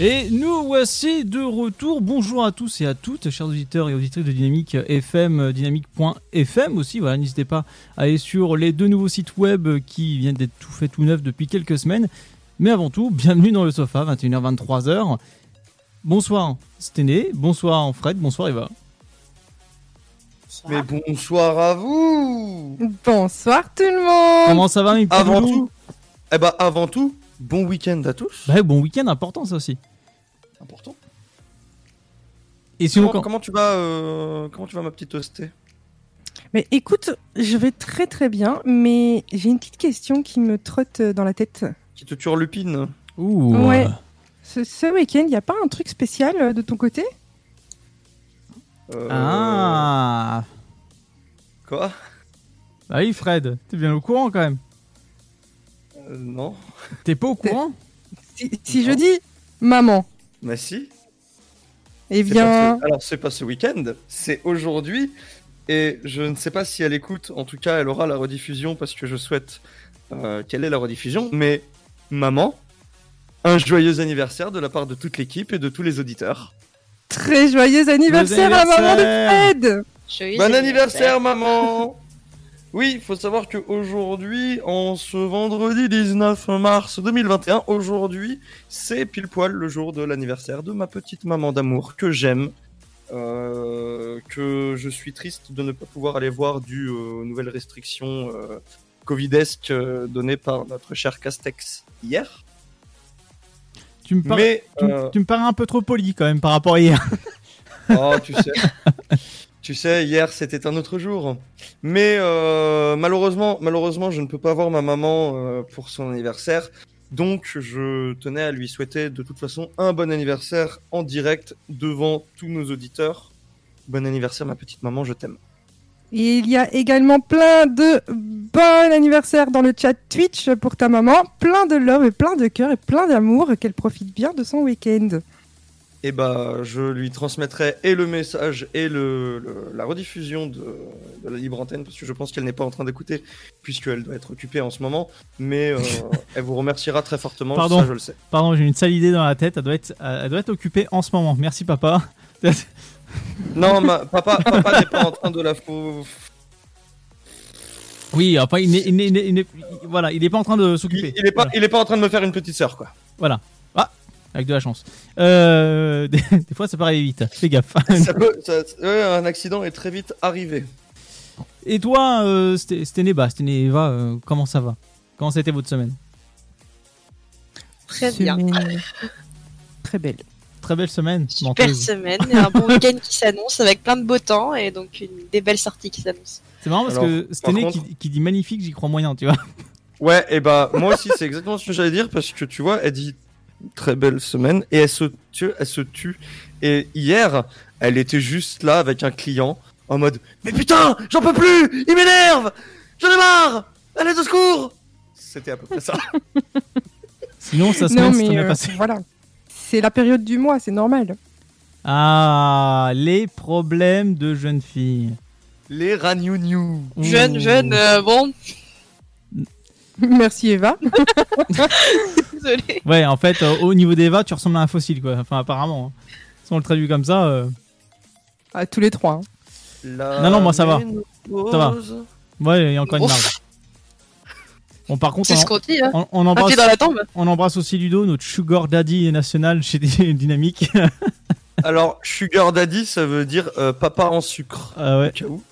Et nous voici de retour. Bonjour à tous et à toutes, chers auditeurs et auditrices de Dynamique FM, dynamique.fm aussi. Voilà, n'hésitez pas à aller sur les deux nouveaux sites web qui viennent d'être tout fait tout neuf depuis quelques semaines. Mais avant tout, bienvenue dans le sofa, 21h, 23h. Bonsoir Sténé, bonsoir Fred, bonsoir Eva. Mais bonsoir à vous Bonsoir tout le monde Comment ça va mes petits Avant tout, eh ben avant tout, bon week-end à tous. Bah, bon week-end important ça aussi. Important. Et sinon, Comment, quand- comment tu vas, euh, comment tu vas ma petite hosté Mais écoute, je vais très très bien, mais j'ai une petite question qui me trotte dans la tête. Qui te turlupine Ouh. Ouais. Ce, ce week-end, il n'y a pas un truc spécial euh, de ton côté? Euh, Ah. Quoi? Bah oui Fred, t'es bien au courant quand même. Euh, Non. T'es pas au courant? Si, si je dis maman, Mais si. eh bien, ce- Alors c'est pas ce week-end, c'est aujourd'hui. Et je ne sais pas si elle écoute. En tout cas, elle aura la rediffusion parce que je souhaite euh, qu'elle ait la rediffusion. Mais maman, un joyeux anniversaire de la part de toute l'équipe et de tous les auditeurs. très joyeux anniversaire, à maman de Fred Joyeux Bon anniversaire, maman Oui, il faut savoir qu'aujourd'hui, en ce vendredi 19 mars 2021, aujourd'hui, c'est pile poil le jour de l'anniversaire de ma petite maman d'amour que j'aime, euh, que je suis triste de ne pas pouvoir aller voir dû aux nouvelles restrictions euh, covidesques euh, données par notre cher Castex hier. Tu me, parais- Mais, tu, me- euh, tu me parais un peu trop poli quand même par rapport à hier. Oh, tu sais. tu sais, hier c'était un autre jour. Mais euh, malheureusement, malheureusement, je ne peux pas voir ma maman euh, pour son anniversaire. Donc, je tenais à lui souhaiter de toute façon un bon anniversaire en direct devant tous nos auditeurs. Bon anniversaire, ma petite maman, je t'aime. Il y a également plein de bon anniversaire dans le chat Twitch pour ta maman, plein de love et plein de cœur et plein d'amour, qu'elle profite bien de son week-end. Et bah, je lui transmettrai et le message et le, le- la rediffusion de, de la libre antenne parce que je pense qu'elle n'est pas en train d'écouter puisqu'elle doit être occupée en ce moment. Mais euh, elle vous remerciera très fortement. Pardon. Ça, je le sais. Pardon, j'ai une sale idée dans la tête. Elle doit être, elle doit être occupée en ce moment. Merci papa. Non, ma, papa, papa n'est pas en train de la. Oui, enfin, il n'est, il n'est- il n'est- il n'est- voilà, il n'est pas en train de s'occuper. il est pas, Voilà. pas en train de me faire une petite sœur, quoi. Avec de la chance. Euh, des, des fois, ça peut aller vite. Fais gaffe. Ça peut, ça- ouais, un accident est très vite arrivé. Et toi, euh, Sté- Sténéba, Sténéva, euh, comment ça va? Comment ça a été votre semaine? Très bien. Semaine Très belle. Très belle semaine. Super semaine et un bon week-end qui s'annonce avec plein de beau temps et donc une, des belles sorties qui s'annoncent. C'est marrant parce Alors, que Sténé par qui, qui dit magnifique, j'y crois moyen, tu vois. Ouais, et bah, moi aussi, c'est exactement ce que j'allais dire parce que tu vois, elle dit très belle semaine et elle se tue, elle se tue. Et hier, elle était juste là avec un client en mode Mais putain, j'en peux plus, il m'énerve, j'en ai marre, allez au secours. C'était à peu près ça. Sinon, non s'est mais bien euh, voilà. C'est la période du mois, c'est normal. Ah, les problèmes de jeunes filles. Les ragnouniou. Jeune, jeune, euh, bon, Merci Eva. désolé. Ouais, en fait, euh, au niveau d'Eva, tu ressembles à un fossile, quoi. Enfin, apparemment. hein. Si on le traduit comme ça. euh, À tous les trois. hein. Non, non, moi, ça va. Ça va. Ouais, il y a encore une Ouf. marge. Bon, par contre, C'est ce on, qu'on dit, hein. on, on Un embrasse, pied dans la tombe. on embrasse aussi Ludo, notre sugar daddy national chez Dynamique. Alors, sugar daddy, ça veut dire euh, papa en sucre. Ah ouais, Au cas où.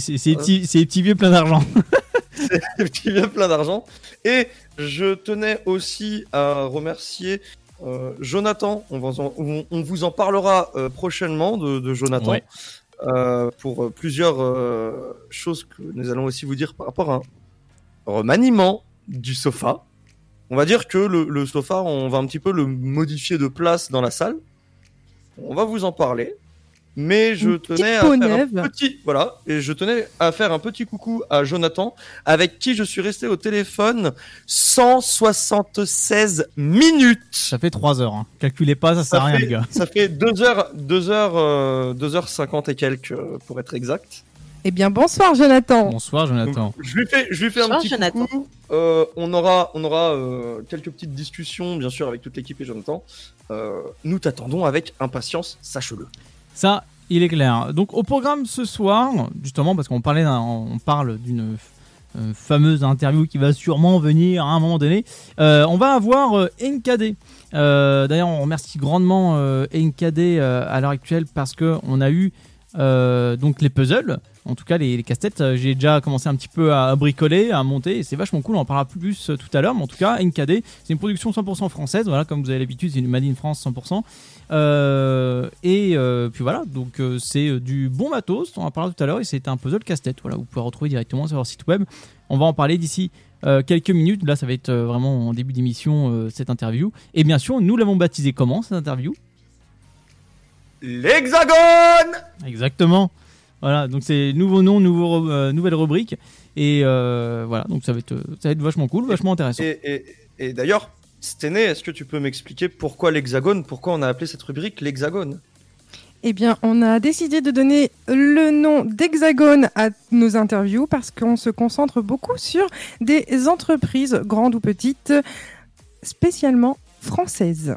C'est les petits- c'est les petits vieux pleins d'argent. d'argent. Et je tenais aussi à remercier euh, Jonathan. On, va en- on- on vous en parlera euh, prochainement de, de Jonathan Ouais. euh, pour euh, plusieurs euh, choses que nous allons aussi vous dire par rapport à un remaniement du sofa. On va dire que le, le sofa, on va un petit peu le modifier de place dans la salle. On va vous en parler. Mais je Une tenais à faire un petit, voilà, et je tenais à faire un petit coucou à Jonathan, avec qui je suis resté au téléphone 176 minutes. Ça fait 3 heures. Hein. Calculez pas, ça sert à rien, fait, les gars. Ça fait 2 heures, 2 heures, euh, 2 heures 50 et quelques, euh, pour être exact. Eh bien, bonsoir, Jonathan. Bonsoir, Jonathan. Donc, je lui fais, je lui fais un petit Jonathan. coucou. Euh, on aura, on aura euh, quelques petites discussions, bien sûr, avec toute l'équipe et Jonathan. Euh, nous t'attendons avec impatience, sache-le. Ça, il est clair. Donc au programme ce soir, justement parce qu'on parlait, on parle d'une euh, fameuse interview qui va sûrement venir à un moment donné. euh, on va avoir euh, NKD. Euh, D'ailleurs, on remercie grandement NKD à l'heure actuelle parce que on a eu donc les puzzles. En tout cas, les, les casse-têtes, euh, j'ai déjà commencé un petit peu à bricoler, à monter, et c'est vachement cool. On en parlera plus euh, tout à l'heure, mais en tout cas, NKD, c'est une production 100% française. Voilà, comme vous avez l'habitude, c'est une Made in France 100%. Euh, et euh, puis voilà, donc euh, c'est du bon matos, on en parlera tout à l'heure, et c'est un puzzle casse-tête. Voilà, vous pouvez retrouver directement sur leur site web. On va en parler d'ici quelques minutes. Là, ça va être vraiment en début d'émission cette interview. Et bien sûr, nous l'avons baptisé comment cette interview? L'hexagone Exactement. Voilà, donc c'est nouveau nom, nouveau, euh, nouvelle rubrique. Et euh, voilà, donc ça va, être, ça va être vachement cool, vachement intéressant. Et, et, et d'ailleurs, Stené, est-ce que tu peux m'expliquer pourquoi l'hexagone Pourquoi on a appelé cette rubrique l'hexagone? Eh bien, on a décidé de donner le nom d'Hexagone à nos interviews parce qu'on se concentre beaucoup sur des entreprises, grandes ou petites, spécialement françaises.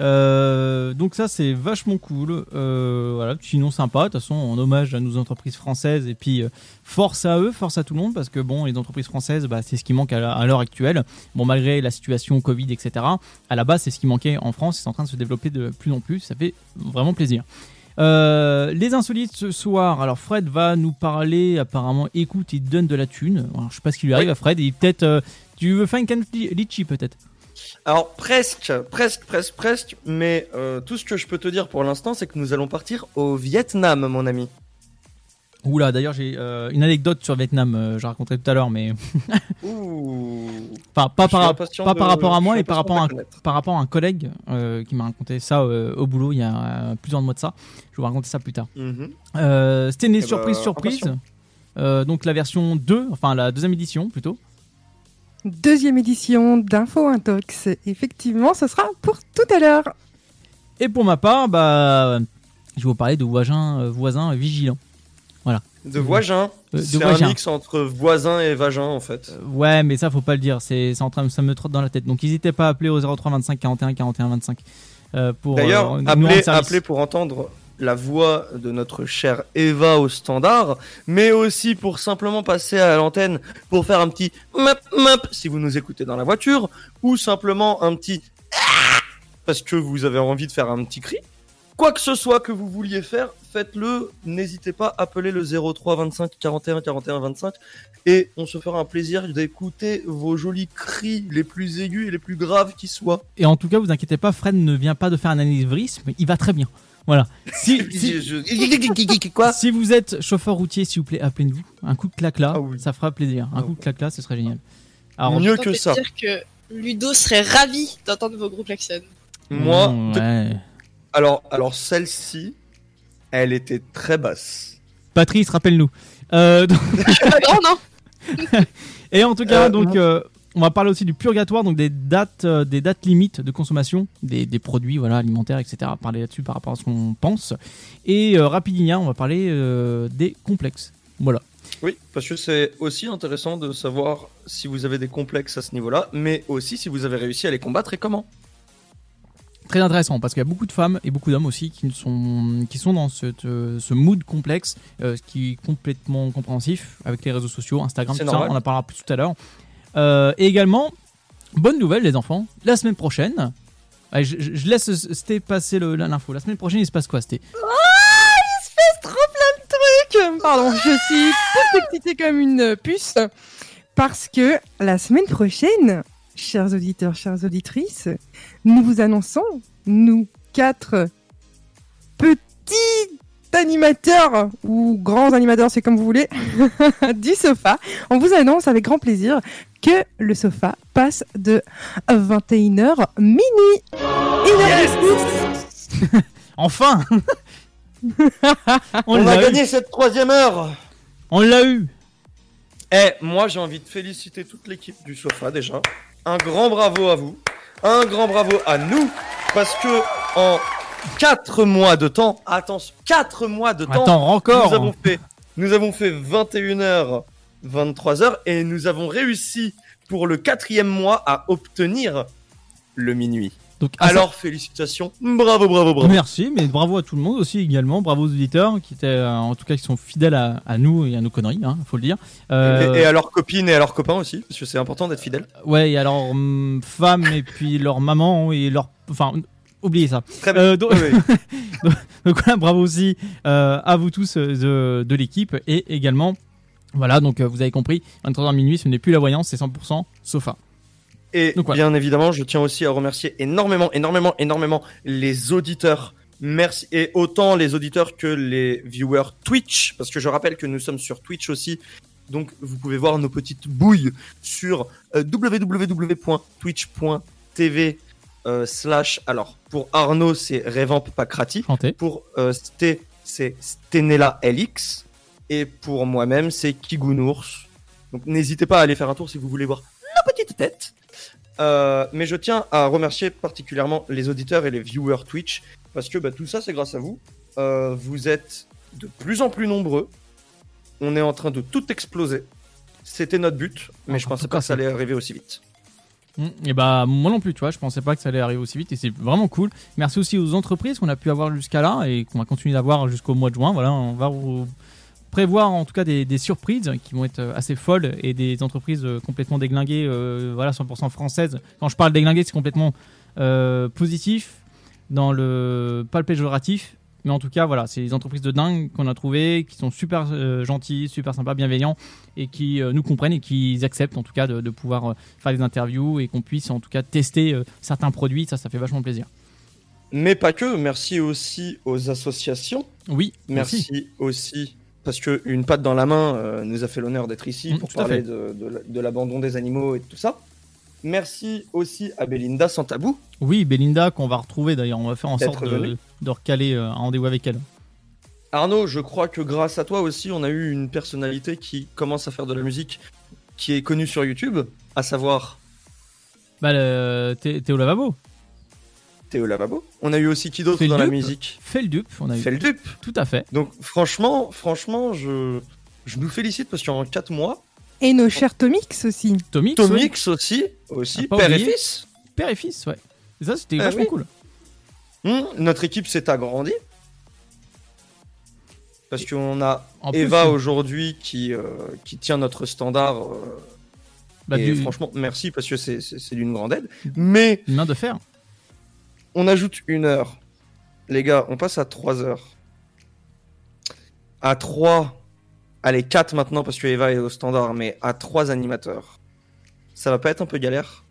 Euh, donc ça c'est vachement cool. Euh, voilà, petit nom sympa. De toute façon, en hommage à nos entreprises françaises et puis euh, force à eux, force à tout le monde parce que bon, les entreprises françaises, bah, c'est ce qui manque à l'heure actuelle. Bon, malgré la situation Covid, etc. À la base, c'est ce qui manquait en France. C'est en train de se développer de plus en plus. Ça fait vraiment plaisir. Euh, les insolites ce soir. Alors Fred va nous parler. Apparemment, écoute, il donne de la thune. Alors, je sais pas ce qui lui arrive à Fred. Et peut-être, euh, tu veux faire une canne litchi peut-être? Alors presque, presque, presque, presque, mais euh, tout ce que je peux te dire pour l'instant, c'est que nous allons partir au Vietnam, mon ami. Oula, d'ailleurs j'ai euh, une anecdote sur Vietnam, euh, je raconterai tout à l'heure, mais Ouh. pas, par, pas de- par rapport à moi et par rapport à, connaître. par rapport à un collègue euh, qui m'a raconté ça au boulot il y a plusieurs mois de ça. Je vais vous raconter ça plus tard. Euh, C'était une Eh surprise, bah, surprise. donc la version 2, enfin la deuxième édition plutôt. Deuxième édition d'Info Intox. Effectivement, ce sera pour tout à l'heure. Et pour ma part, bah, je vais vous parler de voisins, euh, voisins vigilants. De voisin. Euh, de c'est un mix entre voisin et vagin, en fait. Euh, Ouais, mais ça faut pas le dire, c'est c'est en train, ça me trotte dans la tête. Donc n'hésitez pas à appeler au 03 25 41 41 25 euh, pour D'ailleurs, euh, appelez, appelez pour entendre la voix de notre chère Eva au standard, mais aussi pour simplement passer à l'antenne pour faire un petit map map si vous nous écoutez dans la voiture, ou simplement un petit parce que vous avez envie de faire un petit cri. Quoi que ce soit que vous vouliez faire, faites-le. N'hésitez pas, appelez le 03 25 41 41 25 et on se fera un plaisir d'écouter vos jolis cris les plus aigus et les plus graves qui soient. Et en tout cas, vous inquiétez pas, Fred ne vient pas de faire un anévrisme, il va très bien. Voilà. Si, si, Je- Quoi si vous êtes chauffeur routier, s'il vous plaît, appelez-nous. Un coup de claque là, Ah oui. ça fera plaisir. Un Ah coup de claque là, ce serait génial. Alors, Mieux que ça. dire que Ludo serait ravi d'entendre vos groupes klaxons. Moi, mm, ouais. alors, alors celle-ci, elle était très basse. Patrice, rappelle-nous. Euh, donc- non, non. et en tout cas, Euh, donc, euh, on va parler aussi du purgatoire, donc des dates, euh, des dates limites de consommation des, des produits, voilà, alimentaires, etc. Parler là-dessus par rapport à ce qu'on pense. Et euh, rapidinia, on va parler euh, des complexes. Voilà. Oui, parce que c'est aussi intéressant de savoir si vous avez des complexes à ce niveau-là, mais aussi si vous avez réussi à les combattre et comment. Très intéressant parce qu'il y a beaucoup de femmes et beaucoup d'hommes aussi qui sont, qui sont dans cette, ce mood complexe, euh, ce qui est complètement compréhensif avec les réseaux sociaux, Instagram, tout normal. ça. On en parlera plus tout à l'heure. Euh, et également, bonne nouvelle les enfants, la semaine prochaine. Allez, je, laisse Sté passer l'info. La semaine prochaine, il se passe quoi, Sté? Trop plein de trucs. Pardon, je suis toute excitée comme une puce parce que la semaine prochaine, chers auditeurs, chères auditrices, nous vous annonçons, nous quatre petits animateurs ou grands animateurs, c'est comme vous voulez, du sofa, on vous annonce avec grand plaisir que le sofa passe de 21h minuit. Une heure de plus. Enfin On, On, a eu. gagné cette troisième heure. On l'a eu. Eh, moi j'ai envie de féliciter toute l'équipe du sofa déjà. Un grand bravo à vous. Un grand bravo à nous. Parce que en 4 mois de temps, attention, 4 mois de temps, Attends, encore. nous avons fait, nous avons fait 21h, 23h et nous avons réussi pour le quatrième mois à obtenir le minuit. Donc, à Alors félicitations, bravo, bravo, bravo. Merci, mais bravo à tout le monde aussi également. Bravo aux auditeurs qui étaient, euh, en tout cas, qui sont fidèles à, à nous et à nos conneries, hein, faut le dire. Euh, Et, et à leurs copines et à leurs copains aussi, parce que c'est important d'être fidèle. Ouais, et alors hum, femmes et puis leur maman et leur, enfin, oubliez ça. Très bien. Euh, donc, Oui, donc voilà, bravo aussi euh, à vous tous euh, de, de l'équipe et également, voilà, donc euh, vous avez compris, 23h minuit, ce n'est plus la voyance, c'est 100% sofa. Et Donc voilà. bien évidemment, je tiens aussi à remercier énormément, énormément, énormément les auditeurs. Merci. Et autant les auditeurs que les viewers Twitch, parce que je rappelle que nous sommes sur Twitch aussi. Donc vous pouvez voir nos petites bouilles sur euh, www.twitch.tv euh, slash. Alors pour Arnaud, c'est Revamp Pacrati. Pour euh, Sté, c'est Stenella LX. Et pour moi-même, c'est Kigounours. Donc n'hésitez pas à aller faire un tour si vous voulez voir nos petites têtes. Euh, mais je tiens à remercier particulièrement les auditeurs et les viewers Twitch parce que bah, tout ça c'est grâce à vous. Euh, vous êtes de plus en plus nombreux. On est en train de tout exploser. C'était notre but, mais En je pensais pas que ça allait arriver aussi vite. Et bah moi non plus, tu vois, je pensais pas que ça allait arriver aussi vite et c'est vraiment cool. Merci aussi aux entreprises qu'on a pu avoir jusqu'à là et qu'on va continuer d'avoir jusqu'au mois de juin. Voilà, on va vous prévoir en tout cas des, des surprises qui vont être assez folles et des entreprises euh, complètement déglinguées, euh, voilà, 100% françaises. Quand je parle déglinguées, c'est complètement euh, positif dans le pas le péjoratif. Mais en tout cas, voilà, c'est des entreprises de dingue qu'on a trouvées, qui sont super euh, gentilles, super sympas, bienveillants, et qui euh, nous comprennent et qui acceptent en tout cas de, de pouvoir euh, faire des interviews et qu'on puisse en tout cas tester euh, certains produits. Ça, ça fait vachement plaisir. Mais pas que. Merci aussi aux associations. Oui, Merci aussi parce que une patte dans la main euh, nous a fait l'honneur d'être ici Mm, pour parler de, de la- de l'abandon des animaux et tout ça. Merci aussi à Belinda sans tabou. Oui, Belinda, qu'on va retrouver d'ailleurs. On va faire en sorte de, de recaler euh, un rendez-vous avec elle. Arnaud, je crois que grâce à toi aussi, on a eu une personnalité qui commence à faire de la musique qui est connue sur YouTube, à savoir Bah, le- Thé- Théo Lavabo. Théo Lavabo. On a eu aussi qui d'autre dans la musique? Fait le dupe. On a eu. Feldup. Tout à fait. Donc franchement, franchement, je, je nous félicite parce qu'en 4 mois, Et nos chers Tomix aussi. Tomix. Tomix aussi, aussi, Ah, père et fils. père et fils, ouais. Et ça, c'était Ah vachement oui. cool. Hmm, notre équipe s'est agrandie. Parce qu'on a En Eva aujourd'hui qui, euh, qui tient notre standard. euh, bah, et du- franchement, merci parce que c'est- c'est c'est d'une grande aide. Mais une main de fer. On ajoute une heure. Les gars, on passe à 3 heures. À 3. Allez, 4 maintenant parce que Eva est au standard, mais à 3 animateurs. Ça va pas être un peu galère?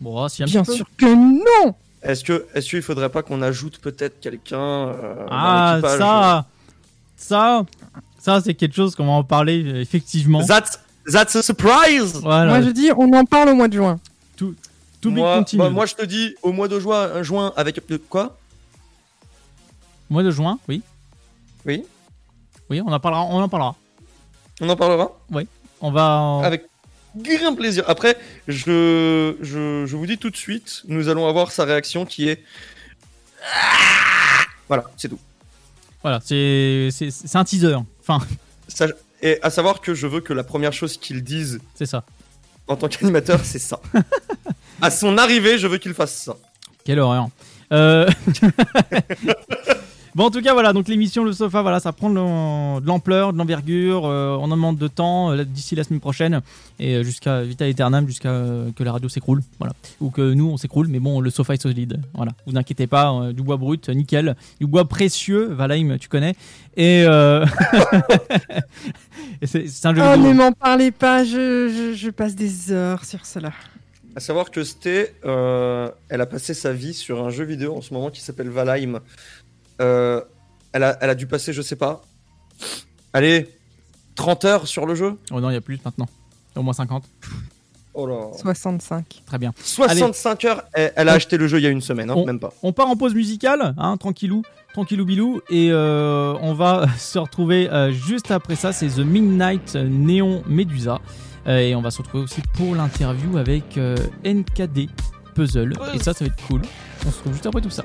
Bon, si un Bien petit peu. sûr que non Est-ce que est-ce qu'il faudrait pas qu'on ajoute peut-être quelqu'un euh, Ah, ça, ça, ça, c'est quelque chose qu'on va en parler euh, effectivement. That's, that's a surprise Voilà. Moi je dis, on en parle au mois de juin. To be moi, continued. bah, moi, je te dis, au mois de juin, un juin avec de quoi? Mois de juin, oui, Oui, oui, on en parlera, on en parlera. on en parlera? On va. en- avec grand plaisir. Après, je, je, je vous dis tout de suite, nous allons avoir sa réaction qui est. Voilà, c'est tout. Voilà, c'est c'est c'est un teaser. Enfin, Ça- et à savoir que je veux que la première chose qu'il dise c'est ça. en tant qu'animateur, c'est ça. à son arrivée, je veux qu'il fasse ça. Quelle horreur. Euh... bon, en tout cas, voilà. Donc l'émission Le Sofa, voilà, ça prend de l'am- de l'ampleur, de l'envergure. euh, on en demande de temps euh, d'ici la semaine prochaine et jusqu'à Vita Aeternam, jusqu'à euh, que la radio s'écroule, voilà, ou que nous on s'écroule. Mais bon, le Sofa est solide. Voilà, vous inquiétez pas. euh, du bois brut, nickel. Du bois précieux, Valheim, tu connais. Et, euh... et c'est un jeu Oh, ne m'en parlez pas, je, je, je passe des heures sur cela. À savoir que Sté, euh, elle a passé sa vie sur un jeu vidéo en ce moment qui s'appelle Valheim. Euh, elle, a, elle a dû passer, je sais pas, allez, 30 heures sur le jeu. Oh non, il y a plus maintenant. Au moins 50. Oh là. 65. Très bien. 65 heures. Elle, elle a On- acheté le jeu il y a une semaine, hein, on- même pas. On part en pause musicale, hein, tranquillou, tranquillou bilou, et euh, on va se retrouver euh, juste après ça. C'est The Midnight Neon Medusa, Euh, et on va se retrouver aussi pour l'interview avec NKD Puzzle, et ça, ça va être cool. On se retrouve juste après tout ça.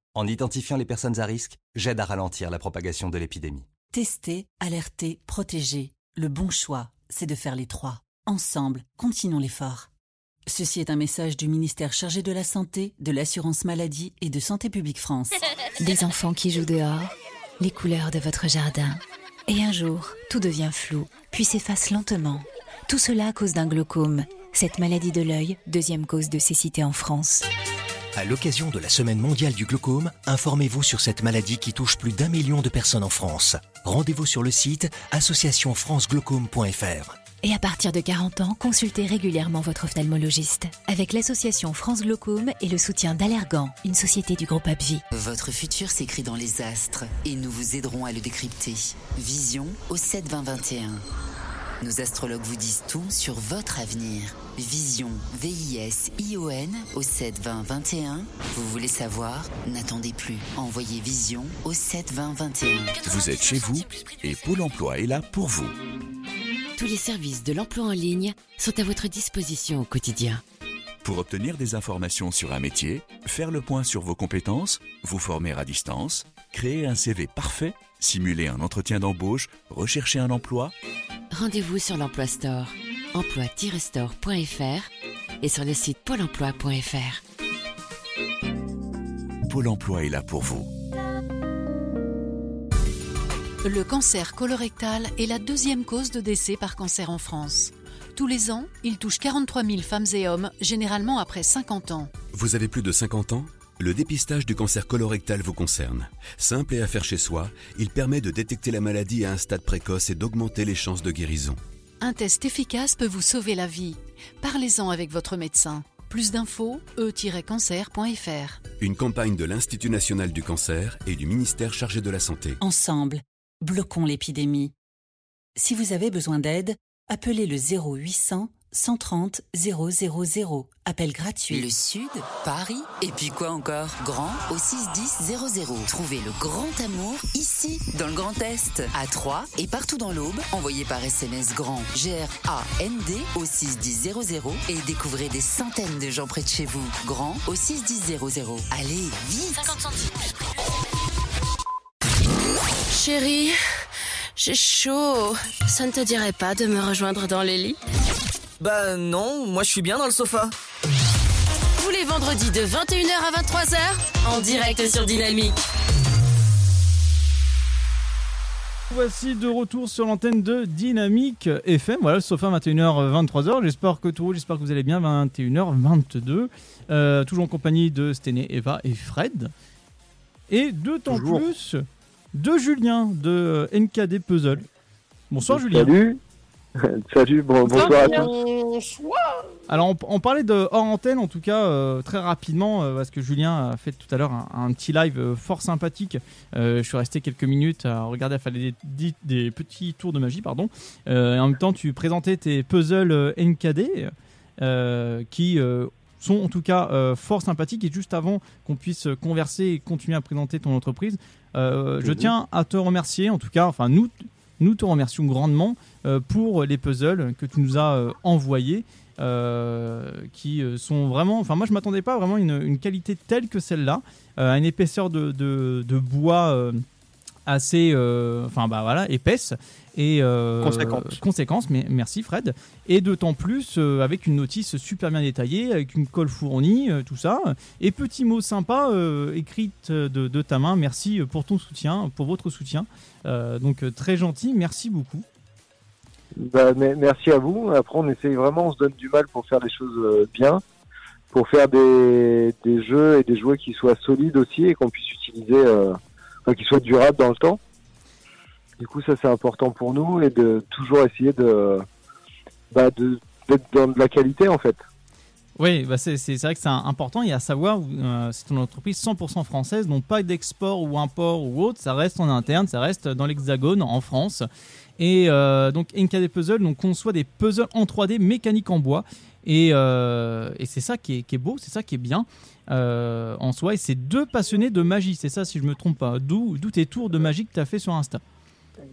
en identifiant les personnes à risque, j'aide à ralentir la propagation de l'épidémie. Tester, alerter, protéger. Le bon choix, c'est de faire les trois. Ensemble, continuons l'effort. Ceci est un message du ministère chargé de la Santé, de l'Assurance Maladie et de Santé Publique France. Des enfants qui jouent dehors, les couleurs de votre jardin. Et un jour, tout devient flou, puis s'efface lentement. Tout cela à cause d'un glaucome, cette maladie de l'œil, deuxième cause de cécité en France. À l'occasion de la Semaine mondiale du glaucome, informez-vous sur cette maladie qui touche plus d'un million de personnes en France. Rendez-vous sur le site associationfranceglaucome.fr. Et à partir de 40 ans, consultez régulièrement votre ophtalmologiste. Avec l'association France Glaucome et le soutien d'Allergan, une société du groupe Abvi. Votre futur s'écrit dans les astres et nous vous aiderons à le décrypter. Vision au 7 20 21. Nos astrologues vous disent tout sur votre avenir. Vision, V-I-S-I-O-N au 7 20 21. Vous voulez savoir? N'attendez plus. Envoyez Vision au 7 20 21. Vous êtes chez vous et Pôle emploi est là pour vous. Tous les services de l'emploi en ligne sont à votre disposition au quotidien. Pour obtenir des informations sur un métier, faire le point sur vos compétences, vous former à distance, créer un CV parfait, simuler un entretien d'embauche, rechercher un emploi, Rendez-vous sur l'Emploi Store, emploi-store.fr et sur le site pôle emploi.fr. Pôle emploi est là pour vous. Le cancer colorectal est la deuxième cause de décès par cancer en France. Tous les ans, il touche 43 000 femmes et hommes, généralement après 50 ans. Vous avez plus de 50 ans Le dépistage du cancer colorectal vous concerne. Simple et à faire chez soi, il permet de détecter la maladie à un stade précoce et d'augmenter les chances de guérison. Un test efficace peut vous sauver la vie. Parlez-en avec votre médecin. Plus d'infos, e-cancer.fr. Une campagne de l'Institut national du cancer et du ministère chargé de la santé. Ensemble, bloquons l'épidémie. Si vous avez besoin d'aide, appelez le 0800 130 000. Appel gratuit. Le Sud, Paris, et puis quoi encore? Grand au 61000. Trouvez le grand amour ici, dans le Grand Est, à Troyes et partout dans l'Aube. Envoyez par SMS grand G-R-A-N-D au 61000 et découvrez des centaines de gens près de chez vous. Grand au 61000. Allez, vite 50 centimes. Chérie, j'ai chaud. Ça ne te dirait pas de me rejoindre dans les lits? Bah non, moi je suis bien dans le sofa. Tous les vendredis de 21h à 23h, en direct sur Dynamique. Voici de retour sur l'antenne de Dynamique FM. Voilà, le sofa 21h 23h. J'espère que tout, j'espère que vous allez bien. 21h 22. Euh, toujours en compagnie de Stené, Eva et Fred. Et d'autant plus de Julien de NKD Puzzle. Bonsoir Julien. Salut. Salut, bon, bonsoir à tous. Bonsoir. Alors on, on parlait de hors antenne en tout cas euh, très rapidement euh, parce que Julien a fait tout à l'heure un, un petit live euh, fort sympathique. Euh, je suis resté quelques minutes à regarder à faire des, des- des petits tours de magie pardon. Euh, et en même temps tu présentais tes puzzles euh, NKD euh, qui euh, sont en tout cas euh, fort sympathiques et juste avant qu'on puisse converser et continuer à présenter ton entreprise, euh, je tiens à te remercier en tout cas enfin nous nous te remercions grandement euh, pour les puzzles que tu nous as euh, envoyés, euh, qui sont vraiment. Enfin, moi, je m'attendais pas vraiment une, une qualité telle que celle-là, à une épaisseur de, bois assez, enfin, bah voilà, épaisse et euh, Conséquente. conséquence, mais merci Fred. Et d'autant plus euh, avec une notice super bien détaillée, avec une colle fournie, euh, tout ça. Et petit mot sympa euh, écrite de, de ta main. Merci pour ton soutien, pour votre soutien. Euh, donc très gentil, merci beaucoup. Bah, mais- merci à vous. Après, on essaye vraiment, on se donne du mal pour faire les choses bien, pour faire des, des jeux et des jouets qui soient solides aussi et qu'on puisse utiliser, euh, enfin, qui soient durables dans le temps. Du coup, ça c'est important pour nous et de toujours essayer de, bah, d'être dans de la qualité en fait. Oui, bah c'est vrai que c'est important. Et à savoir, euh, c'est une entreprise 100% française, donc pas d'export ou import ou autre. Ça reste en interne, ça reste dans l'Hexagone, en France. Et euh, donc NKD Puzzle donc conçoit des puzzles en 3D mécaniques en bois. Et, euh, c'est ça qui est, beau, c'est ça qui est bien euh, en soi. Et c'est deux passionnés de magie, c'est ça si je me trompe pas. D'où tes tours de magie que tu as fait sur Insta.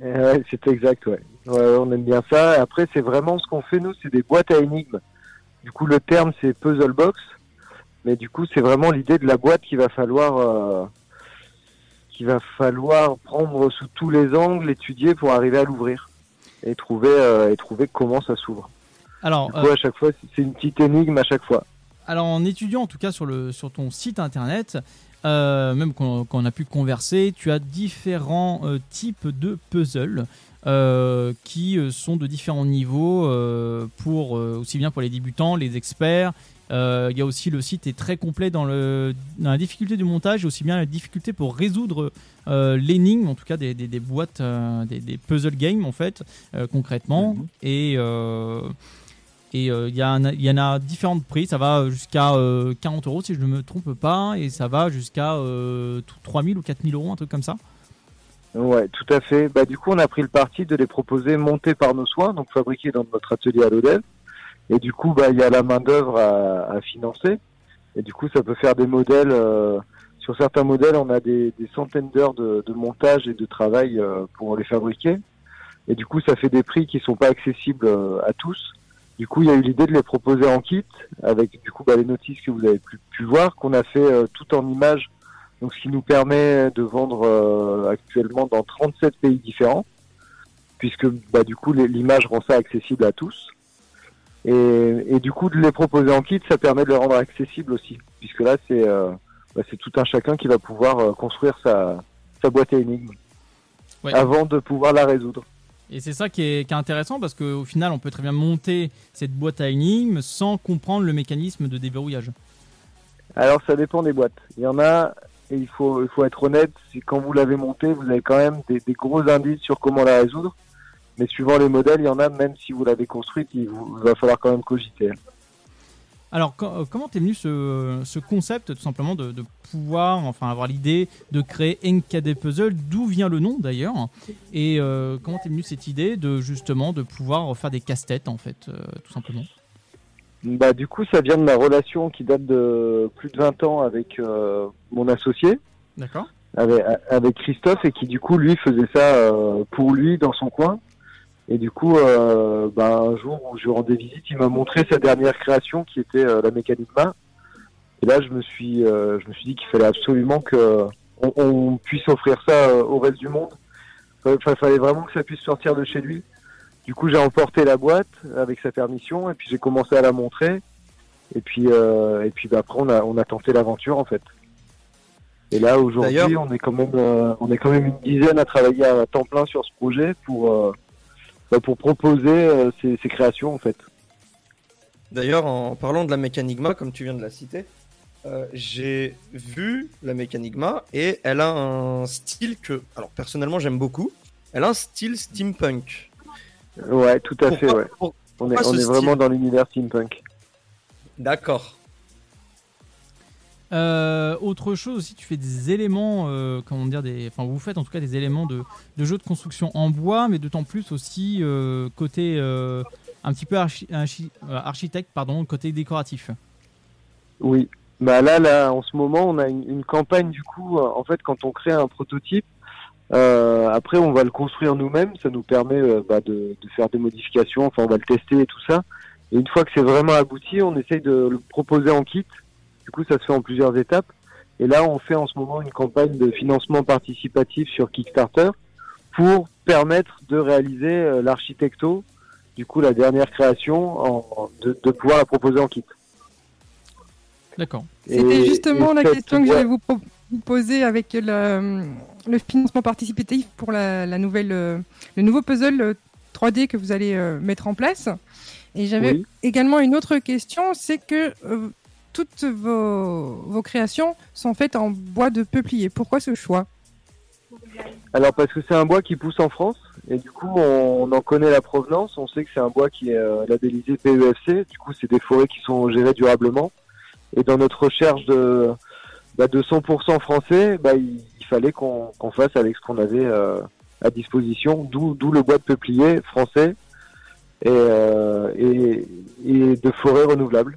Ouais, c'est exact, ouais. Ouais, on aime bien ça. Après, c'est vraiment ce qu'on fait, nous, c'est des boîtes à énigmes. Du coup, le terme, c'est puzzle box. Mais du coup, c'est vraiment l'idée de la boîte qu'il va falloir, euh, qu'il va falloir prendre sous tous les angles, étudier pour arriver à l'ouvrir. Et trouver, euh, et trouver comment ça s'ouvre. Alors, Du coup, euh, à chaque fois, c'est une petite énigme à chaque fois. Alors en étudiant en tout cas sur, le, sur ton site internet, euh, même qu'on qu'on a pu converser, tu as différents euh, types de puzzles euh, qui sont de différents niveaux pour aussi bien pour les débutants, les experts. Il y a aussi le site est très complet dans, le, dans la difficulté du montage, aussi bien la difficulté pour résoudre l'énigme, en tout cas des, des- des boîtes, des, des puzzle games en fait, concrètement. Et euh, et euh, il y, en a différents prix, ça va jusqu'à euh, 40 euros si je ne me trompe pas, et ça va jusqu'à euh, 3000 ou 4000 euros, un truc comme ça. Ouais, tout à fait. Bah, du coup, on a pris le parti de les proposer montés par nos soins, donc fabriqués dans notre atelier à l'ODEV. Et du coup, bah, il y a la main-d'œuvre à, à financer. Et du coup, ça peut faire des modèles. euh, sur certains modèles, on a des, centaines d'heures de, de montage et de travail euh, pour les fabriquer. Et du coup, ça fait des prix qui sont pas accessibles euh, à tous. Du coup, il y a eu l'idée de les proposer en kit, avec du coup bah, les notices que vous avez pu, pu voir, qu'on a fait euh, tout en images donc, ce qui nous permet de vendre euh, actuellement dans 37 pays différents, puisque bah, du coup l'image rend ça accessible à tous. Et, et du coup de les proposer en kit, ça permet de les rendre accessibles aussi, puisque là c'est euh, bah, c'est tout un chacun qui va pouvoir euh, construire sa, sa boîte à énigmes Ouais. avant de pouvoir la résoudre. Et c'est ça qui est, intéressant parce qu'au final, on peut très bien monter cette boîte à énigmes sans comprendre le mécanisme de déverrouillage. Alors ça dépend des boîtes. Il y en a, et il faut, être honnête, quand vous l'avez montée, vous avez quand même des, gros indices sur comment la résoudre. Mais suivant les modèles, il y en a, même si vous l'avez construite, vous- il va falloir quand même cogiter. Alors, euh, comment t'es venu ce, ce concept tout simplement de, de pouvoir, enfin avoir l'idée de créer NKD Puzzle D'où vient le nom d'ailleurs Et euh, comment t'es venu cette idée de justement de pouvoir faire des casse-têtes en fait, euh, tout simplement? Bah, du coup, ça vient de ma relation qui date de plus de 20 ans avec euh, mon associé, D'accord. Avec, avec Christophe, et qui du coup, lui, faisait ça pour lui dans son coin. Et du coup, euh, bah, un jour où je rendais visite, il m'a montré sa dernière création qui était euh, la Mécanicma. Et là, je me suis, euh, je me suis dit qu'il fallait absolument que on, on puisse offrir ça euh, au reste du monde. Enfin, il fallait vraiment que ça puisse sortir de chez lui. Du coup, j'ai emporté la boîte avec sa permission et puis j'ai commencé à la montrer. Et puis, euh, et puis bah, après, on a, on a tenté l'aventure en fait. Et là, aujourd'hui, on est quand même, euh, on est quand même une dizaine à travailler à temps plein sur ce projet pour, euh, bah, pour proposer euh, ces, ces créations en fait. D'ailleurs, en parlant de la Mécanigma, comme tu viens de la citer, euh, j'ai vu la Mécanigma et elle a un style que, alors personnellement, j'aime beaucoup. Elle a un style steampunk. Ouais, tout à Pourquoi- fait, ouais. pour- on est, on est vraiment dans l'univers steampunk. D'accord. Euh, autre chose aussi, tu fais des éléments, euh, comment dire, des, enfin vous faites en tout cas des éléments de, jeux de construction en bois, mais d'autant plus aussi euh, côté un petit peu archi- archi- architecte, pardon, côté décoratif. Oui. Bah là, là, en ce moment, on a une, campagne du coup. en fait, quand on crée un prototype, après, on va le construire nous-mêmes. Ça nous permet bah, de, de faire des modifications. Enfin, on va le tester et tout ça. Et une fois que c'est vraiment abouti, on essaye de le proposer en kit. Du coup, ça se fait en plusieurs étapes. Et là, on fait en ce moment une campagne de financement participatif sur Kickstarter pour permettre de réaliser euh, l'architecto, du coup, la dernière création, en- de, de pouvoir la proposer en kit. D'accord. C'était justement la question que j'allais vous, poser avec le, le financement participatif pour la, la nouvelle, euh, le nouveau puzzle euh, 3D que vous allez euh, mettre en place. Et j'avais Oui. également une autre question, c'est que euh, toutes vos, vos créations sont faites en bois de peuplier. Pourquoi ce choix? Alors parce que c'est un bois qui pousse en France et du coup on, en connaît la provenance, on sait que c'est un bois qui est euh, labellisé PEFC, du coup c'est des forêts qui sont gérées durablement. Et dans notre recherche de bah, de 100% français, bah, il, fallait qu'on fasse avec ce qu'on avait euh, à disposition, d'où d'où le bois de peuplier français et, euh, et, et de forêts renouvelables.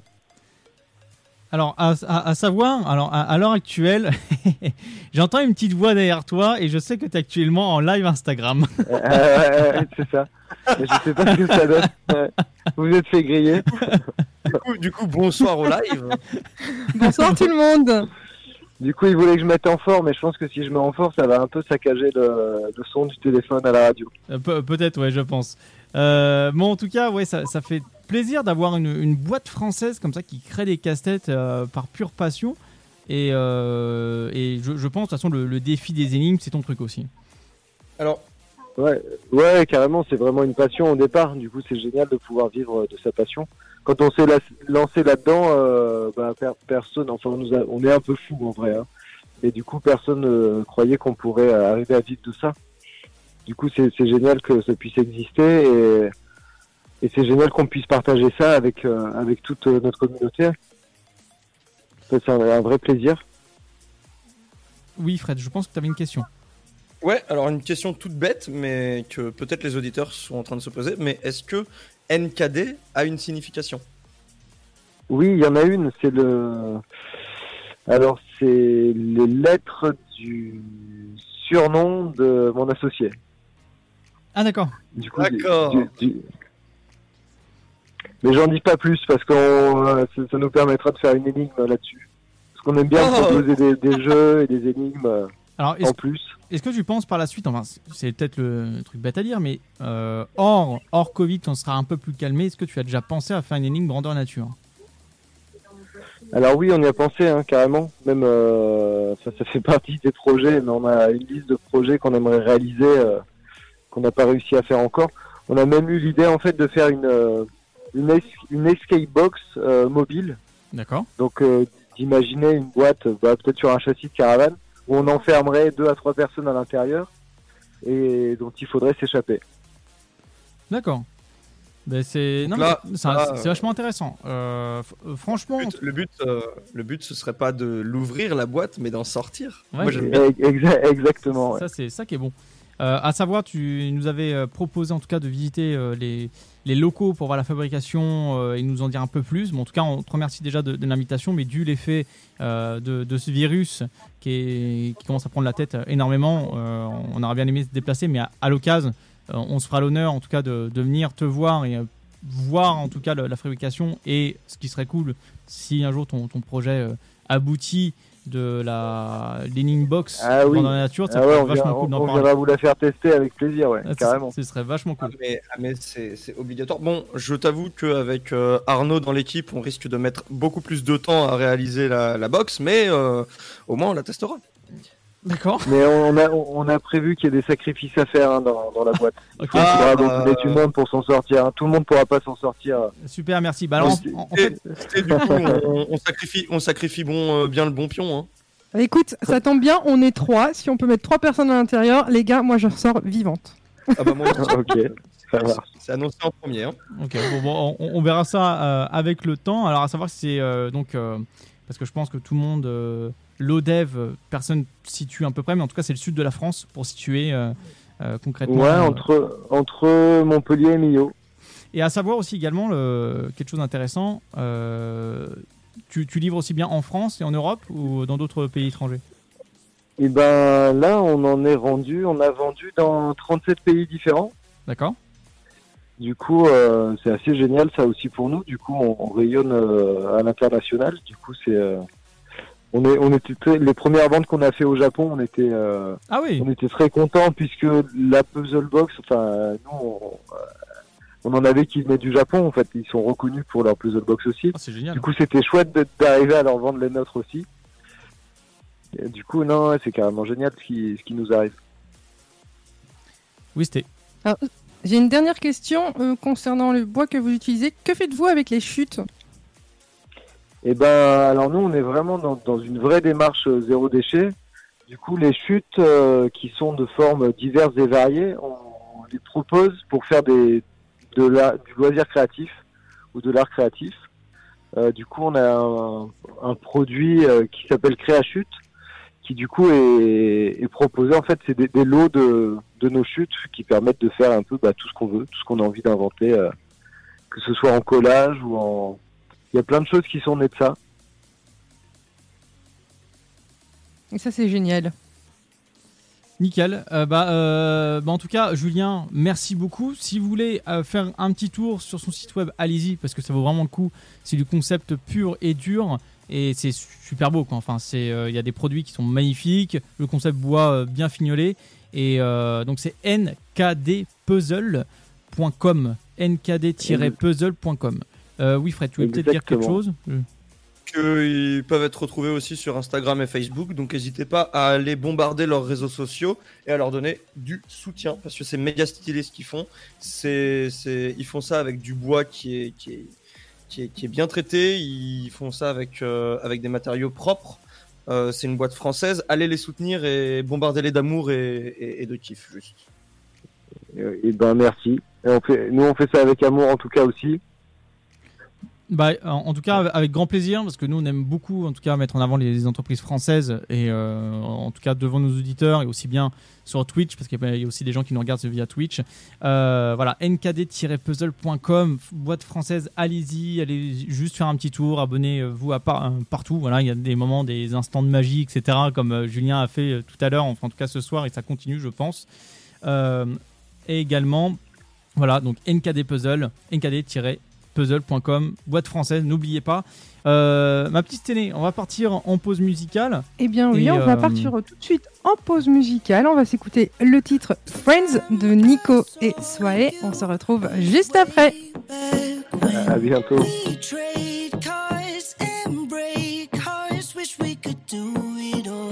Alors, à, à- à savoir, alors à, à l'heure actuelle, j'entends une petite voix derrière toi et je sais que tu es actuellement en live Instagram. Euh, c'est ça. Je sais pas ce que ça donne. Vous êtes fait griller. Du coup, du coup, bonsoir au live. Bonsoir tout le monde Du coup, il voulait que je mette en forme, mais je pense que si je mets en forme, ça va un peu saccager le, le son du téléphone à la radio. Euh, pe- Peut-être, ouais, je pense. Euh, bon, en tout cas, ouais, ça, ça fait plaisir d'avoir une, une boîte française comme ça qui crée des casse-têtes euh, par pure passion. Et, euh, et je, je pense, de toute façon, le, le défi des énigmes, c'est ton truc aussi. Alors, Ouais, ouais, carrément, c'est vraiment une passion au départ. Du coup, c'est génial de pouvoir vivre de sa passion. Quand on s'est la- lancé là-dedans, euh, bah, per- personne, enfin, on, nous a- on est un peu fou en vrai. Hein. Et du coup, personne ne croyait qu'on pourrait euh, arriver à vivre de ça. Du coup, c'est c'est génial que ça puisse exister et, et c'est génial qu'on puisse partager ça avec euh, avec toute euh, notre communauté. Ça, C'est un, un vrai plaisir. Oui, Fred, je pense que tu avais une question. Ouais, alors une question toute bête, mais que peut-être les auditeurs sont en train de se poser, mais est-ce que NKD a une signification? Oui, il y en a une, c'est le. Alors, c'est les lettres du surnom de mon associé. Ah, d'accord. Du coup, D'accord. du- du- Mais j'en dis pas plus parce que ça, ça nous permettra de faire une énigme là-dessus. Parce qu'on aime bien Oh. proposer des, des jeux et des énigmes euh, Alors, en plus. Est-ce que tu penses par la suite, enfin c'est- c'est peut-être le truc bête à dire, mais euh, hors, hors Covid, on sera un peu plus calmé, est-ce que tu as déjà pensé à faire une énigme grandeur nature? Alors oui, on y a pensé hein, carrément. Même euh, ça, ça fait partie des projets, mais on a une liste de projets qu'on aimerait réaliser, euh, qu'on n'a pas réussi à faire encore. On a même eu l'idée en fait de faire une euh, une, es- une escape box euh, mobile. D'accord. Donc euh, d'imaginer une boîte, bah, peut-être sur un châssis de caravane, où on enfermerait deux à trois personnes à l'intérieur et dont il faudrait s'échapper. D'accord. Ben c'est vachement intéressant. Euh, euh, franchement, Le but, euh, le but, ce serait pas de l'ouvrir la boîte, mais d'en sortir. Ouais, Moi, bien. Exactement. ouais. ça c'est ça qui est bon. Euh, à savoir, tu nous avais proposé en tout cas de visiter euh, les, les locaux pour voir la fabrication euh, et nous en dire un peu plus. Bon, en tout cas, on te remercie déjà de, l'invitation, mais dû l'effet euh, de, ce virus qui, commence à prendre la tête euh, énormément, euh, on aurait bien aimé se déplacer, mais à, l'occasion, euh, on se fera l'honneur en tout cas de, venir te voir et euh, voir en tout cas la fabrication et ce qui serait cool si un jour ton, projet euh, aboutit de la l'Ening Box Ah oui. dans la nature, ça Ah ouais, serait on, vachement vient- cool on- d'en on viendra vous la faire tester avec plaisir, ouais, Ah, ce- carrément. Ce serait vachement cool. Ah, mais, ah, mais c'est c'est obligatoire. Bon, je t'avoue qu'avec euh, Arnaud dans l'équipe, on risque de mettre beaucoup plus de temps à réaliser la, la box, mais euh, au moins on la testera. D'accord. Mais on a, on a prévu qu'il y ait des sacrifices à faire hein, dans, dans la boîte. Il faudra Ah, donc aider du monde pour s'en sortir. hein. Tout le monde pourra pas s'en sortir. Super, merci. Alors, en, en fait, Et du coup, on, on sacrifie, on sacrifie bon, euh, bien le bon pion. Hein. Écoute, ça tombe bien, on est trois. Si on peut mettre trois personnes à l'intérieur, les gars, moi je ressors vivante. Ah bah moi, ok. C'est annoncé en premier. Hein. Ok, bon, bon, on, on verra ça euh, avec le temps. Alors, à savoir si c'est euh, donc. euh, parce que je pense que tout le monde. L'ODEV, euh, personne situe à peu près, mais en tout cas, c'est le sud de la France pour situer euh, euh, concrètement. Ouais, entre, entre Montpellier et Millau. Et à savoir aussi également le, quelque chose d'intéressant. euh, tu, tu livres aussi bien en France et en Europe ou dans d'autres pays étrangers? Et ben là, on en est rendu, on a vendu dans 37 pays différents. D'accord. Du coup, euh, c'est assez génial ça aussi pour nous. Du coup, on, on rayonne euh, à l'international. Du coup, c'est on est on était très- les premières ventes qu'on a fait au Japon, on était euh, Ah oui. on était très contents puisque la puzzle box, enfin nous on, on en avait qui venaient du Japon en fait, ils sont reconnus pour leur puzzle box aussi. Ah, génial. Du coup, c'était chouette d'arriver à leur vendre les nôtres aussi. Et du coup, non, ouais, c'est carrément génial ce qui, ce qui nous arrive. Oui, c'était. Alors, J'ai une dernière question euh, concernant le bois que vous utilisez. Que faites-vous avec les chutes? Et ben, alors nous, on est vraiment dans, une vraie démarche euh, zéro déchet. Du coup, les chutes euh, qui sont de formes diverses et variées, on, les propose pour faire des, du loisir créatif ou de l'art créatif. Euh, du coup, on a un, produit qui s'appelle Créachute, qui du coup est, proposé. En fait, c'est des, des lots de, de nos chutes qui permettent de faire un peu bah, tout ce qu'on veut, tout ce qu'on a envie d'inventer, que ce soit en collage ou en. Il y a plein de choses qui sont nées de ça. Et ça, c'est génial. Nickel. Euh, bah, euh, bah, en tout cas, Julien, merci beaucoup. Si vous voulez euh, faire un petit tour sur son site web, allez-y parce que ça vaut vraiment le coup. C'est du concept pur et dur et c'est super beau. Quoi. Enfin, c'est euh, il y a des produits qui sont magnifiques. Le concept bois euh, bien fignolé et euh, donc c'est nkdpuzzle.com nkd-puzzle.com. Euh, oui, Fred, tu voulais peut-être dire quelque chose Euh, qu'ils peuvent être retrouvés aussi sur Instagram et Facebook. Donc n'hésitez pas à aller bombarder leurs réseaux sociaux et à leur donner du soutien parce que c'est méga stylé ce qu'ils font. C'est, c'est, ils font ça avec du bois qui est, qui est, qui est, qui est bien traité. Ils font ça avec, euh, avec des matériaux propres. Euh, c'est une boîte française. Allez les soutenir et bombarder les d'amour et, et, et de kiff juste. Et, et ben merci. Et on fait, nous on fait ça avec amour en tout cas aussi. Bah, en, tout cas, avec grand plaisir, parce que nous, on aime beaucoup, en tout cas, mettre en avant les, entreprises françaises et euh, en tout cas devant nos auditeurs et aussi bien sur Twitch, parce qu'il y a- aussi des gens qui nous regardent via Twitch. Euh, voilà, nkd-puzzle.com, boîte française, allez-y, allez juste faire un petit tour, abonnez-vous euh, partout. Voilà, il y a des moments, des instants de magie, etc., comme Julien a fait tout à l'heure, enfin, en tout cas ce soir, et ça continue, je pense. Et également, voilà, donc NKD Puzzle, nkd-puzzle.com, boîte française, n'oubliez pas. Euh, ma petite télé, on va partir en pause musicale. Eh bien oui, Et, on va euh, partir tout de suite en pause musicale. On va s'écouter le titre Friends de Nico et Swae. On se retrouve juste après. À bientôt. do it all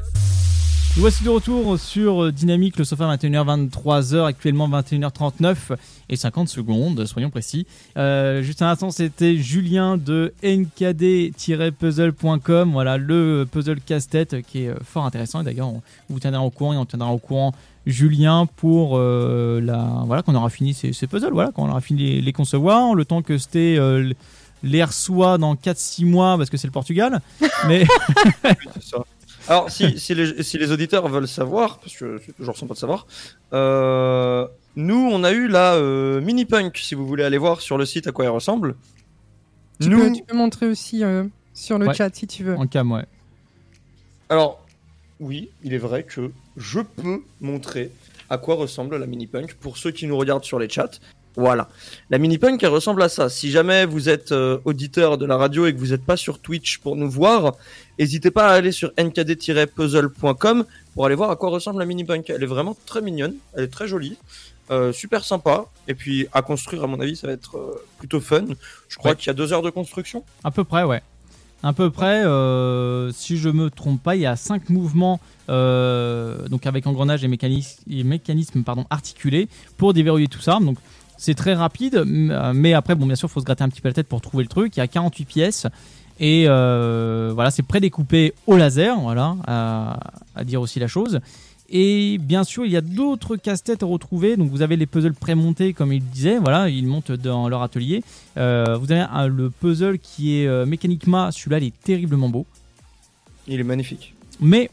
Nous voici de retour sur euh, Dynamique, le sofa 21h, 23h, actuellement 21h39 et 50 secondes, soyons précis. Euh, juste un instant, c'était Julien de nkd-puzzle.com, voilà le puzzle casse-tête qui est euh, fort intéressant. Et d'ailleurs, on vous tiendra au courant et on tiendra au courant Julien pour euh, la voilà qu'on aura fini ces, ces puzzles, voilà qu'on aura fini les, les concevoir, le temps que c'était euh, les reçoit dans 4-6 mois parce que c'est le Portugal. Mais C'est ça. Alors, si, si, les, si les auditeurs veulent savoir, parce que c'est toujours sympa de savoir, euh, nous, on a eu la euh, mini punk, si vous voulez aller voir sur le site à quoi elle ressemble. Tu, nous, peux, tu peux montrer aussi euh, sur le Ouais. chat si tu veux. en cam, ouais. alors, oui, il est vrai que je peux montrer à quoi ressemble la mini punk pour ceux qui nous regardent sur les chats. Voilà. La mini punk, elle ressemble à ça. Si jamais vous êtes euh, auditeur de la radio et que vous n'êtes pas sur Twitch pour nous voir, n'hésitez pas à aller sur nkd-puzzle.com pour aller voir à quoi ressemble la mini punk. Elle est vraiment très mignonne, elle est très jolie, euh, super sympa. Et puis à construire, à mon avis, ça va être euh, plutôt fun. Je crois Ouais. qu'il y a deux heures de construction. À peu près, ouais. À peu près, si je me trompe pas, il y a cinq mouvements, donc avec engrenage et mécanisme, et mécanisme pardon, articulés pour déverrouiller tout ça. Donc c'est très rapide, euh, mais après, bon, bien sûr, il faut se gratter un petit peu la tête pour trouver le truc. Il y a 48 pièces et euh, voilà, c'est prédécoupé au laser, voilà, à, à dire aussi la chose. Et bien sûr, il y a d'autres casse-têtes à retrouver. Donc, vous avez les puzzles prémontés, comme il disait. Voilà, ils montent dans leur atelier. Euh, vous avez un- le puzzle qui est euh, mécaniquement, celui-là, il est terriblement beau. Il est magnifique. Mais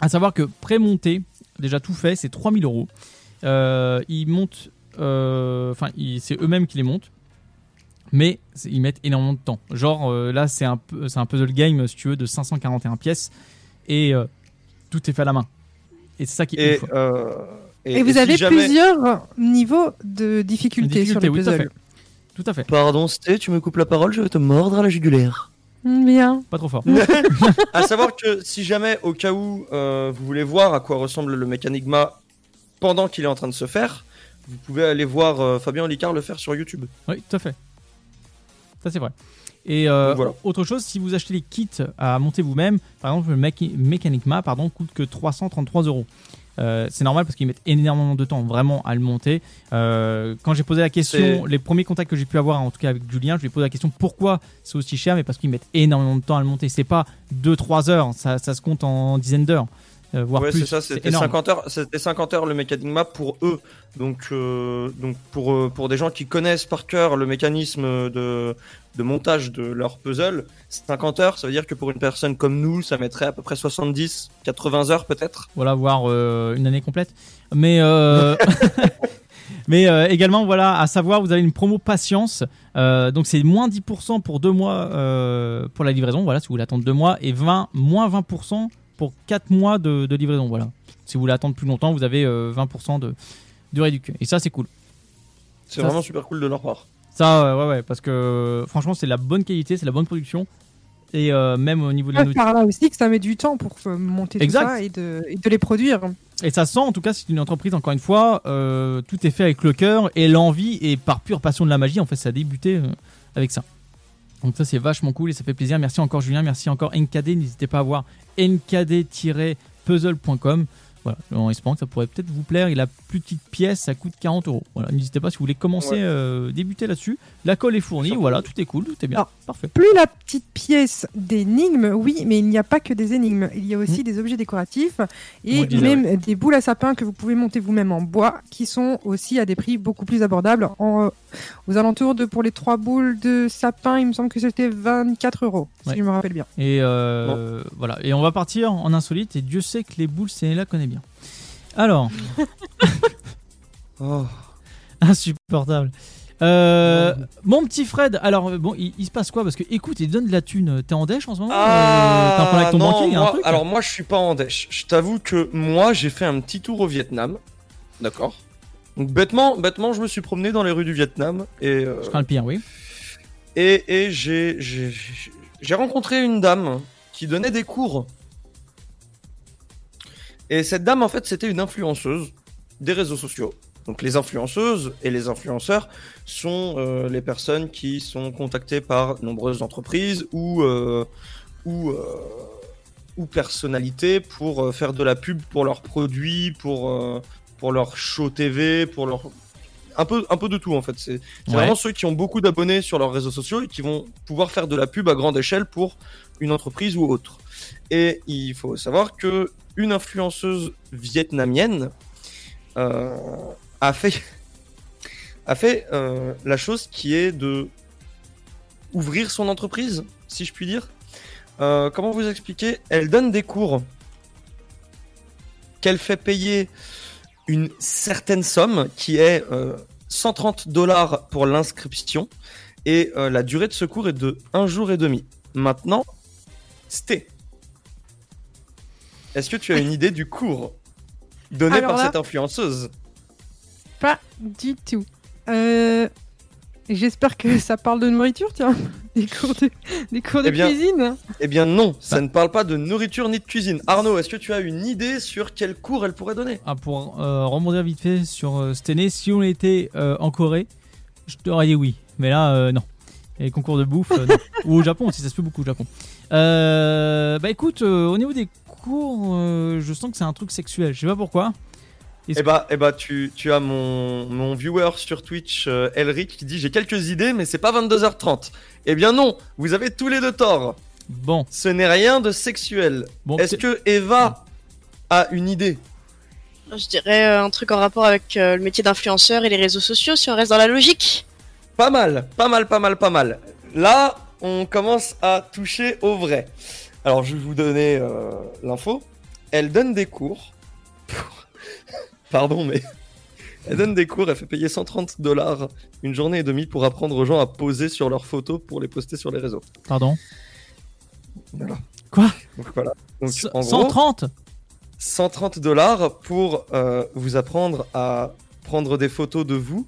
à savoir que prémonté, déjà tout fait, c'est 3000 euros. Montent, euh, enfin, ils- c'est eux-mêmes qui les montent. Mais ils mettent énormément de temps. Genre euh, là, c'est un, peu- c'est un puzzle game, si tu veux, de 541 pièces. Et euh, tout est fait à la main. Et c'est ça qui est Et, euh, vous avez jamais- plusieurs niveaux de difficulté, sur les oui, tout à puzzles. fait. Tout à fait. Pardon, Sté, tu me coupes la parole, je vais te mordre à la jugulaire. Mm, Bien. Pas trop fort. à savoir que si jamais, au cas où, euh, vous voulez voir à quoi ressemble le Mécanigma pendant qu'il est en train de se faire, vous pouvez aller voir euh, Fabien Olicard le faire sur YouTube. Oui, tout à fait. Ça, c'est vrai. Et euh, voilà. autre chose, si vous achetez les kits à monter vous-même, par exemple, le Mec- Mechanicma pardon, coûte que 333 euros. Euh, c'est normal parce qu'ils mettent énormément de temps vraiment à le monter. Euh, quand j'ai posé la question, les premiers contacts que j'ai pu avoir, en tout cas avec Julien, je lui ai posé la question pourquoi c'est aussi cher, mais parce qu'ils mettent énormément de temps à le monter. C'est pas 2-3 heures, ça, ça se compte en dizaines d'heures, euh, voire ouais, plus. c'est ça, C'est c'était énorme. 50 heures, c'était 50 heures le Mécanigma pour eux. Donc, euh, donc pour, euh, pour des gens qui connaissent par cœur le mécanisme de, de montage de leur puzzle, 50 heures, ça veut dire que pour une personne comme nous, ça mettrait à peu près 70, 80 heures peut-être. voilà, voire euh, une année complète. Mais, mais euh, également, voilà, à savoir, vous avez une promo patience. Euh, donc c'est moins 10% pour deux mois euh, pour la livraison, voilà, si vous voulez attendre deux mois, et 20, moins 20% pour 4 mois de, de livraison, voilà. Si vous voulez attendre plus longtemps, vous avez euh, 20% de, de réduction. Et ça, c'est cool. C'est Ça, vraiment super cool de leur part. Ça, euh, ouais, ouais, parce que franchement, c'est la bonne qualité, c'est la bonne production. Et euh, même au niveau de la Ah, par là aussi que ça met du temps pour euh, monter Exact. tout ça et de, et de les produire. Et ça sent, en tout cas, c'est une entreprise, encore une fois, euh, tout est fait avec le cœur et l'envie et par pure passion de la magie, en fait, ça a débuté euh, avec ça. Donc ça, c'est vachement cool et ça fait plaisir. Merci encore Julien, merci encore NKD. N'hésitez pas à voir nkd-puzzle.com. Voilà, en espérant que ça pourrait peut-être vous plaire. Et la plus petite pièce, ça coûte 40 euros. Voilà, n'hésitez pas si vous voulez commencer, Ouais. euh, débuter là-dessus. La colle est fournie, voilà, tout est cool, tout est bien. Alors, Parfait. Plus la petite pièce d'énigmes, oui, mais il n'y a pas que des énigmes. Il y a aussi des objets décoratifs et disais, même des boules à sapin que vous pouvez monter vous-même en bois, qui sont aussi à des prix beaucoup plus abordables. En, euh, aux alentours de pour les trois boules de sapin, il me semble que c'était 24 euros, si Ouais. je me rappelle bien. Et euh, voilà. Et on va partir en insolite. Et Dieu sait que les boules, c'est là connaît bien. Alors, Oh. insupportable. Euh, mon petit Fred, alors euh, bon, il, il se passe quoi? Parce que écoute, il donne de la thune. T'es en dèche en ce moment? Euh, T'as un problème avec ton Ah, non, banquier un truc? Alors moi je suis pas en dèche. Je t'avoue que moi j'ai fait un petit tour au Vietnam. D'accord. Donc bêtement, bêtement je me suis promené dans les rues du Vietnam et euh, Je crains le pire, oui. et, et j'ai rencontré une dame qui donnait des cours. Et cette dame en fait c'était une influenceuse des réseaux sociaux. Donc les influenceuses et les influenceurs sont euh, les personnes qui sont contactées par nombreuses entreprises ou euh, ou euh, ou personnalités pour faire de la pub pour leurs produits, pour pour leur show TV, pour leur un peu un peu de tout en fait. C'est c'est Ouais. vraiment ceux qui ont beaucoup d'abonnés sur leurs réseaux sociaux et qui vont pouvoir faire de la pub à grande échelle pour une entreprise ou autre. Et il faut savoir que une influenceuse vietnamienne euh, a fait, euh, la chose qui est de ouvrir son entreprise, si je puis dire. Euh, comment vous expliquer? Elle donne des cours qu'elle fait payer une certaine somme qui est euh, 130 dollars pour l'inscription et la durée de ce cours est de un jour et demi. Maintenant, Sté, est-ce que tu as une idée du cours donné Alors par là- cette influenceuse? Pas du tout. Euh, J'espère que ça parle de nourriture, tiens. Des cours de, des cours de Eh bien- cuisine. Eh bien non, ça ne parle pas de nourriture ni de cuisine. Arnaud, est-ce que tu as une idée sur quel cours elle pourrait donner? Ah, pour euh, rebondir vite fait sur euh, cette année, si on était euh, en Corée, je t'aurais dit oui. Mais là, euh, non. Et les concours de bouffe, euh, non. ou au Japon aussi, ça se fait beaucoup au Japon. Euh, bah écoute, euh, au niveau des euh, je sens que c'est un truc sexuel. Je sais pas pourquoi. Eh bah, eh bah tu, tu as mon, mon viewer sur Twitch, euh, Elric, qui dit j'ai quelques idées, mais c'est pas 22h30. Eh bien non, vous avez tous les deux tort. Bon. Ce n'est rien de sexuel. Bon, Est-ce que Eva a une idée? Je dirais euh, un truc en rapport avec euh, le métier d'influenceur et les réseaux sociaux, si on reste dans la logique. Pas mal, pas mal, pas mal, pas mal. Là, on commence à toucher au vrai. Alors, je vais vous donner euh, l'info. Elle donne des cours. pour- Pardon, mais. Elle donne des cours, elle fait payer 130 dollars une journée et demie pour apprendre aux gens à poser sur leurs photos pour les poster sur les réseaux. Pardon? Voilà. Quoi? Donc voilà. Donc, en gros, 130 130 dollars pour euh, vous apprendre à prendre des photos de vous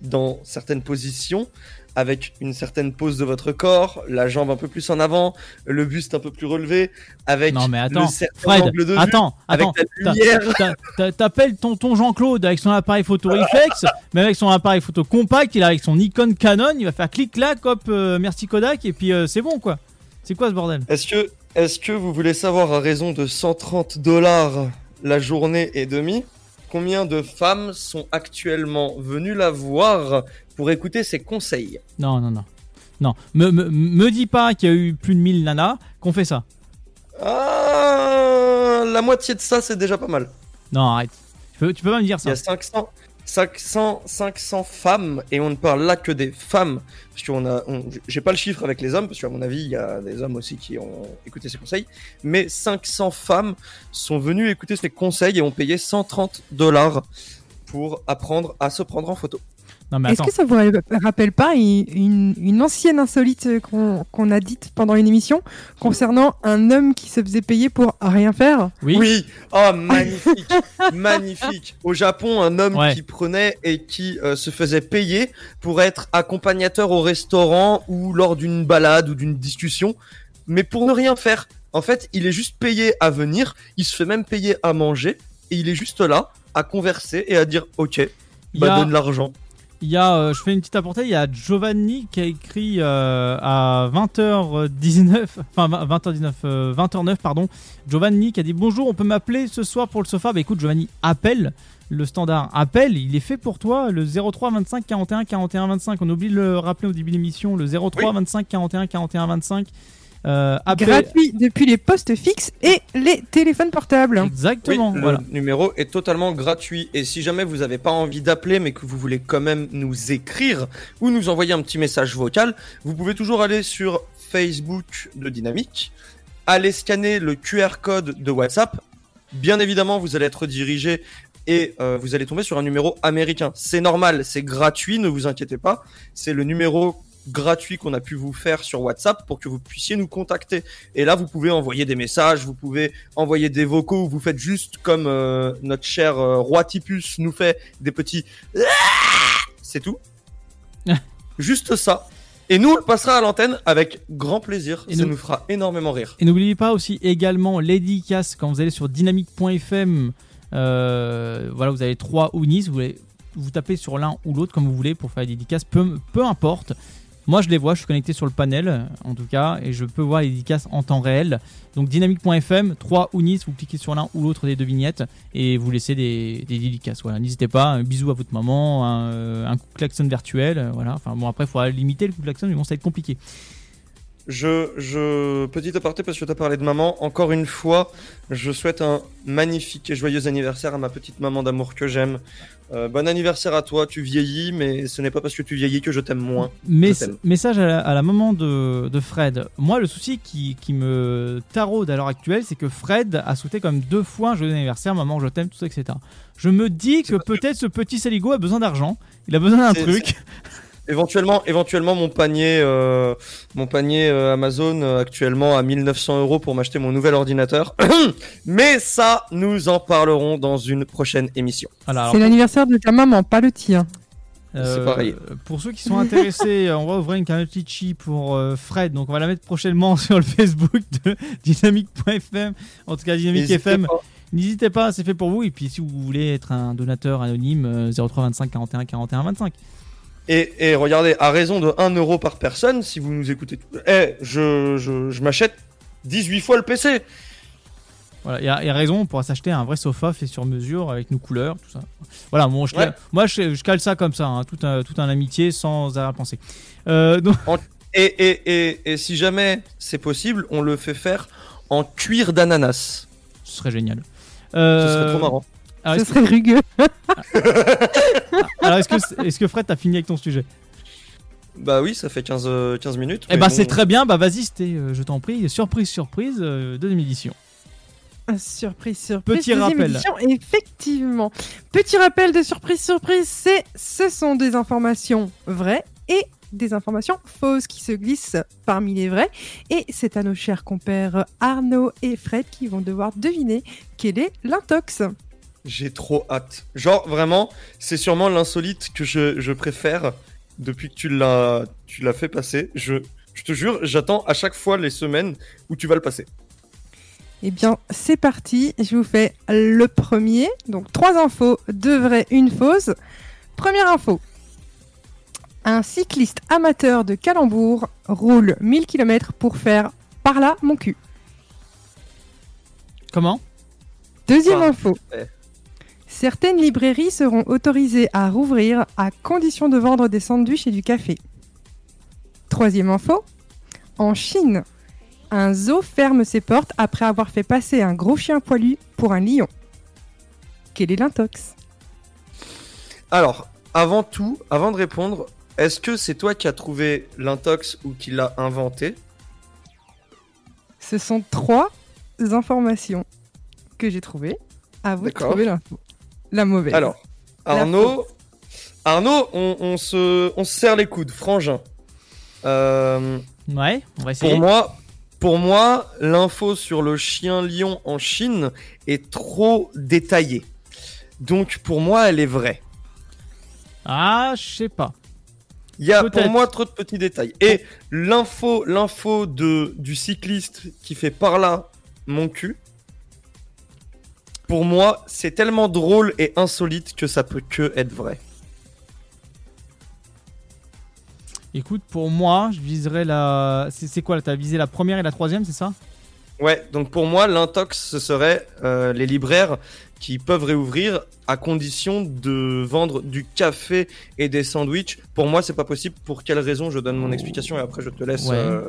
dans certaines positions avec une certaine pose de votre corps, la jambe un peu plus en avant, le buste un peu plus relevé, avec Non mais attends, le Fred, angle de vue, attends, avec attends, t'as- t'appelles tonton Jean-Claude avec son appareil photo reflex, mais avec son appareil photo compact, il est avec son Nikon Canon, il va faire clic-clac, hop, euh, merci Kodak, et puis euh, c'est bon quoi. C'est quoi ce bordel? Est-ce que, est-ce que vous voulez savoir à raison de 130 dollars la journée et demie? Combien de femmes sont actuellement venues la voir pour écouter ses conseils Non, non, non. Non, me, me, me dis pas qu'il y a eu plus de 1000 nanas qu'on fait ça. Ah, la moitié de ça, c'est déjà pas mal. Non, arrête. Tu peux, tu peux pas me dire Il ça. y a 500, 500, 500 femmes, et on ne parle là que des femmes, parce qu'on a, j'ai pas le chiffre avec les hommes, parce qu'à mon avis, il y a des hommes aussi qui ont écouté ses conseils, mais 500 femmes sont venues écouter ses conseils et ont payé 130 dollars pour apprendre à se prendre en photo. Est-ce que ça vous rappelle pas une, une ancienne insolite qu'on a dite pendant une émission concernant un homme qui se faisait payer pour rien faire? Oui. Oh, magnifique, magnifique. Au Japon, un homme Ouais. qui prenait et qui euh, se faisait payer pour être accompagnateur au restaurant ou lors d'une balade ou d'une discussion, mais pour ne rien faire. En fait, il est juste payé à venir, il se fait même payer à manger, et il est juste là à converser et à dire ok, bah a- donne l'argent. Il y a, euh, je fais une petite aparté, il y a Giovanni qui a écrit euh, à 20h19, enfin 20h19, euh, 20h09 pardon, Giovanni qui a dit bonjour, on peut m'appeler ce soir pour le sofa. Bah écoute Giovanni, appelle le standard, appelle, il est fait pour toi, le 03 25 41 41 25. On oublie de le rappeler au début de l'émission, le 03 25 41 41 25. Euh, appelle- Gratuit depuis les postes fixes et les téléphones portables. Exactement, Oui, le voilà. numéro est totalement gratuit et si jamais vous n'avez pas envie d'appeler mais que vous voulez quand même nous écrire ou nous envoyer un petit message vocal, vous pouvez toujours aller sur Facebook de Dynamique, aller scanner le QR code de WhatsApp. Bien évidemment, vous allez être dirigé et euh, vous allez tomber sur un numéro américain. C'est normal, c'est gratuit, ne vous inquiétez pas. C'est le numéro gratuit qu'on a pu vous faire sur WhatsApp pour que vous puissiez nous contacter. Et là, vous pouvez envoyer des messages, vous pouvez envoyer des vocaux, vous faites juste comme euh, notre cher euh, roi Tipus nous fait des petits. C'est tout. juste ça. Et nous, on le passera à l'antenne avec grand plaisir. Et Ça nous- nous fera énormément rire. Et n'oubliez pas aussi également Lady Cass quand vous allez sur dynamique.fm. euh, voilà, vous avez trois Unis. Vous, voulez- vous tapez sur l'un ou l'autre comme vous voulez pour faire les dédicaces, peu, peu importe. Moi, je les vois, je suis connecté sur le panel en tout cas, et je peux voir les dédicaces en temps réel. Donc dynamique.fm, 3 Unis, vous cliquez sur l'un ou l'autre des deux vignettes et vous laissez des, des dédicaces. Voilà, n'hésitez pas, un bisou à votre maman, un, euh, coup de klaxon virtuel. euh, Voilà, enfin bon, après, il faudra limiter le coup de klaxon, mais bon, ça va être compliqué. je, je, petit aparté parce que tu as parlé de maman, encore une fois, je souhaite un magnifique et joyeux anniversaire à ma petite maman d'amour que j'aime. Euh, bon anniversaire à toi, tu vieillis, mais ce n'est pas parce que tu vieillis que je t'aime moins. Mais message à la, à la maman de, de Fred. Moi, le souci qui, qui me taraude à l'heure actuelle, c'est que Fred a souhaité comme deux fois un joyeux anniversaire, maman, je t'aime, tout ça, etc. Je me dis que peut-être ce petit saligo a besoin d'argent. Il a besoin d'un truc. Éventuellement, éventuellement mon panier, euh, mon panier euh, Amazon euh, actuellement à 1900 euros pour m'acheter mon nouvel ordinateur. Mais ça, nous en parlerons dans une prochaine émission. C'est l'anniversaire de ta maman, pas le tien. Euh, C'est pareil. Pour ceux qui sont intéressés, on va ouvrir une cagnotte Litchi pour euh, Fred. Donc on va la mettre prochainement sur le Facebook de dynamique.fm. En tout cas, Dynamique N'hésitez FM. pas. N'hésitez pas, c'est fait pour vous. Et puis si vous voulez être un donateur anonyme, euh, 03 25 41 41 25. Et, et regardez, à raison de 1 euro par personne, si vous nous écoutez, eh, je, je, je m'achète 18 fois le PC. Voilà, il y, a- il y a raison, on pourra s'acheter un vrai sofa fait sur mesure avec nos couleurs, tout ça. Voilà, bon, je Ouais. cale- moi je, je cale ça comme ça, hein, tout, un, tout un amitié sans arrière-pensée. Euh, donc, et, et, et, et si jamais c'est possible, on le fait faire en cuir d'ananas. ce serait génial. Ce Euh, serait trop marrant. Alors, Ce est-ce serait rugueux. alors, est-ce que, est-ce que Fred, t'as fini avec ton sujet Bah oui, ça fait 15, euh, 15 minutes. Eh bah bon. c'est très bien, bah vas-y, c'était, euh, je t'en prie, surprise, surprise, euh, deuxième édition. Surprise, surprise. Petit deuxième rappel. édition, effectivement. Petit rappel de surprise, surprise, c'est ce sont des informations vraies et des informations fausses qui se glissent parmi les vraies. Et c'est à nos chers compères Arnaud et Fred qui vont devoir deviner quel est l'intox. J'ai trop hâte. Genre, vraiment, c'est sûrement l'insolite que je, je préfère depuis que tu l'as, tu l'as fait passer. Je, je te jure, j'attends à chaque fois les semaines où tu vas le passer. Eh bien, c'est parti. Je vous fais le premier. Donc, trois infos, deux vraies, une fausse. Première info. Un cycliste amateur de Calembourg roule 1000 km pour faire par là mon cul. Comment? Deuxième Ah, info. ouais. Certaines librairies seront autorisées à rouvrir à condition de vendre des sandwichs et du café. Troisième info. En Chine, un zoo ferme ses portes après avoir fait passer un gros chien poilu pour un lion. Quel est l'intox? Alors, avant tout, avant de répondre, est-ce que c'est toi qui as trouvé l'intox ou qui l'a inventé? Ce sont trois informations que j'ai trouvées. À vous de trouver l'info. La mauvaise. Alors, Arnaud, Arnaud, on, on se, on se serre les coudes, frangin. Euh, Ouais, on va essayer. pour moi, pour moi, l'info sur le chien lion en Chine est trop détaillée. Donc pour moi, elle est vraie. Ah, je sais pas. Il y a pour Peut-être. moi trop de petits détails. Et l'info, l'info de du cycliste qui fait par là mon cul. Pour moi, c'est tellement drôle et insolite que ça peut que être vrai. Écoute, pour moi, je viserais la. C'est quoi T'as visé la première et la troisième, c'est ça? Ouais, donc pour moi, l'intox, ce serait euh, les libraires qui peuvent réouvrir à condition de vendre du café et des sandwichs. Pour moi, c'est pas possible. Pour quelle raison? Je donne mon explication et après je te laisse. Ouais. euh,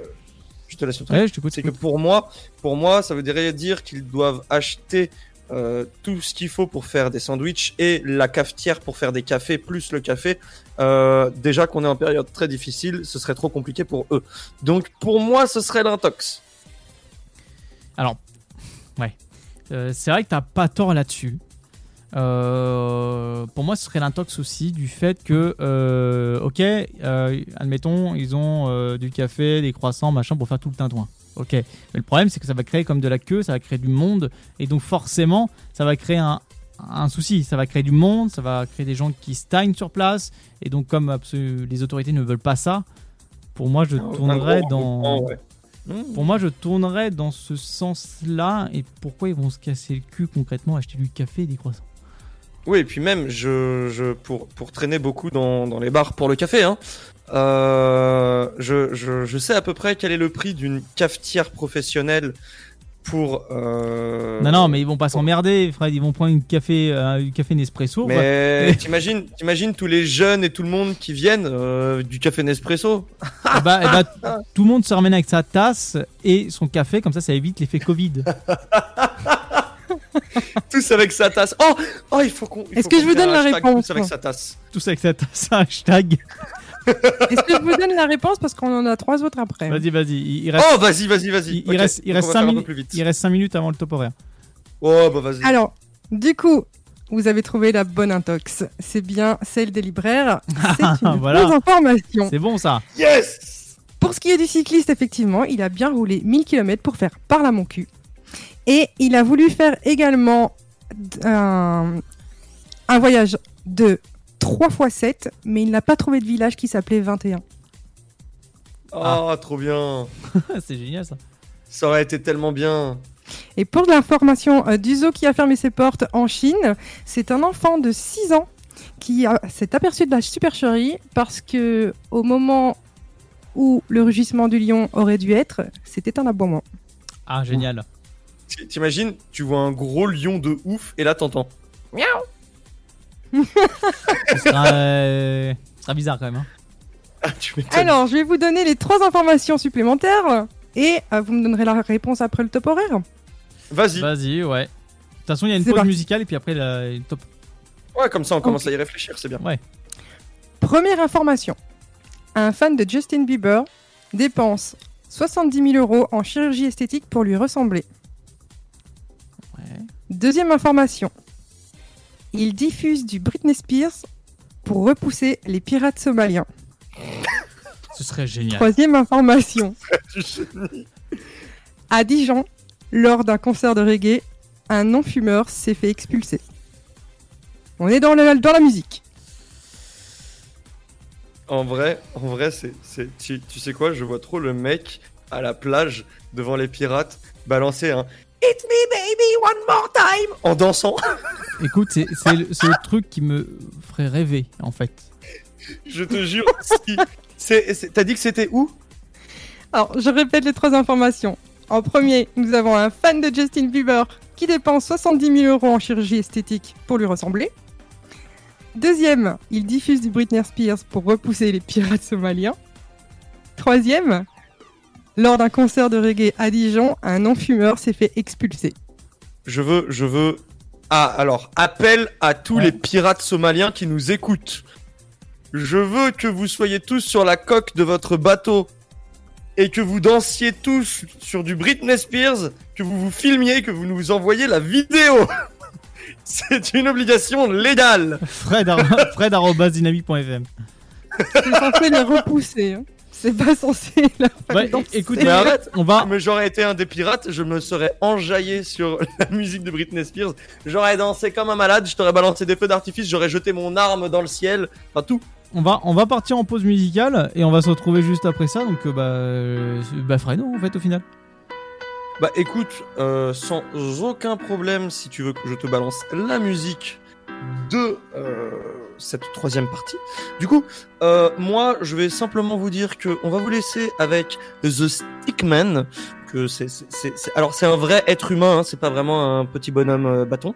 je te laisse le truc. Ouais. C'est que pour moi, pour moi, ça veut dire qu'ils doivent acheter euh, tout ce qu'il faut pour faire des sandwichs et la cafetière pour faire des cafés plus le café. Euh, déjà qu'on est en période très difficile, ce serait trop compliqué pour eux. Donc pour moi, ce serait l'intox. Alors, ouais. Euh, c'est vrai que t'as pas tort là-dessus. Pour moi, ce serait l'intox aussi du fait que, ok, admettons, ils ont du café, des croissants, machin, pour faire tout le tintouin. Ok. Mais le problème, c'est que ça va créer comme de la queue, ça va créer du monde, et donc forcément, ça va créer un, un souci. Ça va créer du monde, ça va créer des gens qui stagnent sur place, et donc comme les autorités ne veulent pas ça, pour moi, je un tournerais dans. Mmh. Pour moi, je tournerais dans ce sens-là. Et pourquoi ils vont se casser le cul concrètement, acheter du café et des croissants? Oui, et puis même, je, je, pour, pour traîner beaucoup dans, dans les bars pour le café, hein, euh, je, je, je sais à peu près quel est le prix d'une cafetière professionnelle pour. euh, Non, non, mais ils vont pas s'emmerder, Fred. Ils vont prendre une café, euh, un café Nespresso. Mais t'imagines, t'imagines tous les jeunes et tout le monde qui viennent euh, du café Nespresso? bah, tout le monde se ramène avec sa tasse et son café, comme ça, ça évite l'effet Covid. Tous avec sa tasse. Oh, oh il faut qu'on. Est-ce que je vous donne la réponse Tous avec sa tasse. Tous avec sa tasse, hashtag. Est-ce que je vous donne la réponse parce qu'on en a trois autres après Vas-y, vas-y. Il, reste, Oh, vas-y, vas-y, vas-y. il, reste, il reste on va 5 faire un peu minutes. plus vite. Il reste 5 minutes avant le top horaire. Oh, bah vas-y. Alors, du coup, vous avez trouvé la bonne intox. C'est bien celle des libraires. C'est une Voilà. bonne information. C'est bon ça. Yes Pour ce qui est du cycliste, effectivement, il a bien roulé 1000 km pour faire par là mon cul. Et il a voulu faire également un voyage de 3 x 7, mais il n'a pas trouvé de village qui s'appelait 21. Oh, trop bien. c'est génial ça. Ça aurait été tellement bien. Et pour l'information euh, du zoo qui a fermé ses portes en Chine, c'est un enfant de 6 ans qui s'est aperçu de la supercherie parce que au moment où le rugissement du lion aurait dû être, c'était un aboiement. Ah, génial. T'imagines, tu vois un gros lion de ouf et là t'entends. Miaou Ce sera, euh, ce sera bizarre quand même. hein. Ah, tu. Alors, je vais vous donner les trois informations supplémentaires et euh, vous me donnerez la réponse après le top horaire. Vas-y. Vas-y, ouais. De toute façon, il y a une pause parti. musicale et puis après, la, une top. Ouais, comme ça on commence à y réfléchir, c'est bien. Ouais. Première information. Un fan de Justin Bieber dépense 70 000 euros en chirurgie esthétique pour lui ressembler. Deuxième information. Il diffuse du Britney Spears pour repousser les pirates somaliens. Ce serait génial. Troisième information. À Dijon, lors d'un concert de reggae, un non-fumeur s'est fait expulser. On est dans la, dans la musique. En vrai, en vrai, c'est, c'est, tu, tu sais quoi, je vois trop le mec à la plage devant les pirates balancer un Hit me baby one more time en dansant. Écoute, c'est le, truc qui me ferait rêver en fait. je te jure. si- t'as dit que c'était où? Alors, je répète les trois informations. En premier, nous avons un fan de Justin Bieber qui dépense 70 000 euros en chirurgie esthétique pour lui ressembler. Deuxième, il diffuse du Britney Spears pour repousser les pirates somaliens. Troisième, lors d'un concert de reggae à Dijon, un non-fumeur s'est fait expulser. Je veux, je veux. Ah, alors, appel à tous les pirates somaliens qui nous écoutent. Je veux que vous soyez tous sur la coque de votre bateau et que vous dansiez tous sur du Britney Spears, que vous vous filmiez, que vous nous envoyiez la vidéo. C'est une obligation légale. Fred, Fred. C'est censé les repousser. hein. C'est pas censé Ouais, danser. écoute, Mais arrête, on va. Mais j'aurais été un des pirates, je me serais enjaillé sur la musique de Britney Spears. J'aurais dansé comme un malade, je t'aurais balancé des feux d'artifice, j'aurais jeté mon arme dans le ciel, enfin tout. On va, on va partir en pause musicale et on va se retrouver juste après ça. Donc, euh, bah, euh, bah Fred, en fait, au final. Bah écoute, euh, sans aucun problème, si tu veux que je te balance la musique de euh, cette troisième partie. Du coup, euh, moi, je vais simplement vous dire que on va vous laisser avec The Stickman. Que c'est, alors c'est un vrai être humain, hein, c'est pas vraiment un petit bonhomme euh, bâton,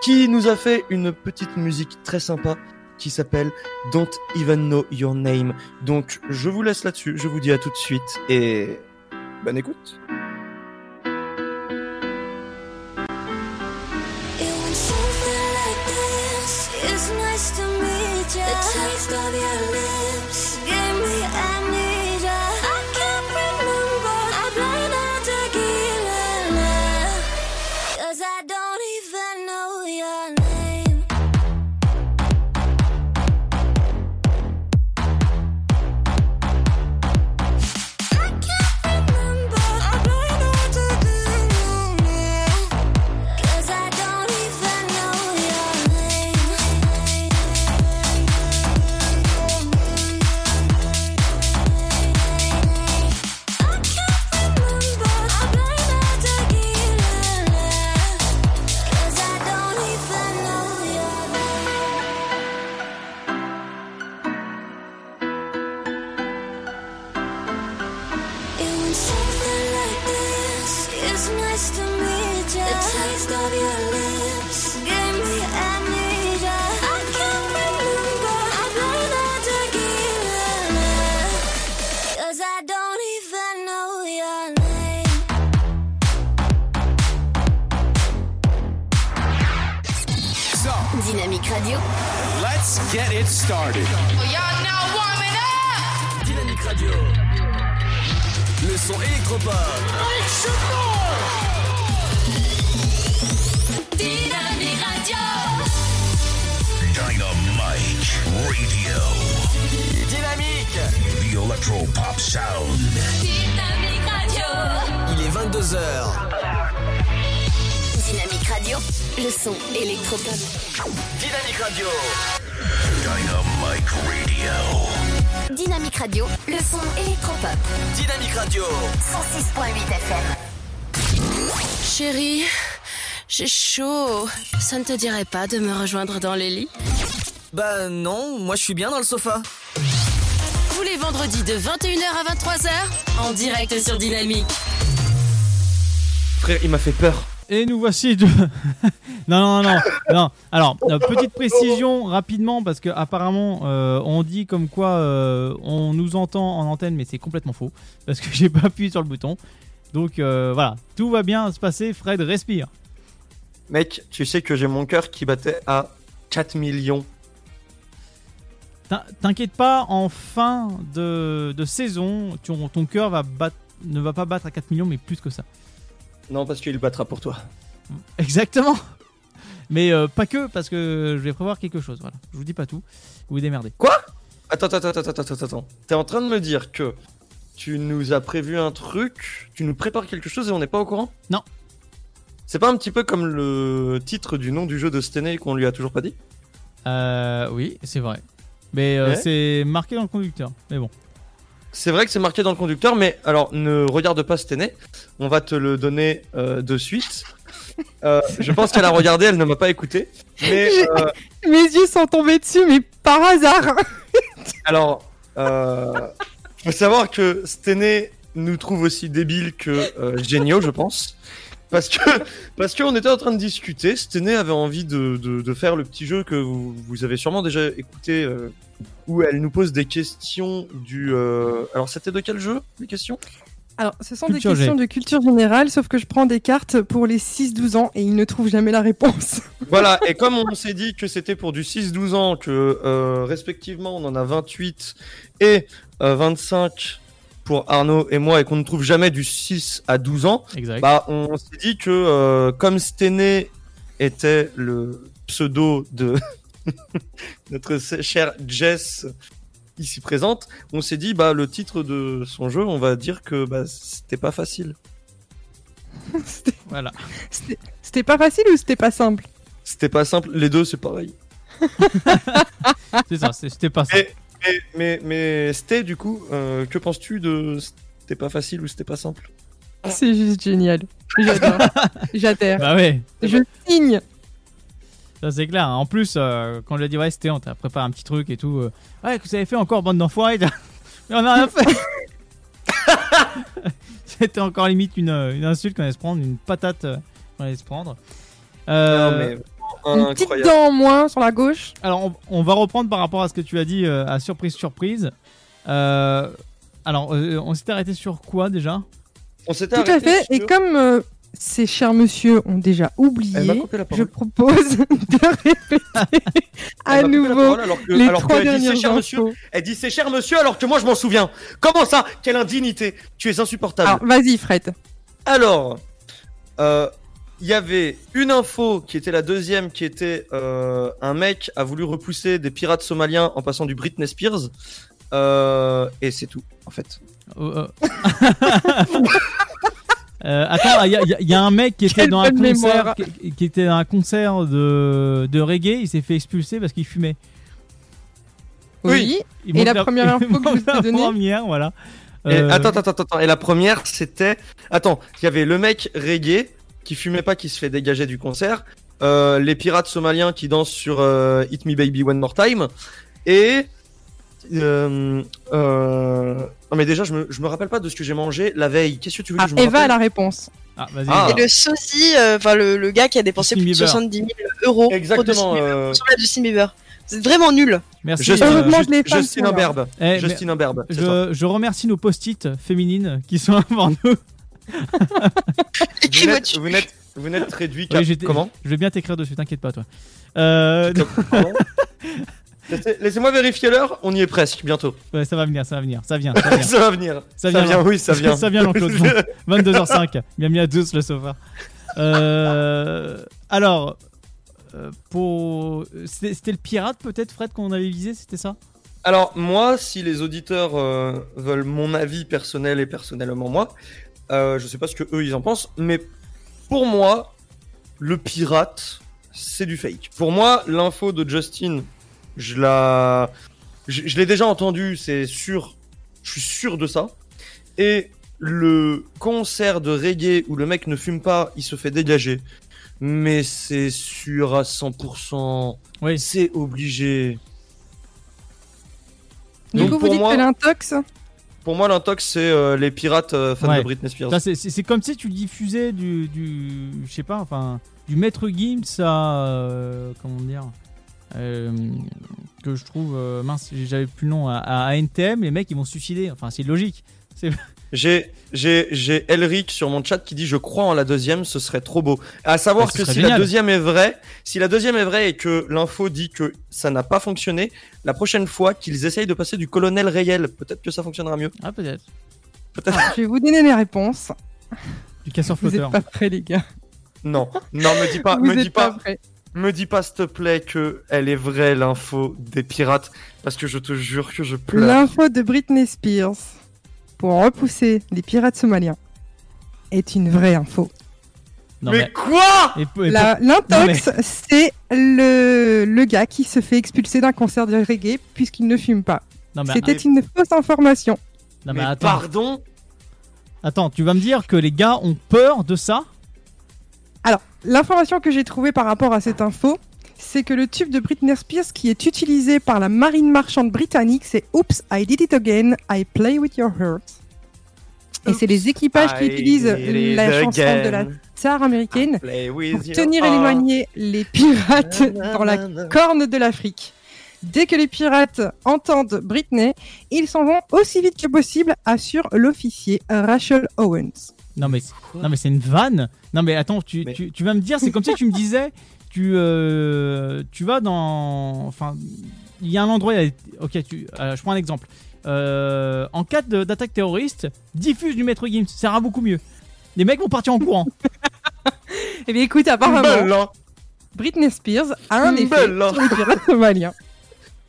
qui nous a fait une petite musique très sympa qui s'appelle Don't Even Know Your Name. Donc je vous laisse là-dessus, je vous dis à tout de suite et bonne écoute. The taste of your get it started. Dynamique Radio. Le son électropop. Dynamique Radio. Dynamite Radio. Dynamique. The Electro Pop Sound. Dynamique Radio. Il est 22h. Dynamique Radio. Le son électropop. Dynamique Radio. Dynamite Radio. Dynamique Radio. Le son électropop. Dynamique Radio. 106.8 FM. Chérie, j'ai chaud. Ça ne te dirait pas de me rejoindre dans les lits? Bah non, moi je suis bien dans le sofa. Tous les vendredis de 21h à 23h, en direct sur Dynamique. Frère, il m'a fait peur. Et nous voici de. non, non, non, non. Alors, euh, petite précision rapidement, parce que apparemment, euh, on dit comme quoi euh, on nous entend en antenne, mais c'est complètement faux, parce que j'ai pas appuyé sur le bouton. Donc euh, voilà, tout va bien se passer. Fred, respire. Mec, tu sais que j'ai mon cœur qui battait à 4 millions. T'in- T'inquiète pas, en fin de, de saison, ton, ton cœur va battre, ne va pas battre à 4 millions, mais plus que ça. Non, parce qu'il battra pour toi. Exactement. Mais euh, pas que, parce que je vais prévoir quelque chose. Voilà, je vous dis pas tout. Vous vous démerdez. Quoi? Attends, attends, attends, attends, attends, attends. T'es en train de me dire que tu nous as prévu un truc, tu nous prépares quelque chose et on n'est pas au courant? Non. C'est pas un petit peu comme le titre du nom du jeu de Stenay qu'on lui a toujours pas dit? Euh, oui, c'est vrai. Mais euh, Ouais. c'est marqué dans le conducteur. Mais bon. C'est vrai que c'est marqué dans le conducteur, mais alors ne regarde pas Stenay. On va te le donner euh, de suite. Euh, je pense qu'elle a regardé, elle ne m'a pas écouté. Mais euh, Mes yeux sont tombés dessus, mais par hasard. alors, euh, faut savoir que Stenay nous trouve aussi débiles que géniaux, je pense. Parce que parce qu'on était en train de discuter, Stenay avait envie de, de, de faire le petit jeu que vous, vous avez sûrement déjà écouté, où elle nous pose des questions du. euh, Alors c'était de quel jeu les questions? Alors, ce sont Culture des questions G. de culture générale, sauf que je prends des cartes pour les 6-12 ans et ils ne trouvent jamais la réponse. Voilà, et comme on s'est dit que c'était pour du 6-12 ans, que euh, respectivement on en a 28 et euh, 25 pour Arnaud et moi, et qu'on ne trouve jamais du 6 à 12 ans, Exact. bah on s'est dit que euh, comme Stené était le pseudo de notre chère Jess ici présente, on s'est dit bah le titre de son jeu, on va dire que bah, c'était pas facile. Voilà. C'était- C'était pas facile ou c'était pas simple? C'était pas simple, les deux c'est pareil. c'est ça, c'était pas ça. Mais, mais, mais, mais Sté, du coup, euh, que penses-tu de c'était pas facile ou c'était pas simple? C'est juste génial. J'adore. J'adhère. Bah ouais. Je signe. Ça c'est clair. En plus, euh, quand je lui ai dit ouais, c'était, on t'a préparé un petit truc et tout. euh, ouais, que vous avez fait encore bande d'enfoirés. Mais on a rien fait. C'était encore limite une, euh, une insulte qu'on allait se prendre, une patate qu'on allait se prendre. Euh, Non, mais Une petite dent en moins sur la gauche. Alors, on, on va reprendre par rapport à ce que tu as dit euh, à surprise surprise. Euh, alors, euh, on s'était arrêté sur quoi déjà? On s'était Tout à fait. Et comme euh, ces chers monsieur ont déjà Elle oublié, je propose de répéter à Elle nouveau parole alors que, les alors trois dit monsieur. Elle dit c'est cher monsieur alors que moi je m'en souviens. Comment ça? Quelle indignité Tu es insupportable. Alors, vas-y, Fred. Alors, euh, il y avait une info qui était la deuxième, qui était euh, un mec a voulu repousser des pirates somaliens en passant du Britney Spears. Euh, et c'est tout, en fait. Euh, attends, il y, a- y a- y a un mec qui était dans un concert, qui, qui était dans un concert de, de reggae. Il s'est fait expulser parce qu'il fumait. Oui. Il Et la première info que je vous ai la donnée première, voilà. Et Euh, attends, attends, attends, attends. Et la première, c'était. Attends, il y avait le mec reggae qui fumait pas, qui se fait dégager du concert. euh, les pirates somaliens qui dansent sur euh, Hit Me Baby One More Time. Et. Euh, euh, Non, mais déjà, je me, je me rappelle pas de ce que j'ai mangé la veille. Qu'est-ce que tu veux Ah, que je me Eva a la réponse. Ah, vas-y. Ah. Et le sosie, euh, enfin le, le gars qui a dépensé Justin plus de Bieber. 70 000 euros Exactement, pour euh, pour la Justin Bieber. C'est vraiment nul. Merci. Justin, euh, Heureusement que les femmes Justin sont là. Imberbe. Eh, Justin mais- Imberbe. je, je remercie nos post-it féminines qui sont avant nous. Vous n'êtes- Vous n'êtes, vous n'êtes réduit qu'à. Oui, Comment Je vais bien t'écrire dessus, t'inquiète pas, toi. Euh, Laissez-moi vérifier l'heure, on y est presque, bientôt. Ouais, ça va venir, ça va venir, ça vient. Ça vient, Ça va venir. Ça Ça vient, vient, oui, ça vient. ça vient, Jean-Claude. Bon, 22h05. Bienvenue à tous, le sofa. Euh, alors, euh, pour. C'était c'était le pirate, peut-être, Fred, qu'on avait visé, c'était ça? Alors, moi, si les auditeurs euh, veulent mon avis personnel et personnellement moi, euh, je sais pas ce que eux ils en pensent, mais pour moi, le pirate, c'est du fake. Pour moi, l'info de Justin, je la. Je, je l'ai déjà entendu, c'est sûr. Je suis sûr de ça. Et le concert de reggae où le mec ne fume pas, il se fait dégager. Mais c'est sûr à 100%. Oui. C'est obligé. Du Donc, coup, vous pour dites moi- que l'intox Pour moi, l'intox, c'est euh, les pirates euh, fans Ouais. de Britney Spears. Ça, c'est- C'est c'est comme si tu diffusais du. du je sais pas, enfin. Du Maître Gims à. euh, comment dire euh, Que je trouve. euh, mince, j'avais plus le nom. À, à NTM, les mecs, ils vont se suicider. Enfin, c'est logique. C'est. J'ai, j'ai, j'ai Elric sur mon chat qui dit je crois en la deuxième, ce serait trop beau. À savoir ce que si la deuxième est vraie, si la deuxième est vraie et que l'info dit que ça n'a pas fonctionné, la prochaine fois qu'ils essayent de passer du colonel réel, peut-être que ça fonctionnera mieux. Ah, peut-être. Peut-être. Je vais vous donner les réponses. Du casseur Vous flotteur. êtes pas prêts, les gars. Non, non, me dis pas, Vous me êtes dis pas, prêts. Me dis pas s'il te plaît que elle est vraie l'info des pirates, parce que je te jure que je pleure. L'info de Britney Spears pour repousser les pirates somaliens est une vraie info. Non, mais, quoi? L'intox, mais- c'est le, le gars qui se fait expulser d'un concert de reggae puisqu'il ne fume pas. Non, mais- C'était une fausse information. Non, mais, Mais attends. pardon? Attends, tu vas me dire que les gars ont peur de ça? Alors, l'information que j'ai trouvée par rapport à cette info, c'est que le tube de Britney Spears qui est utilisé par la marine marchande britannique, c'est Oops, I did it again, I play with your heart. Et c'est les équipages qui I utilisent la chanson de la tsar américaine pour tenir heart. éloignés les pirates dans la corne de l'Afrique. Dès que les pirates entendent Britney, ils s'en vont aussi vite que possible, assure l'officier Rachel Owens. Non mais, non mais c'est une vanne. Non mais attends, tu, tu, tu vas me dire, c'est comme si tu me disais, tu, euh, tu vas dans... Enfin, il y a un endroit, il y a- ok, tu, euh, je prends un exemple. Euh, en cas d'attaque terroriste, diffuse du Maître Gims, ça ira beaucoup mieux. Les mecs vont partir en courant. Eh bien écoute, apparemment, Bella, Britney Spears a un effet Bella. sur les pirates somaliens.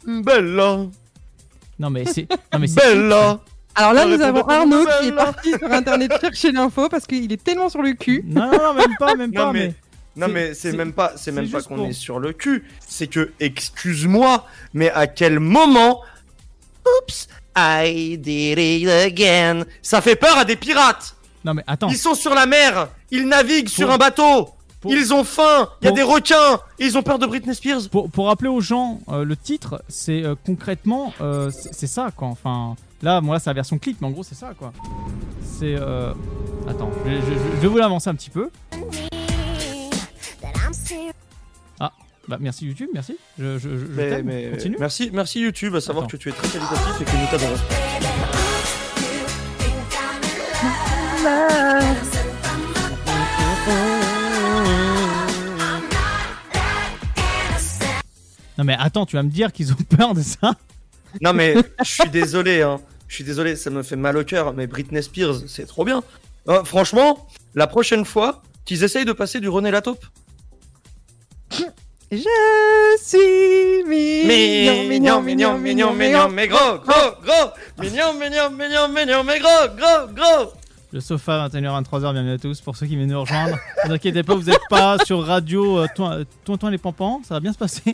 Bella, Non mais c'est... Non mais c'est... Bella. Alors là, nous avons Arnaud qui est parti sur internet chercher l'info parce qu'il est tellement sur le cul. Non, non, non, même pas, même Non pas, mais, mais... non mais c'est même pas, c'est même pas qu'on pour- est sur le cul. C'est que, excuse-moi, mais à quel moment, oups, I did it again, ça fait peur à des pirates. Non mais attends. Ils sont sur la mer, ils naviguent sur un bateau, pour- ils ont faim, il y a pour- des requins, ils ont peur de Britney Spears. Pour, pour rappeler aux gens, euh, le titre, c'est euh, concrètement, euh, c'est c'est ça quoi. Enfin, là, moi, c'est la version clip, mais en gros, c'est ça quoi. C'est. euh, Attends, je, vais- je- je- je vais vous l'avancer un petit peu. Ah, bah merci YouTube, merci. Je, Mais, mais- Continue. merci, merci YouTube, à savoir Attends. que tu es très qualitatif et que nous t'adorons. Non mais attends, tu vas me dire qu'ils ont peur de ça? Non mais je suis désolé, hein. Je suis désolé, ça me fait mal au cœur, mais Britney Spears, c'est trop bien. Euh, franchement, la prochaine fois qu'ils essayent de passer du René Lataupe. Je suis mignon, Mignon, mignon, mignon, mignon, mais gros, gros, gros. Mignon, mignon, mignon, mignon, mais gros, gros, gros. Le sofa, 21h, 23h, bienvenue à tous. Pour ceux qui viennent nous rejoindre, ne vous inquiétez pas, vous n'êtes pas sur radio euh, Tonton les Pampans, ça va bien se passer.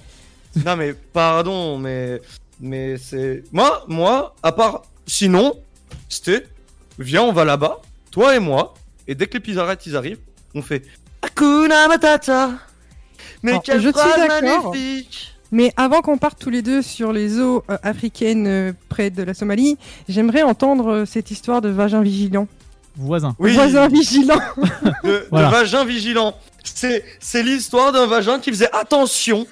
Non mais pardon, mais mais c'est moi, moi, à part sinon, c'était viens, on va là-bas, toi et moi, et dès que les ils arrivent, on fait Hakuna Matata. Mais quelle phrase magnifique. Mais avant qu'on parte tous les deux sur les eaux euh, africaines euh, près de la Somalie, j'aimerais entendre euh, cette histoire de vagin vigilant. Voisin. Oui. Voisin vigilant. de, de vagin vigilant. C'est, c'est l'histoire d'un vagin qui faisait attention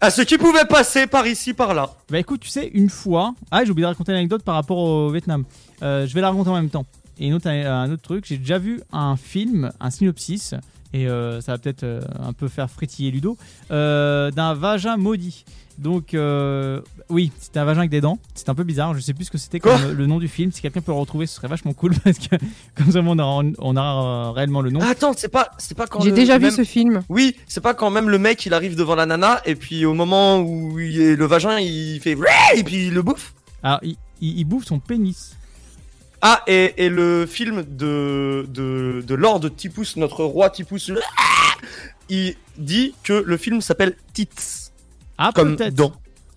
à ce qui pouvait passer par ici, par là. Bah écoute, tu sais, une fois. Ah, j'ai oublié de raconter l'anecdote par rapport au Vietnam. Euh, je vais la raconter en même temps. Et une autre, un autre truc, j'ai déjà vu un film, un synopsis. et euh, ça va peut-être euh, un peu faire frétiller Ludo, euh, d'un vagin maudit. Donc, euh, oui, c'était un vagin avec des dents. C'était un peu bizarre. Je sais plus ce que c'était comme le nom du film. Si quelqu'un peut le retrouver, ce serait vachement cool parce que comme ça, on a, on a euh, réellement le nom. Ah, attends, c'est pas, c'est pas quand. J'ai déjà vu même- ce film. Oui, c'est pas quand même le mec il arrive devant la nana et puis au moment où il est, le vagin il fait et puis il le bouffe. Alors, il, il- il bouffe son pénis. Ah, et, et le film de, de, de Lord Tipus, notre roi Tipus, le- il dit que le film s'appelle Tits. Ah, Comme peut-être. dents.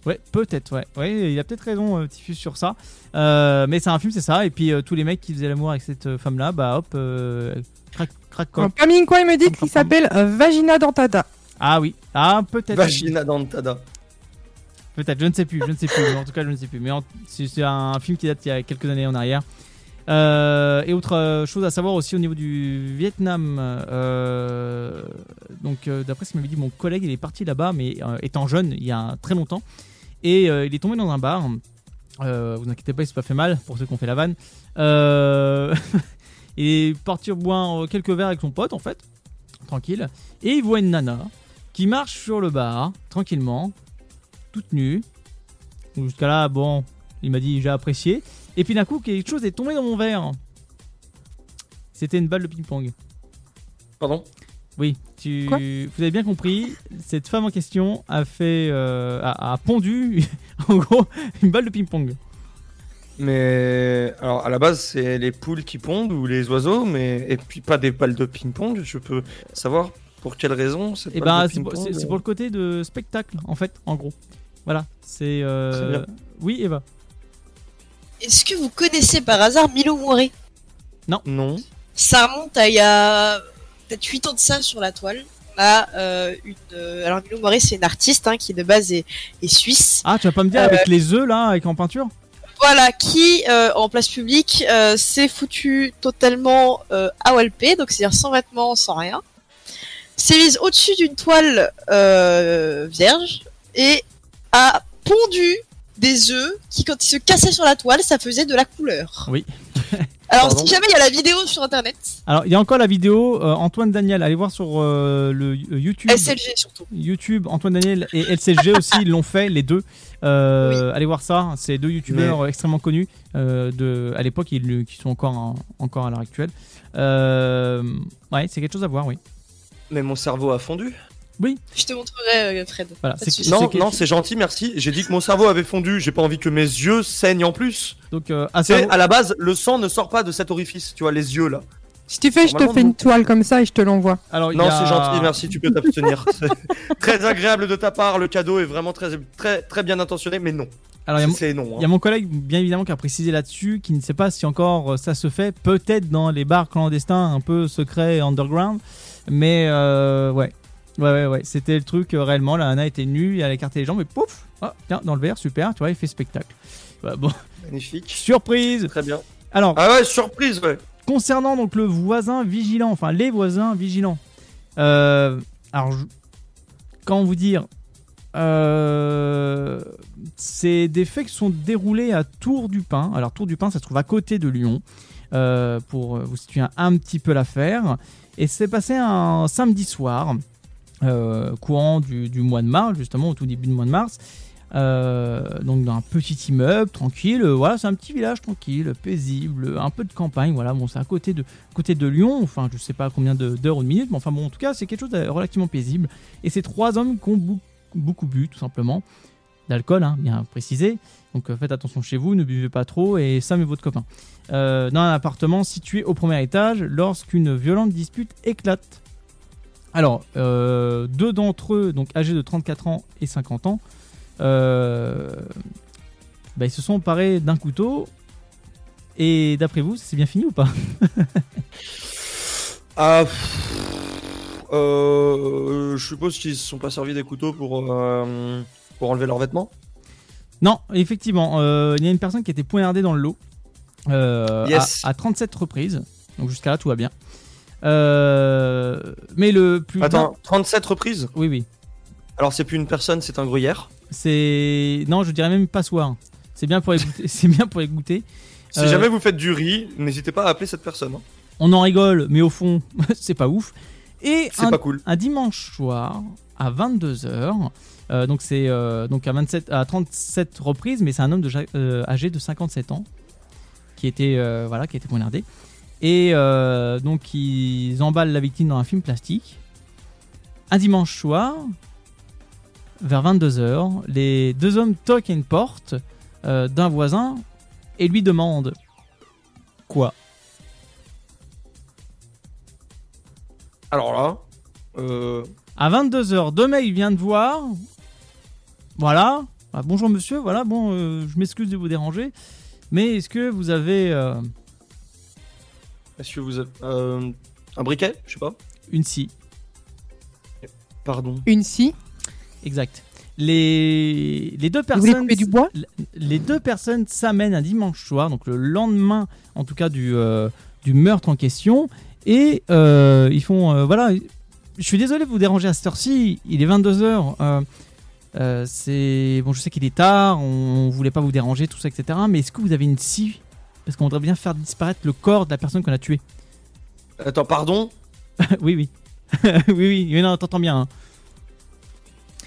Ouais, peut-être, ouais. Ouais, il a peut-être raison, euh, Tiffus, sur ça. Euh, mais c'est un film, c'est ça. Et puis, euh, tous les mecs qui faisaient l'amour avec cette euh, femme-là, bah hop, euh, crac, crac, coc. Camille Coin me dit qu'il s'appelle euh, Vagina Dentada. Ah oui, ah peut-être. Vagina Dentada. Peut-être, je ne sais plus, je ne sais plus. en tout cas, je ne sais plus. Mais en- c'est c'est un film qui date il y a quelques années en arrière. Euh, et autre euh, chose à savoir aussi au niveau du Vietnam. euh, donc, d'après ce qu'il m'avait dit, mon collègue, il est parti là-bas, mais étant jeune, il y a très longtemps. Et il est tombé dans un bar. Vous inquiétez pas, il s'est pas fait mal pour ceux qui ont fait la vanne. Il est parti boire quelques verres avec son pote, en fait, tranquille. Et il voit une nana qui marche sur le bar, tranquillement, toute nue. Jusqu'à là, bon, il m'a dit j'ai apprécié. Et puis d'un coup, quelque chose est tombé dans mon verre. C'était une balle de ping-pong. Pardon? Oui, tu, Quoi? vous avez bien compris. Cette femme en question a fait, euh, a, a pondu, en gros, une balle de ping-pong. Mais alors à la base c'est les poules qui pondent ou les oiseaux, mais et puis pas des balles de ping-pong. Je peux savoir pour quelle raison cette Et balle bah, de c'est pour, ping-pong, c'est- c'est euh, pour le côté de spectacle, en fait, en gros. Voilà, c'est. euh. Oui, Eva. Est-ce que vous connaissez par hasard Milo Moiré Non. Non. Ça remonte à il y a peut-être 8 ans de ça sur la toile. On a euh, une. euh, alors Milo Moiré, c'est une artiste hein, qui de base est, est suisse. Ah, tu vas pas me dire Euh, avec les œufs là, avec en peinture? Voilà, qui euh, en place publique euh, s'est foutu totalement euh, à Walpé, donc c'est-à-dire sans vêtements, sans rien. S'est mise au-dessus d'une toile euh, vierge et a pondu des œufs qui, quand ils se cassaient sur la toile, ça faisait de la couleur. Oui. Alors, Pardon si jamais il y a la vidéo sur internet, Alors, il y a encore la vidéo euh, Antoine Daniel. Allez voir sur euh, le euh, YouTube. SLG surtout. YouTube, Antoine Daniel et LCG aussi, l'ont fait, les deux. Euh, Allez voir ça. C'est deux youtubeurs Mais- extrêmement connus euh, de, à l'époque, ils, qui sont encore, en- encore à l'heure actuelle. Euh, ouais, c'est quelque chose à voir, oui. Mais mon cerveau a fondu. Oui. je te montrerai, euh, Fred. Voilà. Non, non, c'est gentil, merci. J'ai dit que mon cerveau avait fondu. J'ai pas envie que mes yeux saignent en plus. Donc, euh, à la base, le sang ne sort pas de cet orifice. Tu vois les yeux là. Si tu fais, je te fais une toile comme ça et je te l'envoie. Alors, Non, y a- c'est gentil, merci, tu peux t'abstenir. C'est très agréable de ta part, le cadeau est vraiment très, très, très bien intentionné, mais non. Alors, il y a mon- c'est non. Il hein. y a mon collègue, bien évidemment, qui a précisé là-dessus, qui ne sait pas si encore euh, ça se fait, peut-être dans les bars clandestins un peu secrets, underground. Mais euh, ouais, ouais, ouais, ouais. c'était le truc euh, réellement. La nana était nue, elle a écarté les jambes, et pouf, ah, tiens, dans le verre, super, tu vois, il fait spectacle. Ouais, bon, Magnifique. surprise Très bien. Alors, Ah ouais, surprise, ouais. concernant donc le voisin vigilant, enfin les voisins vigilants. Euh, alors, je- comment vous dire euh, C'est des faits qui sont déroulés à Tour du Pin. Alors Tour du Pin, ça se trouve à côté de Lyon. euh, pour vous situer un, un petit peu l'affaire. Et c'est passé un samedi soir, courant du, mois de mars, justement au tout début du mois de mars. Euh, donc dans un petit immeuble tranquille, euh, voilà, c'est un petit village tranquille, paisible, un peu de campagne, voilà, bon, c'est à côté de, côté de Lyon, enfin, je sais pas combien d'heures ou de minutes, mais enfin, bon, en tout cas, c'est quelque chose de relativement paisible. Et c'est trois hommes qui ont beaucoup bu, tout simplement, d'alcool, hein, bien précisé. Donc euh, faites attention chez vous, ne buvez pas trop et Sam est votre copain. Euh, dans un appartement situé au premier étage, lorsqu'une violente dispute éclate. Alors, euh, deux d'entre eux, donc âgés de 34 ans et 50 ans, euh, bah, ils se sont emparés d'un couteau. Et d'après vous, c'est bien fini ou pas? Ah, euh, je suppose qu'ils se sont pas servis des couteaux pour, pour enlever leurs vêtements? Non, effectivement, il y a une personne qui a été poignardée dans le lot Yes. à, à 37 reprises. Donc jusqu'à là, tout va bien. Euh, mais le plus. Attends, 37 reprises? Oui, oui. Alors c'est plus une personne, c'est un gruyère? C'est. Non, je dirais même passoire. C'est bien pour goûter. c'est bien pour goûter. Si Euh, jamais vous faites du riz, n'hésitez pas à appeler cette personne. hein. On en rigole, mais au fond, c'est pas ouf. Et C'est un, pas cool. un dimanche soir à 22h. donc c'est euh, donc à 27 à 37 reprises, mais c'est un homme de, ja- euh, âgé de 57 ans qui était euh, voilà qui était poignardé. Et euh, donc ils emballent la victime dans un film plastique. Un dimanche soir, vers 22h, les deux hommes toquent à une porte euh, d'un voisin et lui demandent quoi? Alors là, euh, À 22h, deux mecs viennent de voir. Voilà. Ah, bonjour monsieur, voilà, bon, euh, je m'excuse de vous déranger. Mais est-ce que vous avez est-ce que vous avez euh, un briquet Je sais pas? une scie Pardon. Une scie. Exact. Les, les deux Vous voulez personnes. couper du bois? Les deux personnes s'amènent un dimanche soir, donc le lendemain, en tout cas, du, euh, du meurtre en question. Et euh, ils font. euh, voilà, je suis désolé de vous déranger à cette heure-ci, il est 22h. Euh, euh, c'est bon, je sais qu'il est tard, on voulait pas vous déranger, tout ça, etc. Mais est-ce que vous avez une scie Parce qu'on voudrait bien faire disparaître le corps de la personne qu'on a tuée. Attends, pardon? Oui, oui. oui, oui, mais non, t'entends bien. hein.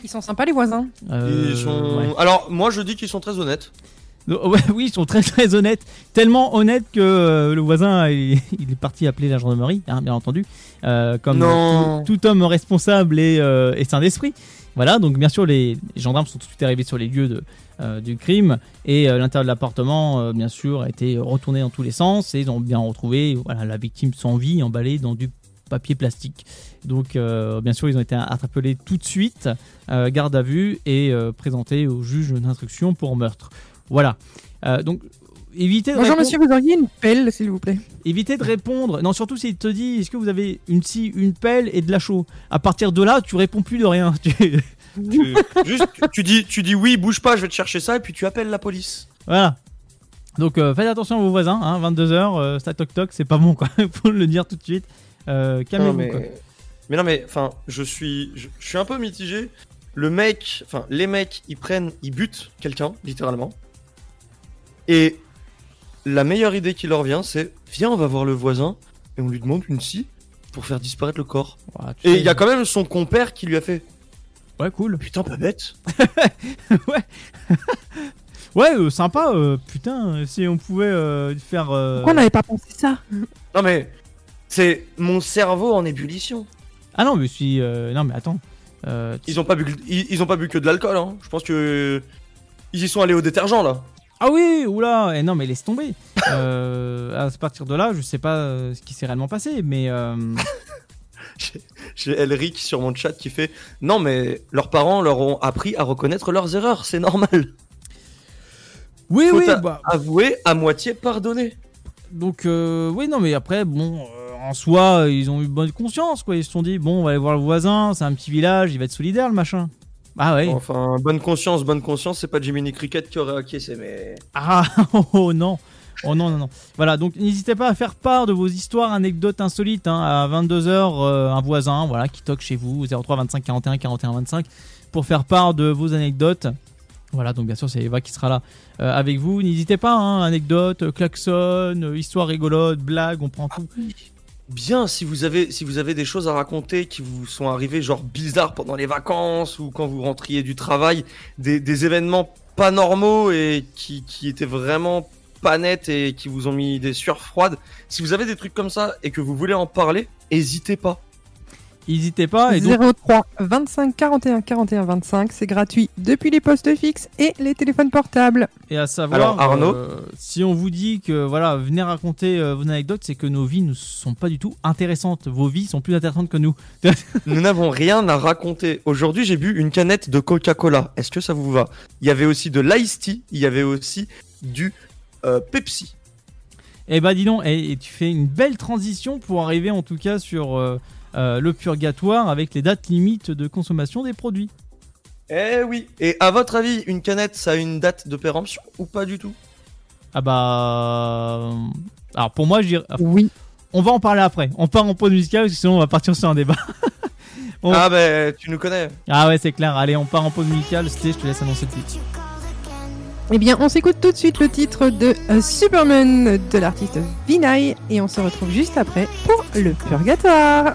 Ils sont sympas les voisins. Euh, Ils sont... ouais. Alors, moi je dis qu'ils sont très honnêtes. Ouais, oui, ils sont très très honnêtes, tellement honnêtes que euh, le voisin il, il est parti appeler la gendarmerie, hein, bien entendu, euh, comme Non. Tout, tout homme responsable et, euh, et sain d'esprit. Voilà, donc bien sûr les, gendarmes sont tout de suite arrivés sur les lieux euh, du crime et euh, l'intérieur de l'appartement, euh, bien sûr, a été retourné dans tous les sens et ils ont bien retrouvé la victime sans vie emballée dans du papier plastique. Donc bien sûr ils ont été interpellés tout de suite, garde à vue et présentés au juge d'instruction pour meurtre. Voilà. Donc, évitez de Bonjour répondre- monsieur, vous auriez une pelle s'il vous plaît. Évitez de répondre. Non, surtout s'il te dit est-ce que vous avez une scie, une pelle et de la chaux? À partir de là, tu réponds plus de rien. Tu- Tu, juste, tu dis, tu dis oui, bouge pas, je vais te chercher ça, et puis tu appelles la police. voilà. Donc euh, faites attention à vos voisins. Hein, 22h, euh, ça toc toc, c'est pas bon quoi. Faut le dire tout de suite. Euh, Calmez-vous mais... quoi. mais non, mais enfin, je suis, je, je suis un peu mitigé. Le mec, enfin, les mecs, ils prennent, ils butent quelqu'un, littéralement. Et la meilleure idée qui leur vient, c'est viens, on va voir le voisin et on lui demande une scie pour faire disparaître le corps. Ouais, tu Et il y a quand même son compère qui lui a fait. Ouais, cool. Putain, pas bête. Ouais, euh, sympa. euh, putain, si on pouvait euh, faire. euh, Pourquoi on n'avait pas pensé ça? Non mais c'est mon cerveau en ébullition. Ah non, mais si. euh, Non, mais attends. Euh, Ils ont pas bu, que- ils, ils ont pas bu que de l'alcool. Hein. Je pense que ils y sont allés au détergent là. Ah oui, oula, eh non mais laisse tomber. Euh, à partir de là, je sais pas euh, ce qui s'est réellement passé, mais euh, J'ai Elric sur mon chat qui fait non mais leurs parents leur ont appris à reconnaître leurs erreurs, c'est normal. oui, Faut oui, a- bah, avouer à moitié pardonner. donc euh, oui, non mais après, bon, euh, en soi, ils ont eu bonne conscience, quoi. Ils se sont dit, bon, on va aller voir le voisin, c'est un petit village, il va être solidaire, le machin. Ah ouais. Enfin bonne conscience, bonne conscience, c'est pas Jiminy Cricket qui aurait acquiescé mais. Ah oh non. Oh non, non, non. Voilà, donc n'hésitez pas à faire part de vos histoires, anecdotes insolites. hein, à 22h, un voisin voilà, qui toque chez vous, 03 25 41 41 25, pour faire part de vos anecdotes. Voilà, donc bien sûr, c'est Eva qui sera là euh, avec vous. N'hésitez pas, hein, anecdotes, klaxon, euh, histoire rigolote, blague, on prend tout. Bien, si vous avez si vous avez des choses à raconter qui vous sont arrivées genre bizarres pendant les vacances ou quand vous rentriez du travail, des, événements pas normaux et qui, qui étaient vraiment pas nets et qui vous ont mis des sueurs froides. Si vous avez des trucs comme ça et que vous voulez en parler, hésitez pas. N'hésitez pas. Et donc, 03 25 41 41 25, c'est gratuit depuis les postes fixes et les téléphones portables. Et à savoir, Alors, Arnaud euh, si on vous dit que voilà, venez raconter euh, vos anecdotes, c'est que nos vies ne sont pas du tout intéressantes. Vos vies sont plus intéressantes que nous. Nous n'avons rien à raconter. Aujourd'hui, j'ai bu une canette de Coca-Cola. Est-ce que ça vous va? Il y avait aussi de l'ice tea, il y avait aussi du euh, Pepsi. Eh bah dis donc, et, et tu fais une belle transition pour arriver en tout cas sur euh, le purgatoire avec les dates limites de consommation des produits. Eh oui. Et à votre avis, une canette, ça a une date de péremption ou pas du tout? Ah bah... euh, Alors pour moi, je dirais... Oui. On va en parler après. On part en pause musicale parce que sinon on va partir sur un débat. On- Ah ben, tu nous connais. Ah ouais, c'est clair. Allez, on part en pause musicale. C'était, je te laisse annoncer le titre. Eh bien, on s'écoute tout de suite le titre de euh, Superman de l'artiste Vinay et on se retrouve juste après pour le purgatoire.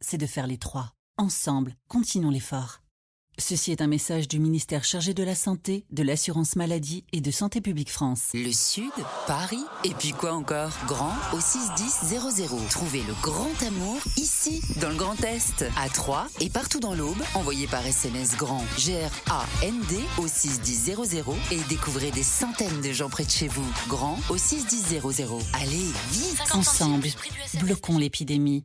c'est de faire les trois. Ensemble, continuons l'effort. Ceci est un message du ministère chargé de la Santé, de l'Assurance Maladie et de Santé Publique France. Le Sud, Paris, et puis quoi encore? Grand au 61000. Trouvez le grand amour ici, dans le Grand Est, à Troyes et partout dans l'Aube. Envoyez par SMS grand G-R-A-N-D au 61000 et découvrez des centaines de gens près de chez vous. Grand au 61000. Allez, vite Ensemble, bloquons l'épidémie.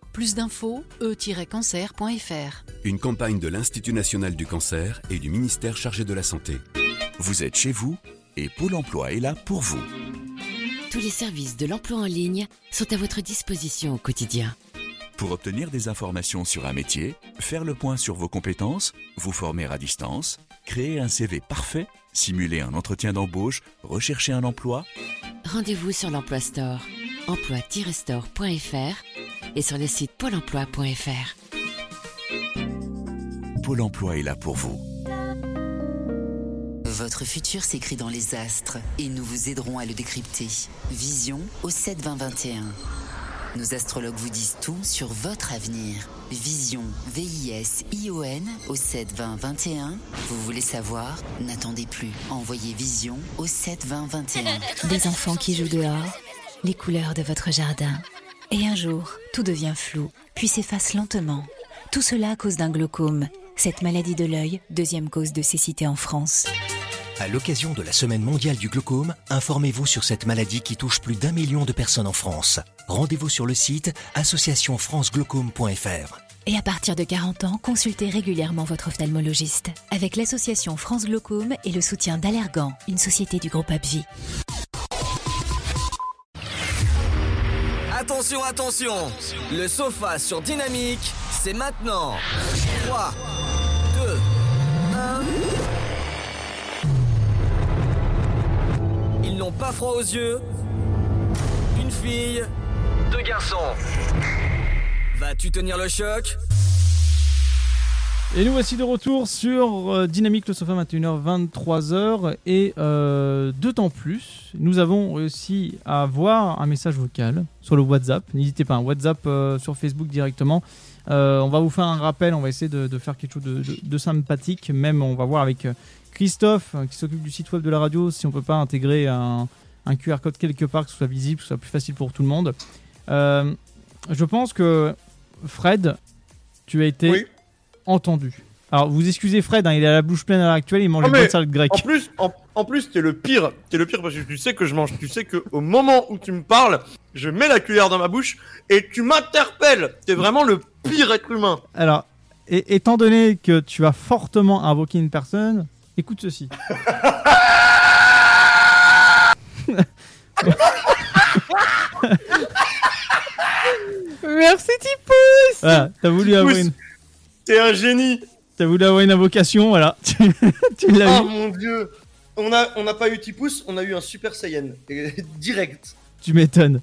Plus d'infos, e-cancer.fr. Une campagne de l'Institut national du cancer et du ministère chargé de la santé. Vous êtes chez vous et Pôle emploi est là pour vous. Tous les services de l'emploi en ligne sont à votre disposition au quotidien. Pour obtenir des informations sur un métier, faire le point sur vos compétences, vous former à distance, créer un CV parfait, simuler un entretien d'embauche, rechercher un emploi, Rendez-vous sur l'Emploi Store, emploi-store.fr et sur le site pôle emploi.fr. Pôle emploi est là pour vous. Votre futur s'écrit dans les astres et nous vous aiderons à le décrypter. Vision au 72021. Nos astrologues vous disent tout sur votre avenir. Vision, V-I-S-I-O-N au 72021. Vous voulez savoir? N'attendez plus. Envoyez Vision au 72021. Des enfants qui jouent dehors, les couleurs de votre jardin. Et un jour, tout devient flou, puis s'efface lentement. Tout cela à cause d'un glaucome, cette maladie de l'œil, deuxième cause de cécité en France. À l'occasion de la Semaine mondiale du glaucome, informez-vous sur cette maladie qui touche plus d'un million de personnes en France. Rendez-vous sur le site associationfranceglaucome.fr. Et à partir de 40 ans, consultez régulièrement votre ophtalmologiste. Avec l'association France Glaucome et le soutien d'Allergan, une société du groupe Abvi. Attention, attention Le sofa sur Dynamique, c'est maintenant 3, 2, 1... pas froid aux yeux. Une fille, deux garçons. Vas-tu tenir le choc? Et nous voici de retour sur euh, Dynamique le sofa 21h 23h et euh, temps plus. Nous avons réussi à avoir un message vocal sur le WhatsApp. N'hésitez pas, un WhatsApp euh, sur Facebook directement. Euh, on va vous faire un rappel, on va essayer de, faire quelque chose de, sympathique. Même on va voir avec Christophe euh, qui s'occupe du site web de la radio si on peut pas intégrer un, un QR code quelque part que ce soit visible, que ce soit plus facile pour tout le monde. Euh, je pense que Fred, tu as été entendu. Alors vous excusez Fred, hein, il a la bouche pleine à l'heure actuelle, il mange Ah, une bonne salade grecque. En plus, en, en plus, t'es le pire. T'es le pire parce que tu sais que je mange. Tu sais que au moment où tu me parles, je mets la cuillère dans ma bouche et tu m'interpelles. T'es vraiment le pire être humain. Alors, et- étant donné que tu as fortement invoqué une personne, écoute ceci. Merci Tipus Voilà, t'as voulu avoir une, T'es un génie. t'as voulu avoir une invocation, voilà. tu l'as Oh eu. mon dieu. On a, on n'a pas eu Tipus, on a eu un Super Saiyan. Direct. Tu m'étonnes.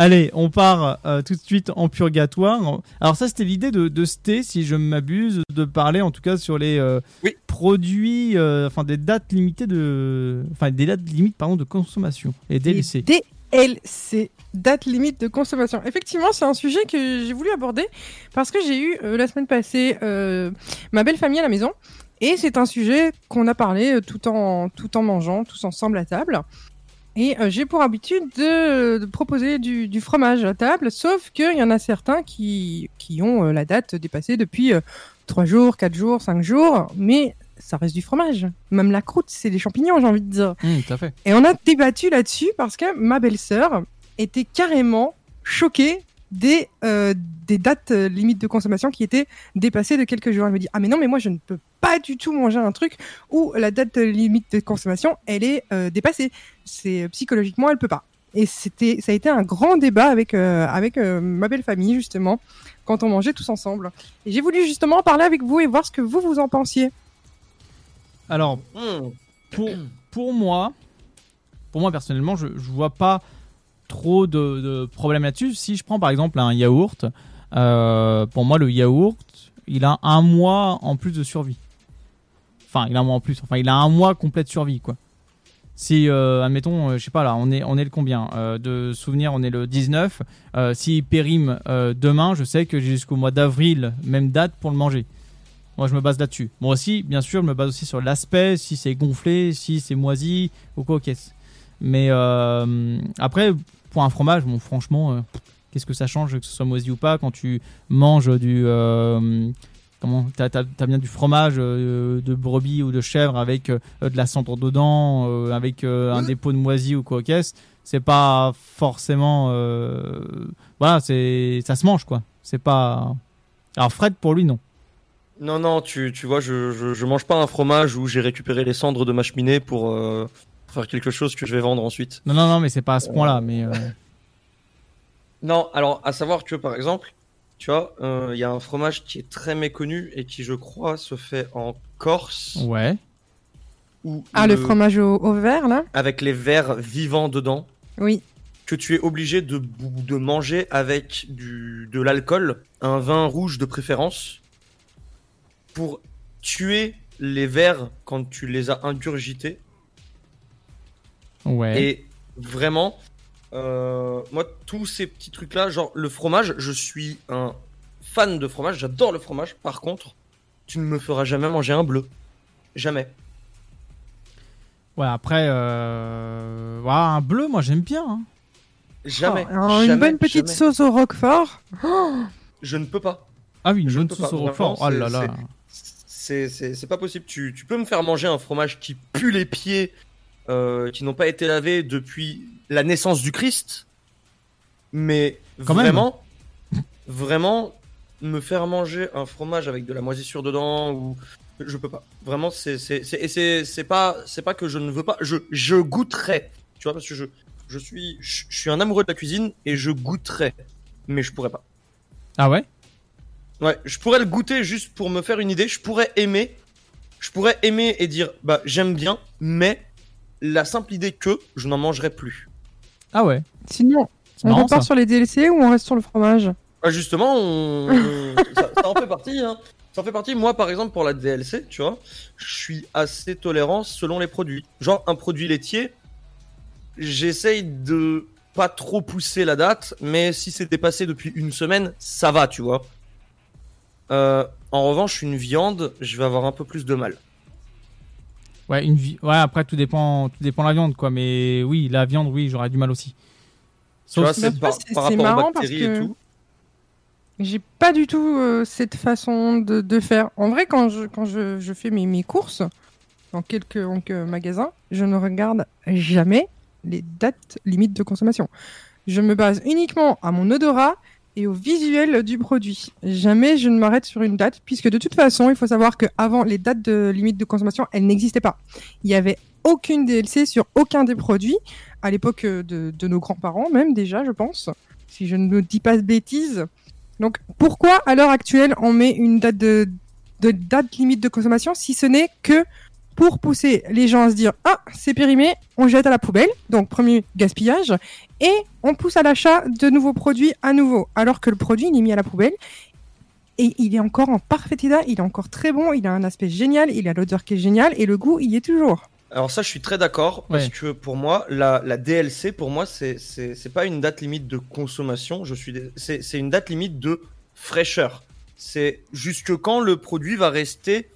Allez, on part euh, tout de suite en purgatoire. Alors ça, c'était l'idée de, de Sté, si je m'abuse, de parler en tout cas sur les euh, produits, euh, enfin des dates limitées de, enfin des dates limites pardon de consommation et DLC. DLC, date limite de consommation. Effectivement, c'est un sujet que j'ai voulu aborder parce que j'ai eu euh, la semaine passée euh, ma belle famille à la maison et c'est un sujet qu'on a parlé tout en, tout en mangeant, tous ensemble à table. Et euh, j'ai pour habitude de, de proposer du, du fromage à table, sauf qu'il y en a certains qui, qui ont euh, la date dépassée depuis 3 jours, 4 jours, 5 jours, mais ça reste du fromage. Même la croûte, c'est des champignons, j'ai envie de dire. Tout à fait. Et on a débattu là-dessus parce que ma belle-sœur était carrément choquée des, euh, des dates euh, limites de consommation qui étaient dépassées de quelques jours. Elle me dit Ah, mais non, mais moi je ne peux pas du tout manger un truc où la date limite de consommation elle est euh, dépassée. C'est psychologiquement, elle peut pas. Et c'était, ça a été un grand débat avec euh, avec euh, ma belle famille justement quand on mangeait tous ensemble. Et j'ai voulu justement parler avec vous et voir ce que vous vous en pensiez. Alors, pour, pour moi, pour moi personnellement, je, je vois pas trop de, problèmes là-dessus. Si je prends par exemple un yaourt, euh, pour moi le yaourt, il a un mois en plus de survie. Enfin, il a un mois en plus. Enfin, il a un mois complet de survie, quoi. Si, euh, admettons, euh, je sais pas là, on est, on est le combien euh, De souvenir, on est le 19. Euh, S'il périme euh, demain, je sais que j'ai jusqu'au mois d'avril, même date, pour le manger. Moi, je me base là-dessus. Moi aussi, bien sûr, je me base aussi sur l'aspect, si c'est gonflé, si c'est moisi, ou quoi qu'est-ce. Mais après, pour un fromage, bon, franchement, euh, qu'est-ce que ça change que ce soit moisi ou pas quand tu manges du. euh, comment T'as as, bien du fromage euh, de brebis ou de chèvre avec de la cendre dedans, avec un dépôt de moisi ou quoi qu'est-ce. C'est pas forcément. voilà, c'est ça se mange quoi. C'est pas. Alors Fred, pour lui, non. Non, non, tu, tu vois, je, je, je mange pas un fromage où j'ai récupéré les cendres de ma cheminée pour euh, faire quelque chose que je vais vendre ensuite. Non, non, non, mais c'est pas à ce point-là. Mais euh, Non, alors à savoir que par exemple, tu vois, euh, il y a un fromage qui est très méconnu et qui, je crois, se fait en Corse. ouais. Où Ah, le fromage au, au verre là? Avec les vers vivants dedans. Oui. Que tu es obligé de, de manger avec du, de l'alcool, un vin rouge de préférence, pour tuer les vers quand tu les as ingurgités. Ouais. Et vraiment, euh, moi, tous ces petits trucs-là, genre le fromage, je suis un fan de fromage, j'adore le fromage. Par contre, tu ne me feras jamais manger un bleu. Jamais. Ouais, après, euh... ouais, un bleu, moi j'aime bien. hein. Jamais. Oh, alors, une jamais, bonne petite jamais. sauce au roquefort. Oh Je ne peux pas. Ah oui, une Je ne bonne peux sauce pas, au roquefort. Oh vraiment, là là. c'est- C'est c'est- c'est pas possible. Tu, tu peux me faire manger un fromage qui pue les pieds, euh, qui n'ont pas été lavés depuis la naissance du Christ. Mais Quand même. vraiment, vraiment, me faire manger un fromage avec de la moisissure dedans ou je peux pas. Vraiment, c'est c'est c'est c'est c'est pas c'est pas que je ne veux pas. Je je goûterais. Tu vois parce que je je suis je, je suis un amoureux de la cuisine et je goûterais, mais je pourrais pas. Ah ouais? Ouais, je pourrais le goûter juste pour me faire une idée. Je pourrais aimer. Je pourrais aimer et dire, bah, j'aime bien, mais la simple idée que je n'en mangerai plus. Ah ouais. Sinon, on marrant, repart ça. sur les DLC ou on reste sur le fromage? Ah, justement, on- on- ça, ça en fait partie. Hein. Ça en fait partie. Moi, par exemple, pour la DLC, tu vois, je suis assez tolérant selon les produits. Genre, un produit laitier, j'essaye de pas trop pousser la date, mais si c'est dépassé depuis une semaine, ça va, tu vois. Euh, en revanche, une viande, je vais avoir un peu plus de mal. Ouais, une vie. Ouais, après tout dépend, tout dépend de la viande, quoi. Mais oui, la viande, oui, j'aurais du mal aussi. Tu vois, si- c'est par, c'est- par c'est rapport aux marrant parce et que- tout. J'ai pas du tout euh, cette façon de, de faire. En vrai, quand je, quand je, je fais mes, mes courses dans quelques, donc, euh, magasins, je ne regarde jamais les dates limites de consommation. Je me base uniquement à mon odorat et au visuel du produit. Jamais je ne m'arrête sur une date, puisque de toute façon, il faut savoir qu'avant, les dates de limite de consommation, elles n'existaient pas. Il y avait aucune DLC sur aucun des produits, à l'époque euh, de, nos grands-parents même déjà, je pense, si je ne dis pas de bêtises. Donc pourquoi à l'heure actuelle on met une date de date limite de consommation si ce n'est que pour pousser les gens à se dire ah c'est périmé, on jette à la poubelle, donc premier gaspillage, et on pousse à l'achat de nouveaux produits à nouveau, alors que le produit il est mis à la poubelle. Et il est encore en parfait état, il est encore très bon, il a un aspect génial, il a l'odeur qui est géniale. Et le goût il y est toujours. Alors ça, je suis très d'accord. Parce que pour moi, la, la DLC, pour moi, c'est c'est pas une date limite de consommation. Je suis, c'est une date limite de fraîcheur. C'est jusque quand le produit va rester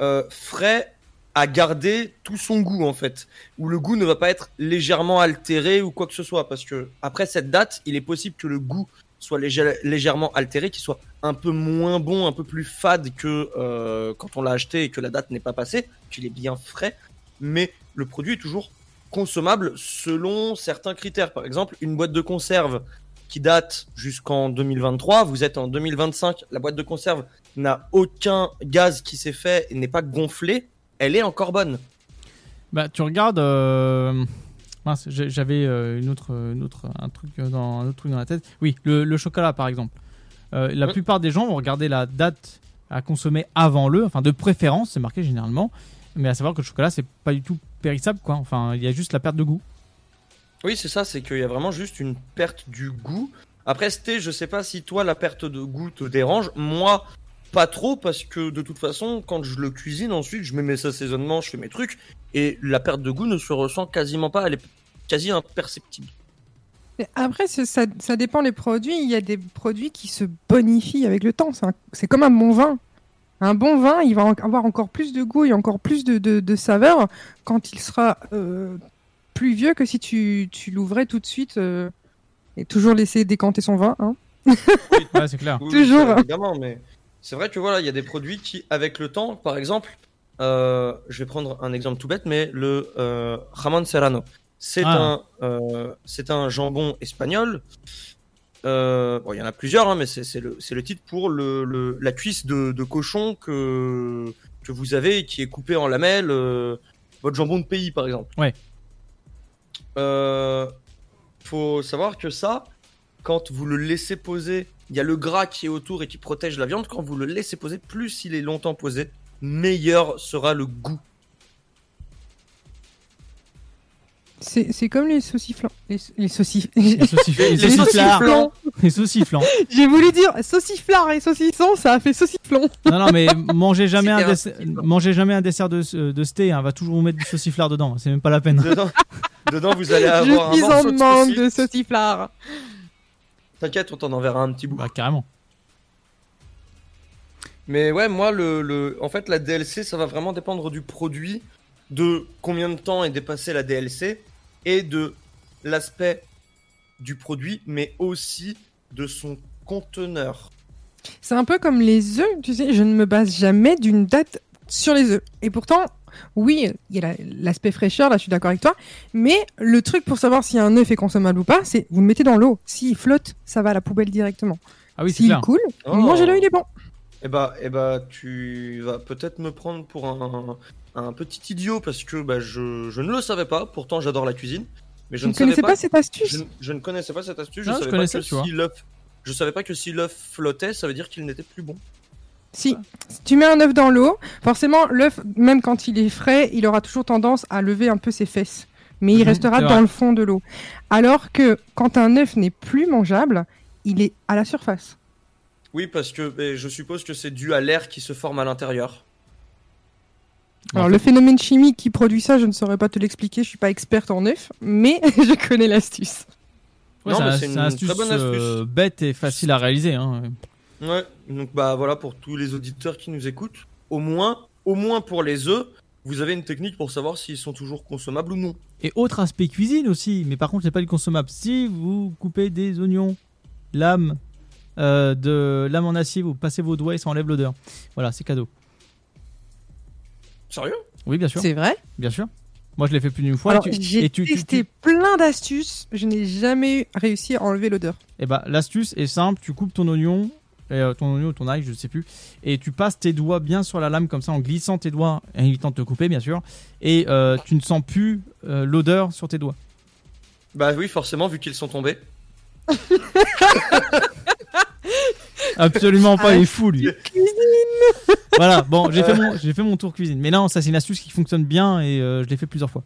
euh, frais à garder tout son goût en fait, où le goût ne va pas être légèrement altéré ou quoi que ce soit, parce que après cette date, il est possible que le goût soit légè- légèrement altéré, qu'il soit un peu moins bon, un peu plus fade que euh, quand on l'a acheté et que la date n'est pas passée, qu'il est bien frais, mais le produit est toujours consommable selon certains critères. Par exemple, une boîte de conserve qui date jusqu'en 2023, vous êtes en 2025, la boîte de conserve n'a aucun gaz qui s'est fait et n'est pas gonflé, elle est encore bonne. Bah, tu regardes. euh, j'avais euh, une autre, une autre, un truc dans un autre truc dans la tête. Oui, le, le chocolat par exemple. Euh, la Ouais. plupart des gens vont regarder la date à consommer avant le, enfin de préférence, c'est marqué généralement. Mais à savoir que le chocolat c'est pas du tout périssable quoi. Enfin, il y a juste la perte de goût. Oui, c'est ça, c'est qu'il y a vraiment juste une perte du goût. Après, Sté, je sais pas si toi la perte de goût te dérange. Moi, pas trop, parce que de toute façon, quand je le cuisine ensuite, je mets mes assaisonnements, je fais mes trucs, et la perte de goût ne se ressent quasiment pas, elle est quasi imperceptible. Mais Après, ça, ça dépend les produits. Il y a des produits qui se bonifient avec le temps. C'est comme un bon vin. Un bon vin, il va en- avoir encore plus de goût et encore plus de, de, de saveur quand il sera euh, plus vieux que si tu, tu l'ouvrais tout de suite euh, et toujours laisser décanter son vin. hein. Ouais, c'est clair. Oui, Toujours. évidemment, mais c'est vrai que voilà, il y a des produits qui, avec le temps, par exemple, euh, je vais prendre un exemple tout bête, mais le euh, Jamón Serrano, c'est Ah. un, euh, c'est un jambon espagnol. Euh, bon, il y en a plusieurs, hein, mais c'est le, le titre pour le, le- la cuisse de, de cochon que, que vous avez et qui est coupé en lamelles. votre jambon de pays, par exemple. Ouais. Faut savoir que ça, quand vous le laissez poser, il y a le gras qui est autour et qui protège la viande. Quand vous le laissez poser, plus il est longtemps posé, meilleur sera le goût. C'est c'est comme les sauciflants. Les, les saucif- Les saucifs- les Les sauciflants. Les sauciflants. J'ai voulu dire sauciflard et saucisson, ça a fait sauciflon. Non, non, mais mangez jamais, un, C'était dess- mangez jamais un dessert de, de sté. hein. Va toujours vous mettre du sauciflard dedans. C'est même pas la peine. Dedans, dedans vous allez avoir Je suis un en manque de sauciflard. T'inquiète, on t'en enverra un petit bout. Bah, carrément. Mais ouais, moi, le, le, en fait, la DLC, ça va vraiment dépendre du produit, de combien de temps est dépassé la DLC, et de l'aspect du produit, mais aussi de son conteneur. C'est un peu comme les œufs, tu sais, je ne me base jamais d'une date sur les œufs. Et pourtant, oui, il y a la- l'aspect fraîcheur, là je suis d'accord avec toi, mais le truc pour savoir si un œuf est consommable ou pas, c'est vous le mettez dans l'eau. S'il flotte, ça va à la poubelle directement. Ah oui, S'il coule, Oh. mangez-le, il est bon. Et bah, et bah, tu vas peut-être me prendre pour un, un petit idiot parce que bah, je, je ne le savais pas. Pourtant, j'adore la cuisine, mais je ne connaissez pas, pas cette astuce Je, je ne connaissais pas cette astuce. Non, je je savais connaissais, pas que si l'œuf, je savais pas que si l'œuf flottait, ça veut dire qu'il n'était plus bon. Si, si tu mets un œuf dans l'eau, forcément, l'œuf, même quand il est frais, il aura toujours tendance à lever un peu ses fesses. Mais il Mhm, restera dans le fond de l'eau. Alors que quand un œuf n'est plus mangeable, il est à la surface. Oui, parce que ben, je suppose que c'est dû à l'air qui se forme à l'intérieur. Alors, le phénomène chimique qui produit ça, je ne saurais pas te l'expliquer, je suis pas experte en œufs, mais je connais l'astuce. Ouais, c'est une une astuce, très bonne astuce. euh, bête et facile à réaliser. hein. Ouais. Donc bah voilà pour tous les auditeurs qui nous écoutent. Au moins, au moins pour les œufs, vous avez une technique pour savoir s'ils sont toujours consommables ou non. Et autre aspect cuisine aussi, mais par contre, c'est pas du consommable. Si vous coupez des oignons, lame, euh, de lame en acier, vous passez vos doigts et ça enlève l'odeur. Voilà, c'est cadeau. Sérieux? Oui, bien sûr. C'est vrai? Bien sûr. Moi, je l'ai fait plus d'une fois. Alors, et tu- j'ai et tu, tu- testé tu- plein d'astuces, je n'ai jamais réussi à enlever l'odeur. Eh bah, l'astuce est simple. Tu coupes ton oignon, et, euh, ton oignon ou ton ail, je sais plus, et tu passes tes doigts bien sur la lame comme ça en glissant tes doigts, en évitant de te couper, bien sûr. Et euh, tu ne sens plus euh, l'odeur sur tes doigts. Bah oui, forcément, vu qu'ils sont tombés. Absolument pas, Ah, il est fou lui. Cuisine Voilà, bon, j'ai fait, mon, j'ai fait mon tour cuisine. Mais non, ça c'est une astuce qui fonctionne bien et euh, je l'ai fait plusieurs fois.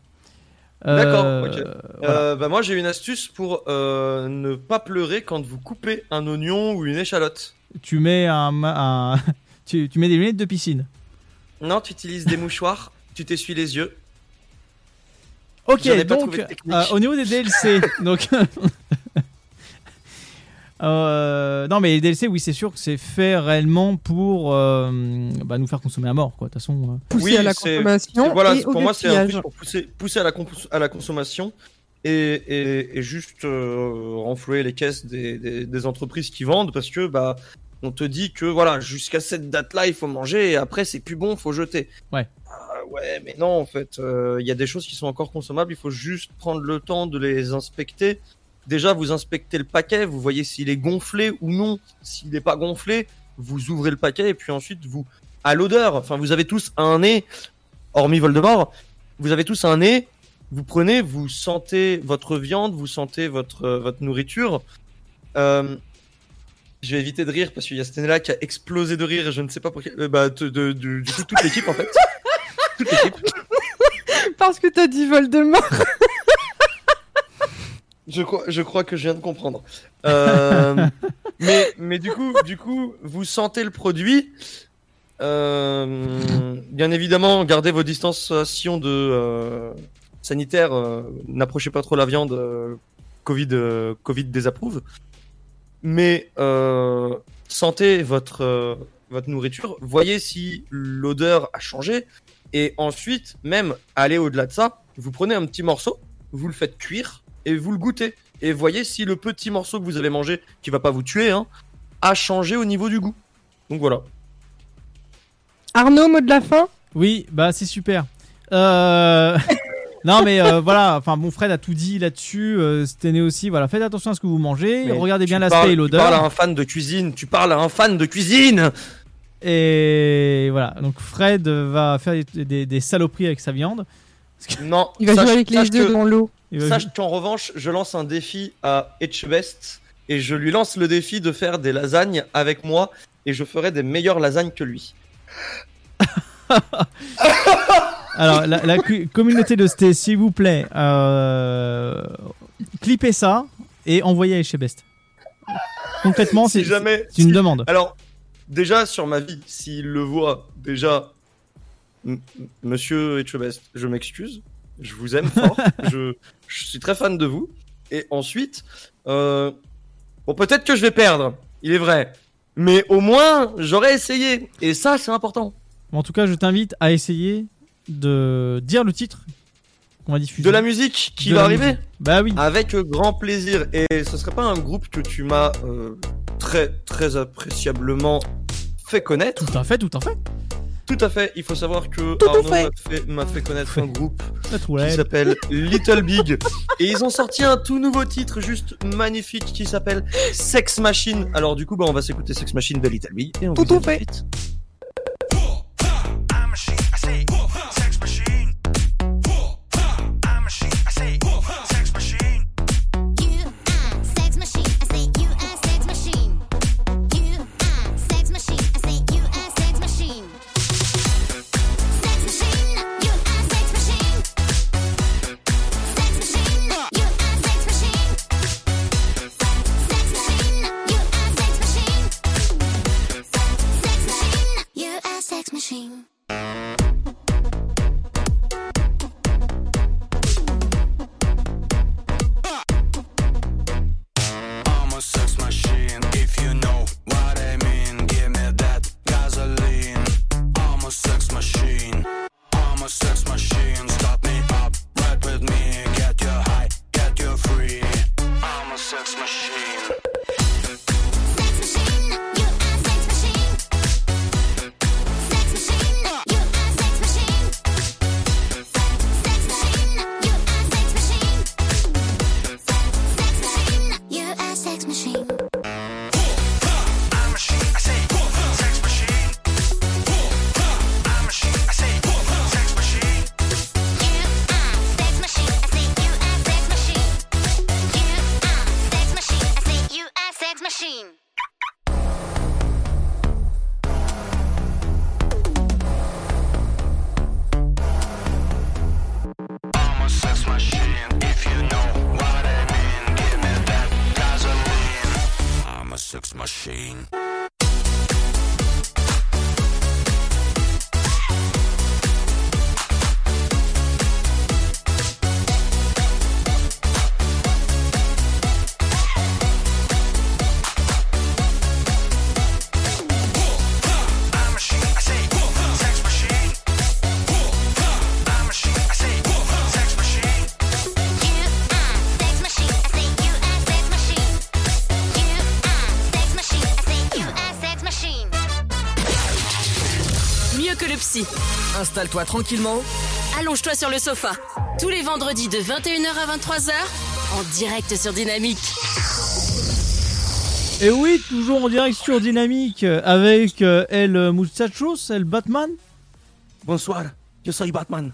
Euh, D'accord, ok. voilà. Euh, bah moi j'ai une astuce pour euh, ne pas pleurer quand vous coupez un oignon ou une échalote. Tu mets un, tu, tu mets des lunettes de piscine. Non, tu utilises des mouchoirs, tu t'essuies les yeux. Ok, donc euh, au niveau des DLC, donc Euh, non, mais les DLC, oui, c'est sûr que c'est fait réellement pour euh, bah, nous faire consommer à mort, quoi. De toute façon. euh. Pousser à la consommation Voilà, et c'est- au pour moi, c'est un truc pour pousser, pousser à, la compos- à la consommation et, et, et juste euh, renflouer les caisses des, des, des entreprises qui vendent parce que bah on te dit que voilà jusqu'à cette date-là il faut manger et après c'est plus bon, faut jeter. Ouais. Ah ouais, mais non, en fait, euh, il y a des choses qui sont encore consommables. Il faut juste prendre le temps de les inspecter. Déjà, vous inspectez le paquet, vous voyez s'il est gonflé ou non. S'il n'est pas gonflé, vous ouvrez le paquet et puis ensuite vous, à l'odeur. Enfin, vous avez tous un nez, hormis Voldemort, vous avez tous un nez. Vous prenez, vous sentez votre viande, vous sentez votre euh, votre nourriture. Euh, je vais éviter de rire parce qu'il y a Stenella qui a explosé de rire. et Je ne sais pas pour quel. euh, bah, de, du coup, toute l'équipe en fait. Toute l'équipe. Parce que t'as dit Voldemort. Je crois, je crois que je viens de comprendre. Euh, mais, mais du coup, du coup, vous sentez le produit. Euh, bien évidemment, gardez vos distanciations de euh, sanitaires. N'approchez pas trop la viande. Covid, Covid désapprouve. Mais sentez votre votre nourriture. Voyez si l'odeur a changé. Et ensuite, même aller au-delà de ça, vous prenez un petit morceau, vous le faites cuire et vous le goûtez. Et voyez si le petit morceau que vous avez mangé, qui va pas vous tuer, hein, a changé au niveau du goût. Donc voilà. Arnaud, mot de la fin? Oui, bah c'est super. Euh... non mais euh, voilà, enfin bon Fred a tout dit là-dessus. Euh, Stené aussi, voilà, faites attention à ce que vous mangez, Mais regardez bien l'aspect et Tu parles à l'odeur. un fan de cuisine. Tu parles à un fan de cuisine. Et voilà, donc Fred va faire des, des- des saloperies avec sa viande. Non. Il va sache- jouer avec les que- dans l'eau. Sache qu'en revanche, je lance un défi à Etchebest et je lui lance le défi de faire des lasagnes avec moi et je ferai des meilleures lasagnes que lui. Alors, la, communauté de Sté, s'il vous plaît, euh, clippez ça et envoyez à Echebest. Concrètement, Si c'est jamais une si- demande. Alors, déjà sur ma vie, s'il le voit, déjà, m- Monsieur Etchebest, je m'excuse, je vous aime fort, je, je suis très fan de vous. Et ensuite, euh, bon, peut-être que je vais perdre, il est vrai, mais au moins j'aurais essayé. Et ça, c'est important. En tout cas, je t'invite à essayer de dire le titre qu'on va diffuser. De la musique qui De va arriver. musique. Bah oui. Avec grand plaisir. Et ce serait pas un groupe que tu m'as euh, très très appréciablement fait connaître. Tout à fait, tout à fait. Tout à fait. Il faut savoir que Tout Arnaud fait. m'a fait, m'a fait connaître un groupe qui s'appelle Little Big. Et ils ont sorti un tout nouveau titre juste magnifique qui s'appelle Sex Machine. Alors du coup, bah, on va s'écouter Sex Machine de Little Big. Et on Tout vous fait. Installe-toi tranquillement. Allonge-toi sur le sofa. Tous les vendredis de 21h à 23h, en direct sur Dynamique. Et oui, toujours en direct sur Dynamique euh, avec euh, El Muchachos, El Batman. Bonsoir, je suis Batman.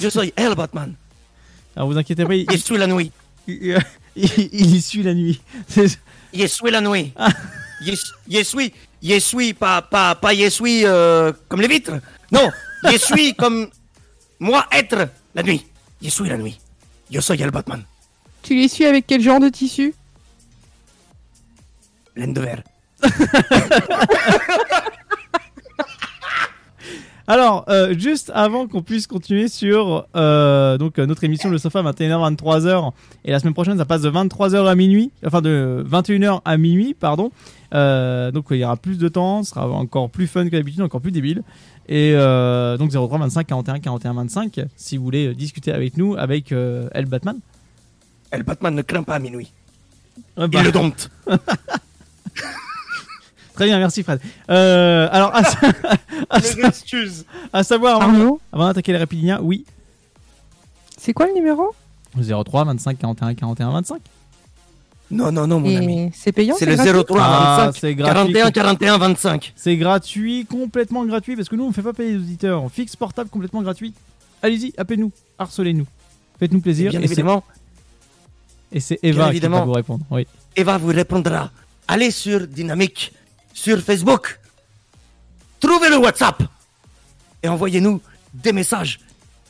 Je suis El Batman. Alors vous inquiétez pas, il, Je suis la nuit. il, il- il suit la nuit. Je suis la nuit. Je, je suis, je suis pas, pas, pas je suis euh, comme les vitres. Non, je suis comme moi être la nuit. Je suis la nuit. Je suis El Batman. Tu les suis avec quel genre de tissu? Laine de verre. Alors, euh, juste avant qu'on puisse continuer sur euh, donc euh, notre émission Le Sofa 21h 23h et la semaine prochaine ça passe de 23h à minuit, enfin de 21h à minuit pardon. Euh, donc il y aura plus de temps, ce sera encore plus fun que d'habitude, encore plus débile. Et euh, donc 03 25 41 41 25 si vous voulez euh, discuter avec nous avec euh, El Batman. El Batman ne craint pas à minuit. Il bah. le dompte. Très bien, merci Fred. Euh, alors, à, sa- à sa- à savoir, avant, Arnaud avant d'attaquer les Rapidiens, oui. C'est quoi le numéro? 03 25 41 41 25. Non, non, non, mon Et ami. c'est payant C'est le gratuit? 03 Ah, 25 c'est gratuit. 41 41 25. C'est gratuit, complètement gratuit, parce que nous on fait pas payer les auditeurs. On fixe portable complètement gratuit. Allez-y, appelez-nous, harcelez-nous. Faites-nous plaisir. Bien Et évidemment, Et c'est Eva qui va vous répondre. Oui. Eva vous répondra. Allez sur Dynamique, sur Facebook. Trouvez le WhatsApp. Et envoyez-nous des messages.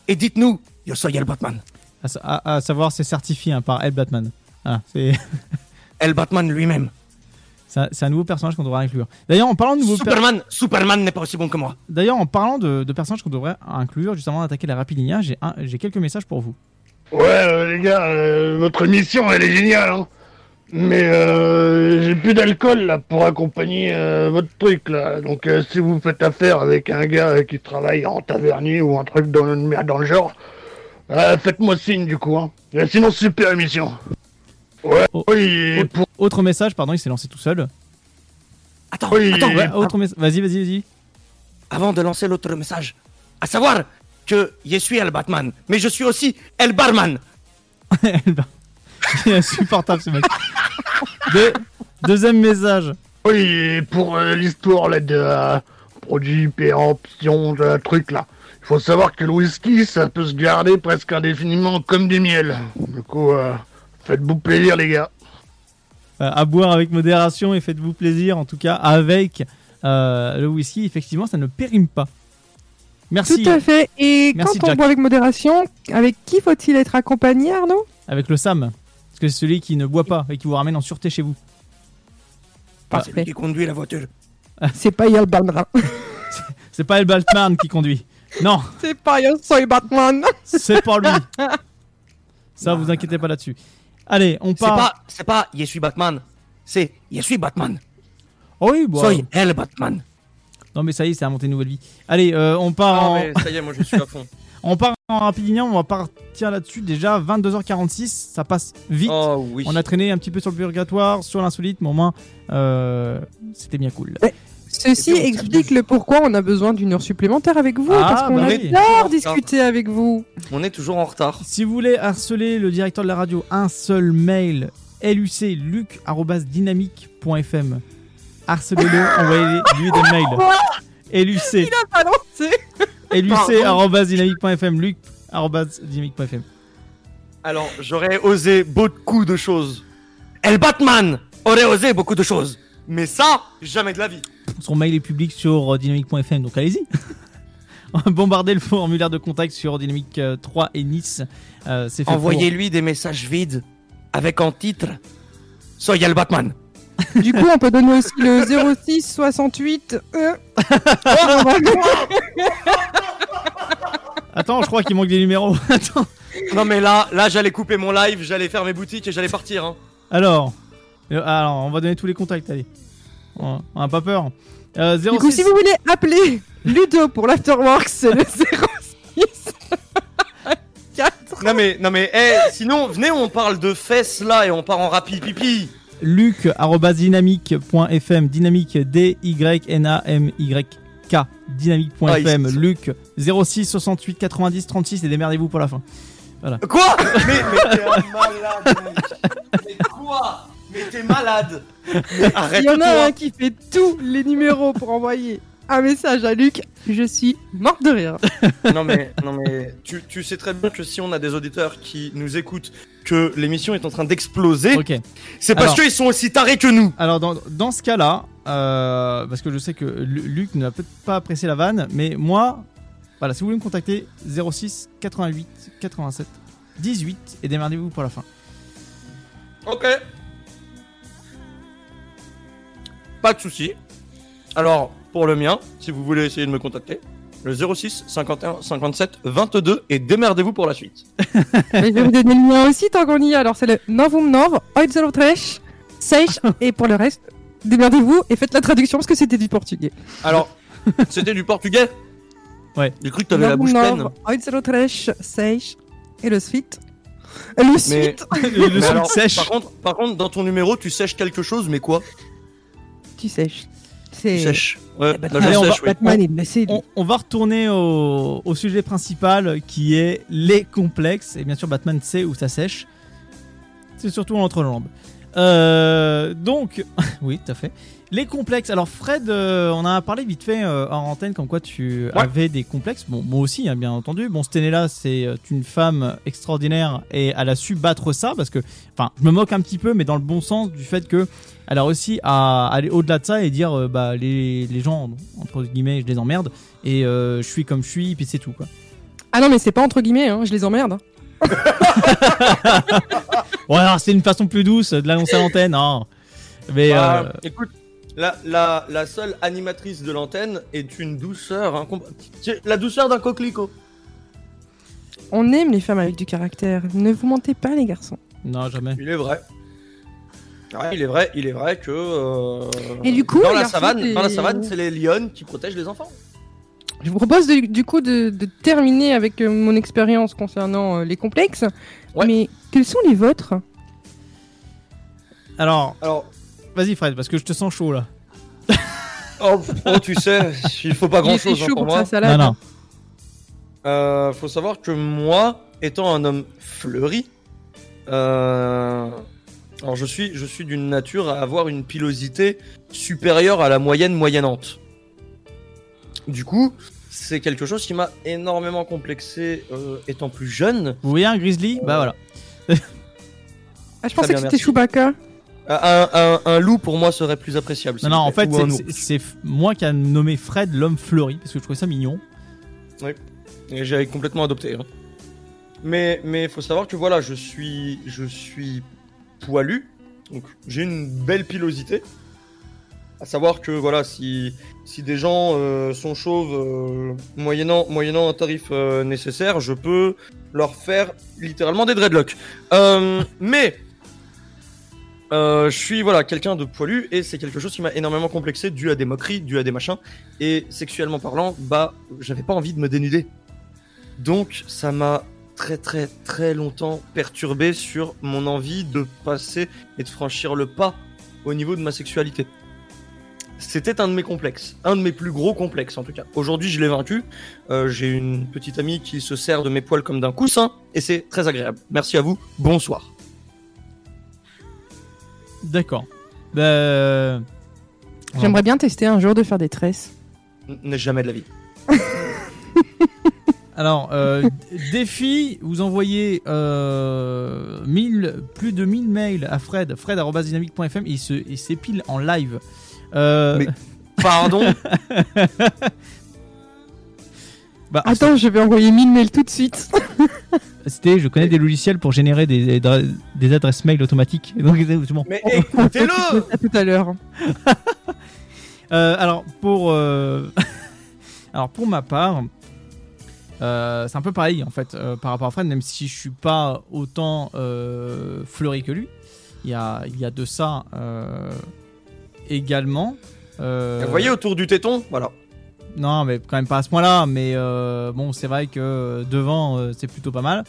Et dites-nous, yo soy el Batman. À, sa- à- à savoir, c'est certifié hein, par El Batman. C'est El Batman lui-même. c'est un, c'est un nouveau personnage qu'on devrait inclure. D'ailleurs, en parlant de nouveaux per- Superman, Superman n'est pas aussi bon que moi. D'ailleurs, en parlant de, de personnages qu'on devrait inclure, juste avant d'attaquer la Rapidinia, j'ai un- j'ai quelques messages pour vous. Ouais, euh, les gars, euh, votre émission, elle est géniale, hein. Mais euh, j'ai plus d'alcool là pour accompagner euh, votre truc là. Donc euh, si vous faites affaire avec un gars euh, qui travaille en tavernier ou un truc dans, le- dans le genre, euh, faites-moi signe du coup. Hein. Et sinon, super émission. Ouais, oui, Autre, autre message, pardon, il s'est lancé tout seul. Attends, Oui. attends. Ouais, autre message. Vas-y, vas-y, vas-y. Avant de lancer l'autre message, à savoir que je suis El Batman, mais je suis aussi El Barman. Il est insupportable ce mec. Deux- deuxième message. Oui, et pour euh, l'histoire là de euh, produits péremption, de la truc là. Il faut savoir que le whisky, ça peut se garder presque indéfiniment comme du miel. Du coup, euh, faites-vous plaisir les gars. Euh, à boire avec modération et faites-vous plaisir, en tout cas avec euh, le whisky. Effectivement, ça ne périme pas. Merci. Tout à fait. Et Merci, quand on Jack. boit avec modération, avec qui faut-il être accompagné, Arnaud? Avec le Sam. Parce que c'est celui qui ne boit pas et qui vous ramène en sûreté chez vous. C'est lui qui conduit la voiture. C'est pas Yal Batman. C'est pas El Batman qui conduit. Non, C'est pas Yal Soy Batman. c'est pas lui. Ça, vous inquiétez pas là-dessus. Allez, on C'est part. pas, c'est pas je suis Batman, c'est je suis Batman. Oh oui, bon. Soy El Batman. Non, mais ça y est, c'est à monter une nouvelle vie. Allez, euh, on part Ah, en... mais ça y est, moi je suis à fond. On part en rapidinien, on va partir là-dessus. Déjà, 22h46, ça passe vite. Oh oui. On a traîné un petit peu sur le purgatoire, sur l'insolite, mais au moins, euh, c'était bien cool. Ceci explique le pourquoi on a besoin d'une heure supplémentaire avec vous, Ah, parce qu'on bah oui. adore discuter avec vous. On est toujours en retard. Si vous voulez harceler le directeur de la radio, un seul mail lucluc.dynamique.fm. Harcelez-le, envoyez-lui des mails. LUC. Il a balancé. luc.dynamique.fm. luc.dynamique.fm. Alors, j'aurais osé beaucoup de choses. El Batman aurait osé beaucoup de choses. Mais ça, jamais de la vie. Son mail est public sur euh, dynamique.fm, donc allez-y. Bombardez le formulaire de contact sur Dynamique euh, 3 et Nice. Euh, pour- Envoyez-lui des messages vides avec en titre Soy El Batman. Du coup, on peut donner aussi le 06 68. euh, Attends, je crois qu'il manque des numéros. Attends. Non mais là, là j'allais couper mon live, j'allais faire mes boutiques et j'allais partir. Hein. Alors, euh, alors, on va donner tous les contacts, allez. On on a pas peur. Euh, 06... Du coup, si vous voulez appeler Ludo pour l'Afterworks, c'est le 06 4. Non mais, non mais, eh, sinon, venez, on parle de fesses là et on part en rapide pipi. luc.dynamique.fm dynamique D Y N A M Y K dynamique.fm. Ah, Luc 06 68 90 36 et démerdez-vous pour la fin. Voilà. Quoi? Mais, mais t'es un malade, mec. Mais quoi? Mais t'es malade Mais Il y en a un qui fait tous les numéros pour envoyer un message à Luc. Je suis morte de rire. non mais, non mais tu, tu sais très bien que si on a des auditeurs qui nous écoutent, que l'émission est en train d'exploser, Ok. c'est parce qu'ils sont aussi tarés que nous. Alors dans, dans ce cas-là, euh, parce que je sais que Lu- Luc ne va peut-être pas apprécier la vanne, mais moi, voilà, si vous voulez me contacter, 06 88 87 18 et démerdez-vous pour la fin. Ok. Pas de souci. Alors, pour le mien, si vous voulez essayer de me contacter, le 06 51 57 22 et démerdez-vous pour la suite. Mais je vais vous donner le mien aussi tant qu'on y est. Alors c'est le Novum Nov, Oitzelotresh, Seish. Et pour le reste, démerdez-vous et faites la traduction parce que c'était du portugais. Alors, c'était du portugais? Ouais. J'ai cru que t'avais la bouche pleine. Nov, Oitzelotresh, Seish. Et le suite. Et Le Mais, suite. mais alors, Par contre, par contre, dans ton numéro, tu sèches quelque chose, mais quoi? Tu sèches. Tu C'est. sèches. Ouais, Batman, là, je Allez, on sèche, va- oui. Batman est blessé. lui. On, on va retourner au, au sujet principal qui est les complexes. Et bien sûr, Batman sait où ça sèche. C'est surtout entre les jambes. Euh, donc, oui, tout à fait. Les complexes. Alors, Fred, euh, on a parlé vite fait euh, en antenne, comme quoi tu avais des complexes. Bon, moi aussi, hein, bien entendu. Bon, Stenella, c'est euh, une femme extraordinaire et elle a su battre ça parce que, enfin, je me moque un petit peu, mais dans le bon sens du fait que elle a réussi à aller au-delà de ça et dire, euh, bah, les, les gens, entre guillemets, je les emmerde et euh, je suis comme je suis, puis c'est tout, quoi. Ah non, mais c'est pas entre guillemets, hein, je les emmerde. Ouais, alors, c'est une façon plus douce de l'annoncer à l'antenne, hein. Mais, Bah, euh, Écoute, la, la, la seule animatrice de l'antenne est une douceur. La douceur d'un coquelicot. On aime les femmes avec du caractère. Ne vous mentez pas, les garçons. non, jamais. Il est vrai. Ouais, il est vrai, il est vrai que euh, Et du coup, dans la savane, c'est- dans la savane, c'est les lionnes qui protègent les enfants. Je vous propose de- du coup de, de terminer avec euh, mon expérience concernant euh, les complexes. Mais quels sont les vôtres? Alors, Alors, vas-y, Fred, parce que je te sens chaud là. oh, oh, tu sais, il faut pas grand chose chaud pour pour moi. salade. Non, non. Euh, faut savoir que moi, étant un homme fleuri, euh, alors je suis, je suis d'une nature à avoir une pilosité supérieure à la moyenne moyennante. Du coup, c'est quelque chose qui m'a énormément complexé euh, étant plus jeune. Vous voyez un grizzly? Bah voilà. Ah, je pensais bien, que c'était. Chewbacca. Un, un- un loup pour moi serait plus appréciable. Non, en fait, c'est- moi qui a nommé Fred l'homme fleuri, parce que je trouvais ça mignon. Oui. Et j'avais complètement adopté. hein. Mais mais faut savoir que voilà, je suis je suis poilu, donc j'ai une belle pilosité. À savoir que voilà, si si des gens euh, sont chauves euh, moyennant moyennant un tarif euh, nécessaire, je peux leur faire littéralement des dreadlocks. Euh, mais euh, je suis voilà quelqu'un de poilu et c'est quelque chose qui m'a énormément complexé dû à des moqueries, dû à des machins et sexuellement parlant, bah j'avais pas envie de me dénuder. Donc ça m'a très très très longtemps perturbé sur mon envie de passer et de franchir le pas au niveau de ma sexualité. C'était un de mes complexes, un de mes plus gros complexes en tout cas. Aujourd'hui je l'ai vaincu, Euh, j'ai une petite amie qui se sert de mes poils comme d'un coussin et c'est très agréable. Merci à vous, bonsoir. D'accord. Bah. J'aimerais bien tester un jour de faire des tresses. Jamais de la vie. Alors, euh, défi, vous envoyez euh, 1000, plus de 1000 mails à Fred, fred.dynamique.fm, il se- il s'épile en live. Euh, Mais, pardon bah, Attends, je vais envoyer 1000 mails tout de suite. C'était, je connais des logiciels pour générer des, des, adresses mail automatiques. Donc, bon. Mais écoutez-le À tout à l'heure. Euh, alors pour euh, alors pour ma part, euh, c'est un peu pareil en fait euh, par rapport à Fred, même si je suis pas autant euh, fleuri que lui. Il y a il y a de ça euh, également. Euh, Vous voyez autour du téton, voilà. Non, mais quand même pas à ce point-là. Mais euh, bon, c'est vrai que devant, euh, c'est plutôt pas mal.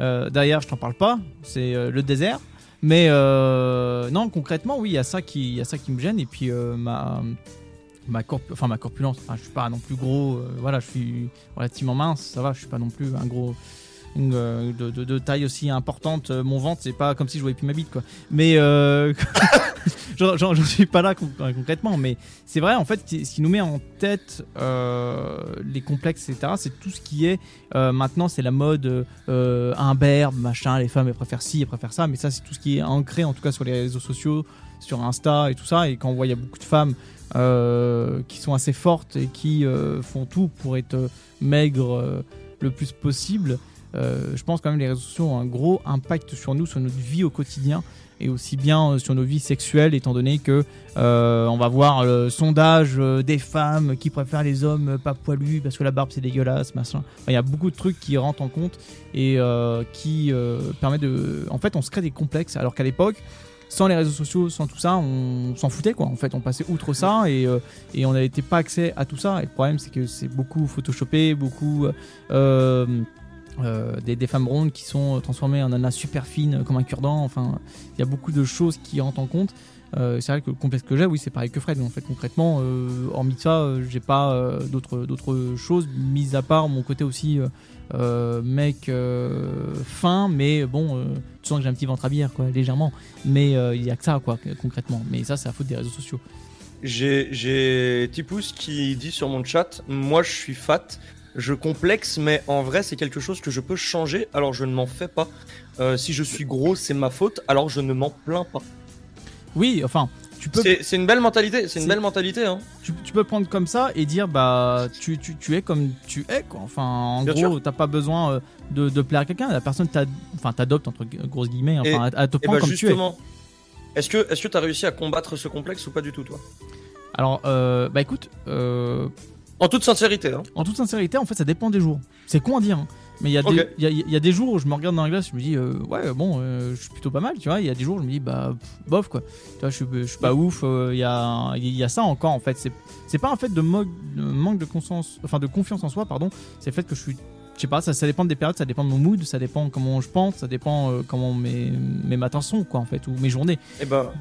Euh, derrière, je t'en parle pas. C'est euh, le désert. Mais euh, non, concrètement, oui, il y a ça qui, me gêne. Et puis euh, ma ma ma corpulence. Enfin, je suis pas non plus gros. euh, voilà, je suis relativement mince. Ça va, je suis pas non plus un gros. Euh, de, taille aussi importante. Euh, Mon ventre, c'est pas comme si je voyais plus ma bite, quoi. Mais euh, j'en suis pas là con- concrètement. Mais c'est vrai, en fait, ce qui- nous met en tête euh, les complexes, etc., c'est tout ce qui est euh, maintenant, c'est la mode euh, imberbe, machin. Les femmes, elles préfèrent ci, elles préfèrent ça. Mais ça, c'est tout ce qui est ancré, en tout cas, sur les réseaux sociaux, sur Insta et tout ça. Et quand on voit, il y a beaucoup de femmes euh, qui sont assez fortes et qui euh, font tout pour être euh, maigres euh, le plus possible. Euh, je pense quand même les réseaux sociaux ont un gros impact sur nous, sur notre vie au quotidien et aussi bien euh, sur nos vies sexuelles, étant donné que euh, on va voir le sondage des femmes qui préfèrent les hommes pas poilus parce que la barbe c'est dégueulasse, machin. Il y a beaucoup de trucs qui rentrent en compte et qui permettent de. En fait, on se crée des complexes, alors qu'à l'époque, sans les réseaux sociaux, sans tout ça, on s'en foutait quoi. En fait, on passait outre ça et, et on n'avait pas accès à tout ça. Et le problème, c'est que c'est beaucoup photoshopé, beaucoup euh, euh, des, femmes rondes qui sont transformées en nanas super fines comme un cure-dent. Enfin, il y a beaucoup de choses qui rentrent en compte. Euh, c'est vrai que le complexe que j'ai, oui, c'est pareil que Fred. Mais en fait, concrètement, euh, hormis de ça, euh, j'ai pas euh, d'autres d'autres choses, mis à part mon côté aussi euh, euh, mec euh, fin, mais bon, euh, tu sens que j'ai un petit ventre à bière, quoi, légèrement. Mais euh, il y a que ça, quoi, concrètement. Mais ça, c'est la faute des réseaux sociaux. J'ai, j'ai Tipous qui dit sur mon chat Moi je suis fat, je complexe, mais en vrai c'est quelque chose que je peux changer, alors je ne m'en fais pas. Euh, si je suis gros, c'est ma faute, alors je ne m'en plains pas. Oui, enfin, tu peux. C'est, une belle mentalité, c'est une belle mentalité. Hein. tu, tu peux prendre comme ça et dire bah tu, tu, tu es comme tu es quoi. Enfin en Bien gros t'as pas besoin euh, de, de plaire à quelqu'un. La personne t'adopte entre grosses guillemets. Enfin elle te et prend bah, comme justement, est-ce que est-ce que t'as réussi à combattre ce complexe ou pas du tout, toi? Tu es. Alors euh, bah écoute. euh, En toute sincérité, hein. En toute sincérité en fait ça dépend des jours. C'est con à dire. hein. Mais il y, a des- Ok. il y, a, il y a des jours où je me regarde dans la glace, je me dis, euh, ouais, bon, euh, je suis plutôt pas mal, tu vois. Il y a des jours où je me dis, bah, pff, bof, quoi. Tu vois, je suis, je suis pas ouf. euh, Il y, a, il y a ça encore, en fait. C'est c'est pas un fait de, mo- de manque de conscience, enfin, de confiance en soi, pardon. C'est le fait que je suis. Je sais pas, ça, ça dépend des périodes, ça dépend de mon mood, ça dépend comment je pense, ça dépend euh, comment mes, mes matins sont, quoi, en fait, ou mes journées. Et bah,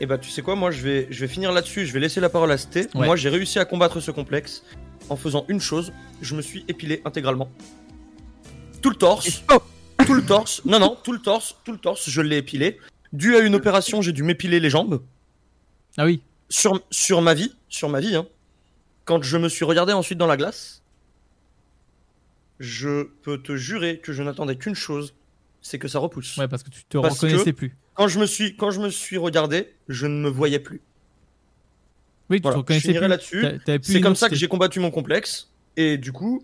et bah, tu sais quoi, moi je vais, je vais finir là-dessus, je vais laisser la parole à Sté. Ouais. Moi j'ai réussi à combattre ce complexe en faisant une chose, je me suis épilé intégralement. Tout le torse. Tout le torse. Non, non, tout le torse, tout le torse, je l'ai épilé. Dû à une opération, j'ai dû m'épiler les jambes. Ah oui. Sur, sur ma vie, sur ma vie, hein. Quand je me suis regardé ensuite dans la glace, je peux te jurer que je n'attendais qu'une chose, c'est que ça repousse. Ouais, parce que tu te Parce reconnaissais que plus. Quand je me suis, quand je me suis regardé, je ne me voyais plus. Oui, tu Voilà, te reconnaissais je finirai plus. là-dessus. C'est comme ça que j'ai combattu mon complexe. Et du coup,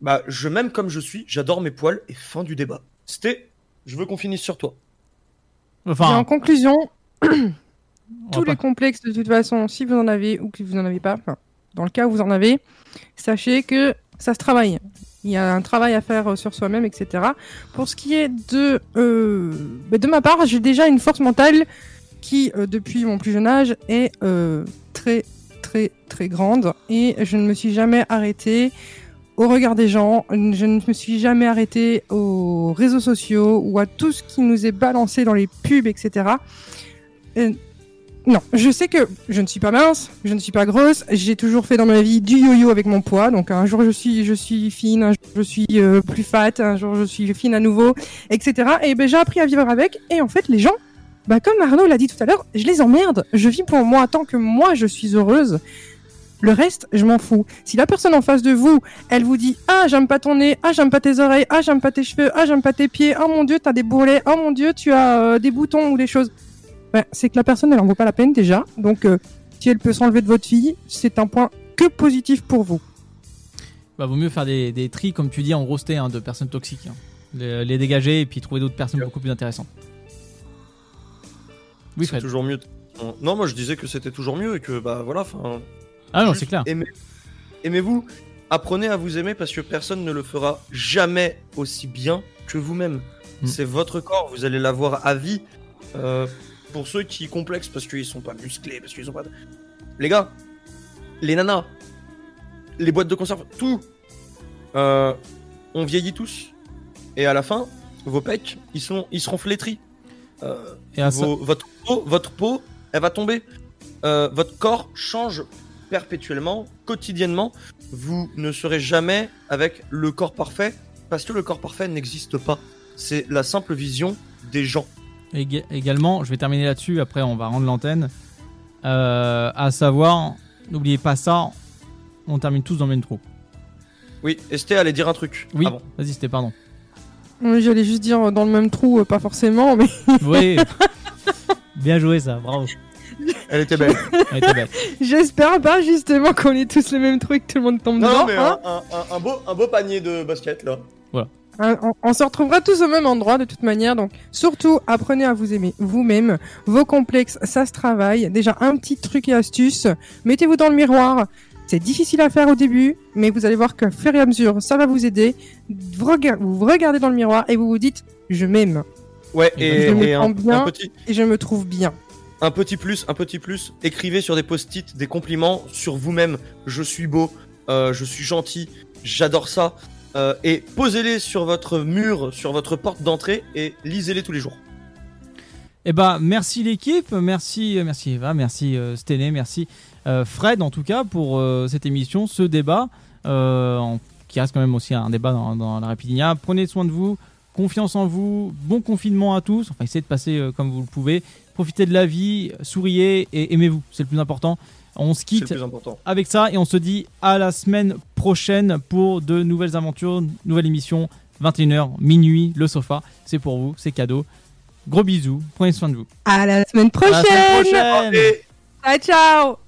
bah, je m'aime comme je suis, j'adore mes poils et fin du débat. C'était, je veux qu'on finisse sur toi. Et en conclusion, tous pas- les complexes, de toute façon, si vous en avez ou que vous en avez pas, enfin, dans le cas où vous en avez, sachez que ça se travaille. Il y a un travail à faire euh, sur soi-même, etc. Pour ce qui est de, euh, bah, de ma part, j'ai déjà une force mentale qui, euh, depuis mon plus jeune âge, est très, très, très grande. Et je ne me suis jamais arrêtée au regard des gens. Je ne me suis jamais arrêtée aux réseaux sociaux ou à tout ce qui nous est balancé dans les pubs, etc. non, je sais que je ne suis pas mince, je ne suis pas grosse. J'ai toujours fait dans ma vie du yo-yo avec mon poids. Donc un jour je suis, je suis fine, un jour je suis euh, plus fat, un jour je suis fine à nouveau, etc. Et ben j'ai appris à vivre avec. Et en fait, les gens, bah comme Arnaud l'a dit tout à l'heure, je les emmerde. Je vis pour moi tant que moi je suis heureuse. Le reste, je m'en fous. Si la personne en face de vous, elle vous dit Ah, j'aime pas ton nez, ah, j'aime pas tes oreilles, ah, j'aime pas tes cheveux, ah, j'aime pas tes pieds, oh mon dieu, t'as des bourrelets, oh mon dieu, tu as euh, des boutons ou des choses. Ben, c'est que la personne, elle en vaut pas la peine déjà. Donc, euh, si elle peut s'enlever de votre vie, c'est un point que positif pour vous. Bah, vaut mieux faire des, des tris, comme tu dis, en roster hein, de personnes toxiques. hein. Les, les dégager et puis trouver d'autres personnes beaucoup plus intéressantes. Oui, c'est Fred. toujours mieux. Non, moi je disais que c'était toujours mieux et que bah voilà, enfin. Ah non, c'est clair. aimez- Aimez-vous, apprenez à vous aimer parce que personne ne le fera jamais aussi bien que vous-même. Mm. C'est votre corps, vous allez l'avoir à vie. Euh, pour ceux qui complexent parce qu'ils sont pas musclés, parce qu'ils sont pas. Les gars, les nanas, les boîtes de conserve, tout. Euh, on vieillit tous. Et à la fin, vos pecs, ils, sont, ils seront flétris. Euh, Et à vos- votre, peau, votre peau, elle va tomber. Euh, votre corps change perpétuellement, quotidiennement, vous ne serez jamais avec le corps parfait parce que le corps parfait n'existe pas. C'est la simple vision des gens. Ég- également, je vais terminer là-dessus, après on va rendre l'antenne. Euh, à savoir, n'oubliez pas ça, on termine tous dans le même trou. Oui, Esté allait dire un truc. Oui, avant. vas-y, c'était pardon. Oui, J'allais juste dire euh, dans le même trou, euh, pas forcément, mais. Oui, bien joué ça, bravo. Elle était belle. J'espère pas justement qu'on est tous le même truc, tout le monde tombe Non, dedans. mais hein. un, un- un beau, un beau panier de basket là. Voilà. Hein, on, on se retrouvera tous au même endroit de toute manière, donc surtout apprenez à vous aimer vous-même. Vos complexes, ça se travaille. Déjà un petit truc et astuce, mettez-vous dans le miroir. C'est difficile à faire au début, mais vous allez voir qu'à fur et à mesure, ça va vous aider. Vous, rega- vous vous regardez dans le miroir et vous vous dites, je m'aime. Ouais, et, je me et sens un, bien un petit, et je me trouve bien. un petit plus, un petit plus. Écrivez sur des post-it des compliments sur vous-même. Je suis beau, euh, je suis gentil, j'adore ça. Euh, et posez-les sur votre mur, sur votre porte d'entrée et lisez-les tous les jours. Eh ben, merci l'équipe, merci, merci Eva, merci euh, merci euh, Fred en tout cas pour euh, cette émission, ce débat, euh, qui reste quand même aussi un débat dans, dans la Rapidinia. Prenez soin de vous, confiance en vous, bon confinement à tous, enfin essayez de passer euh, comme vous le pouvez, profitez de la vie, souriez et aimez-vous, c'est le plus important. On se quitte avec ça et on se dit à la semaine prochaine pour de nouvelles aventures, nouvelle émission, 21h, minuit, le sofa, c'est pour vous, c'est cadeau. Gros bisous, prenez soin de vous. À la semaine À la prochaine. semaine prochaine. Ciao, ciao.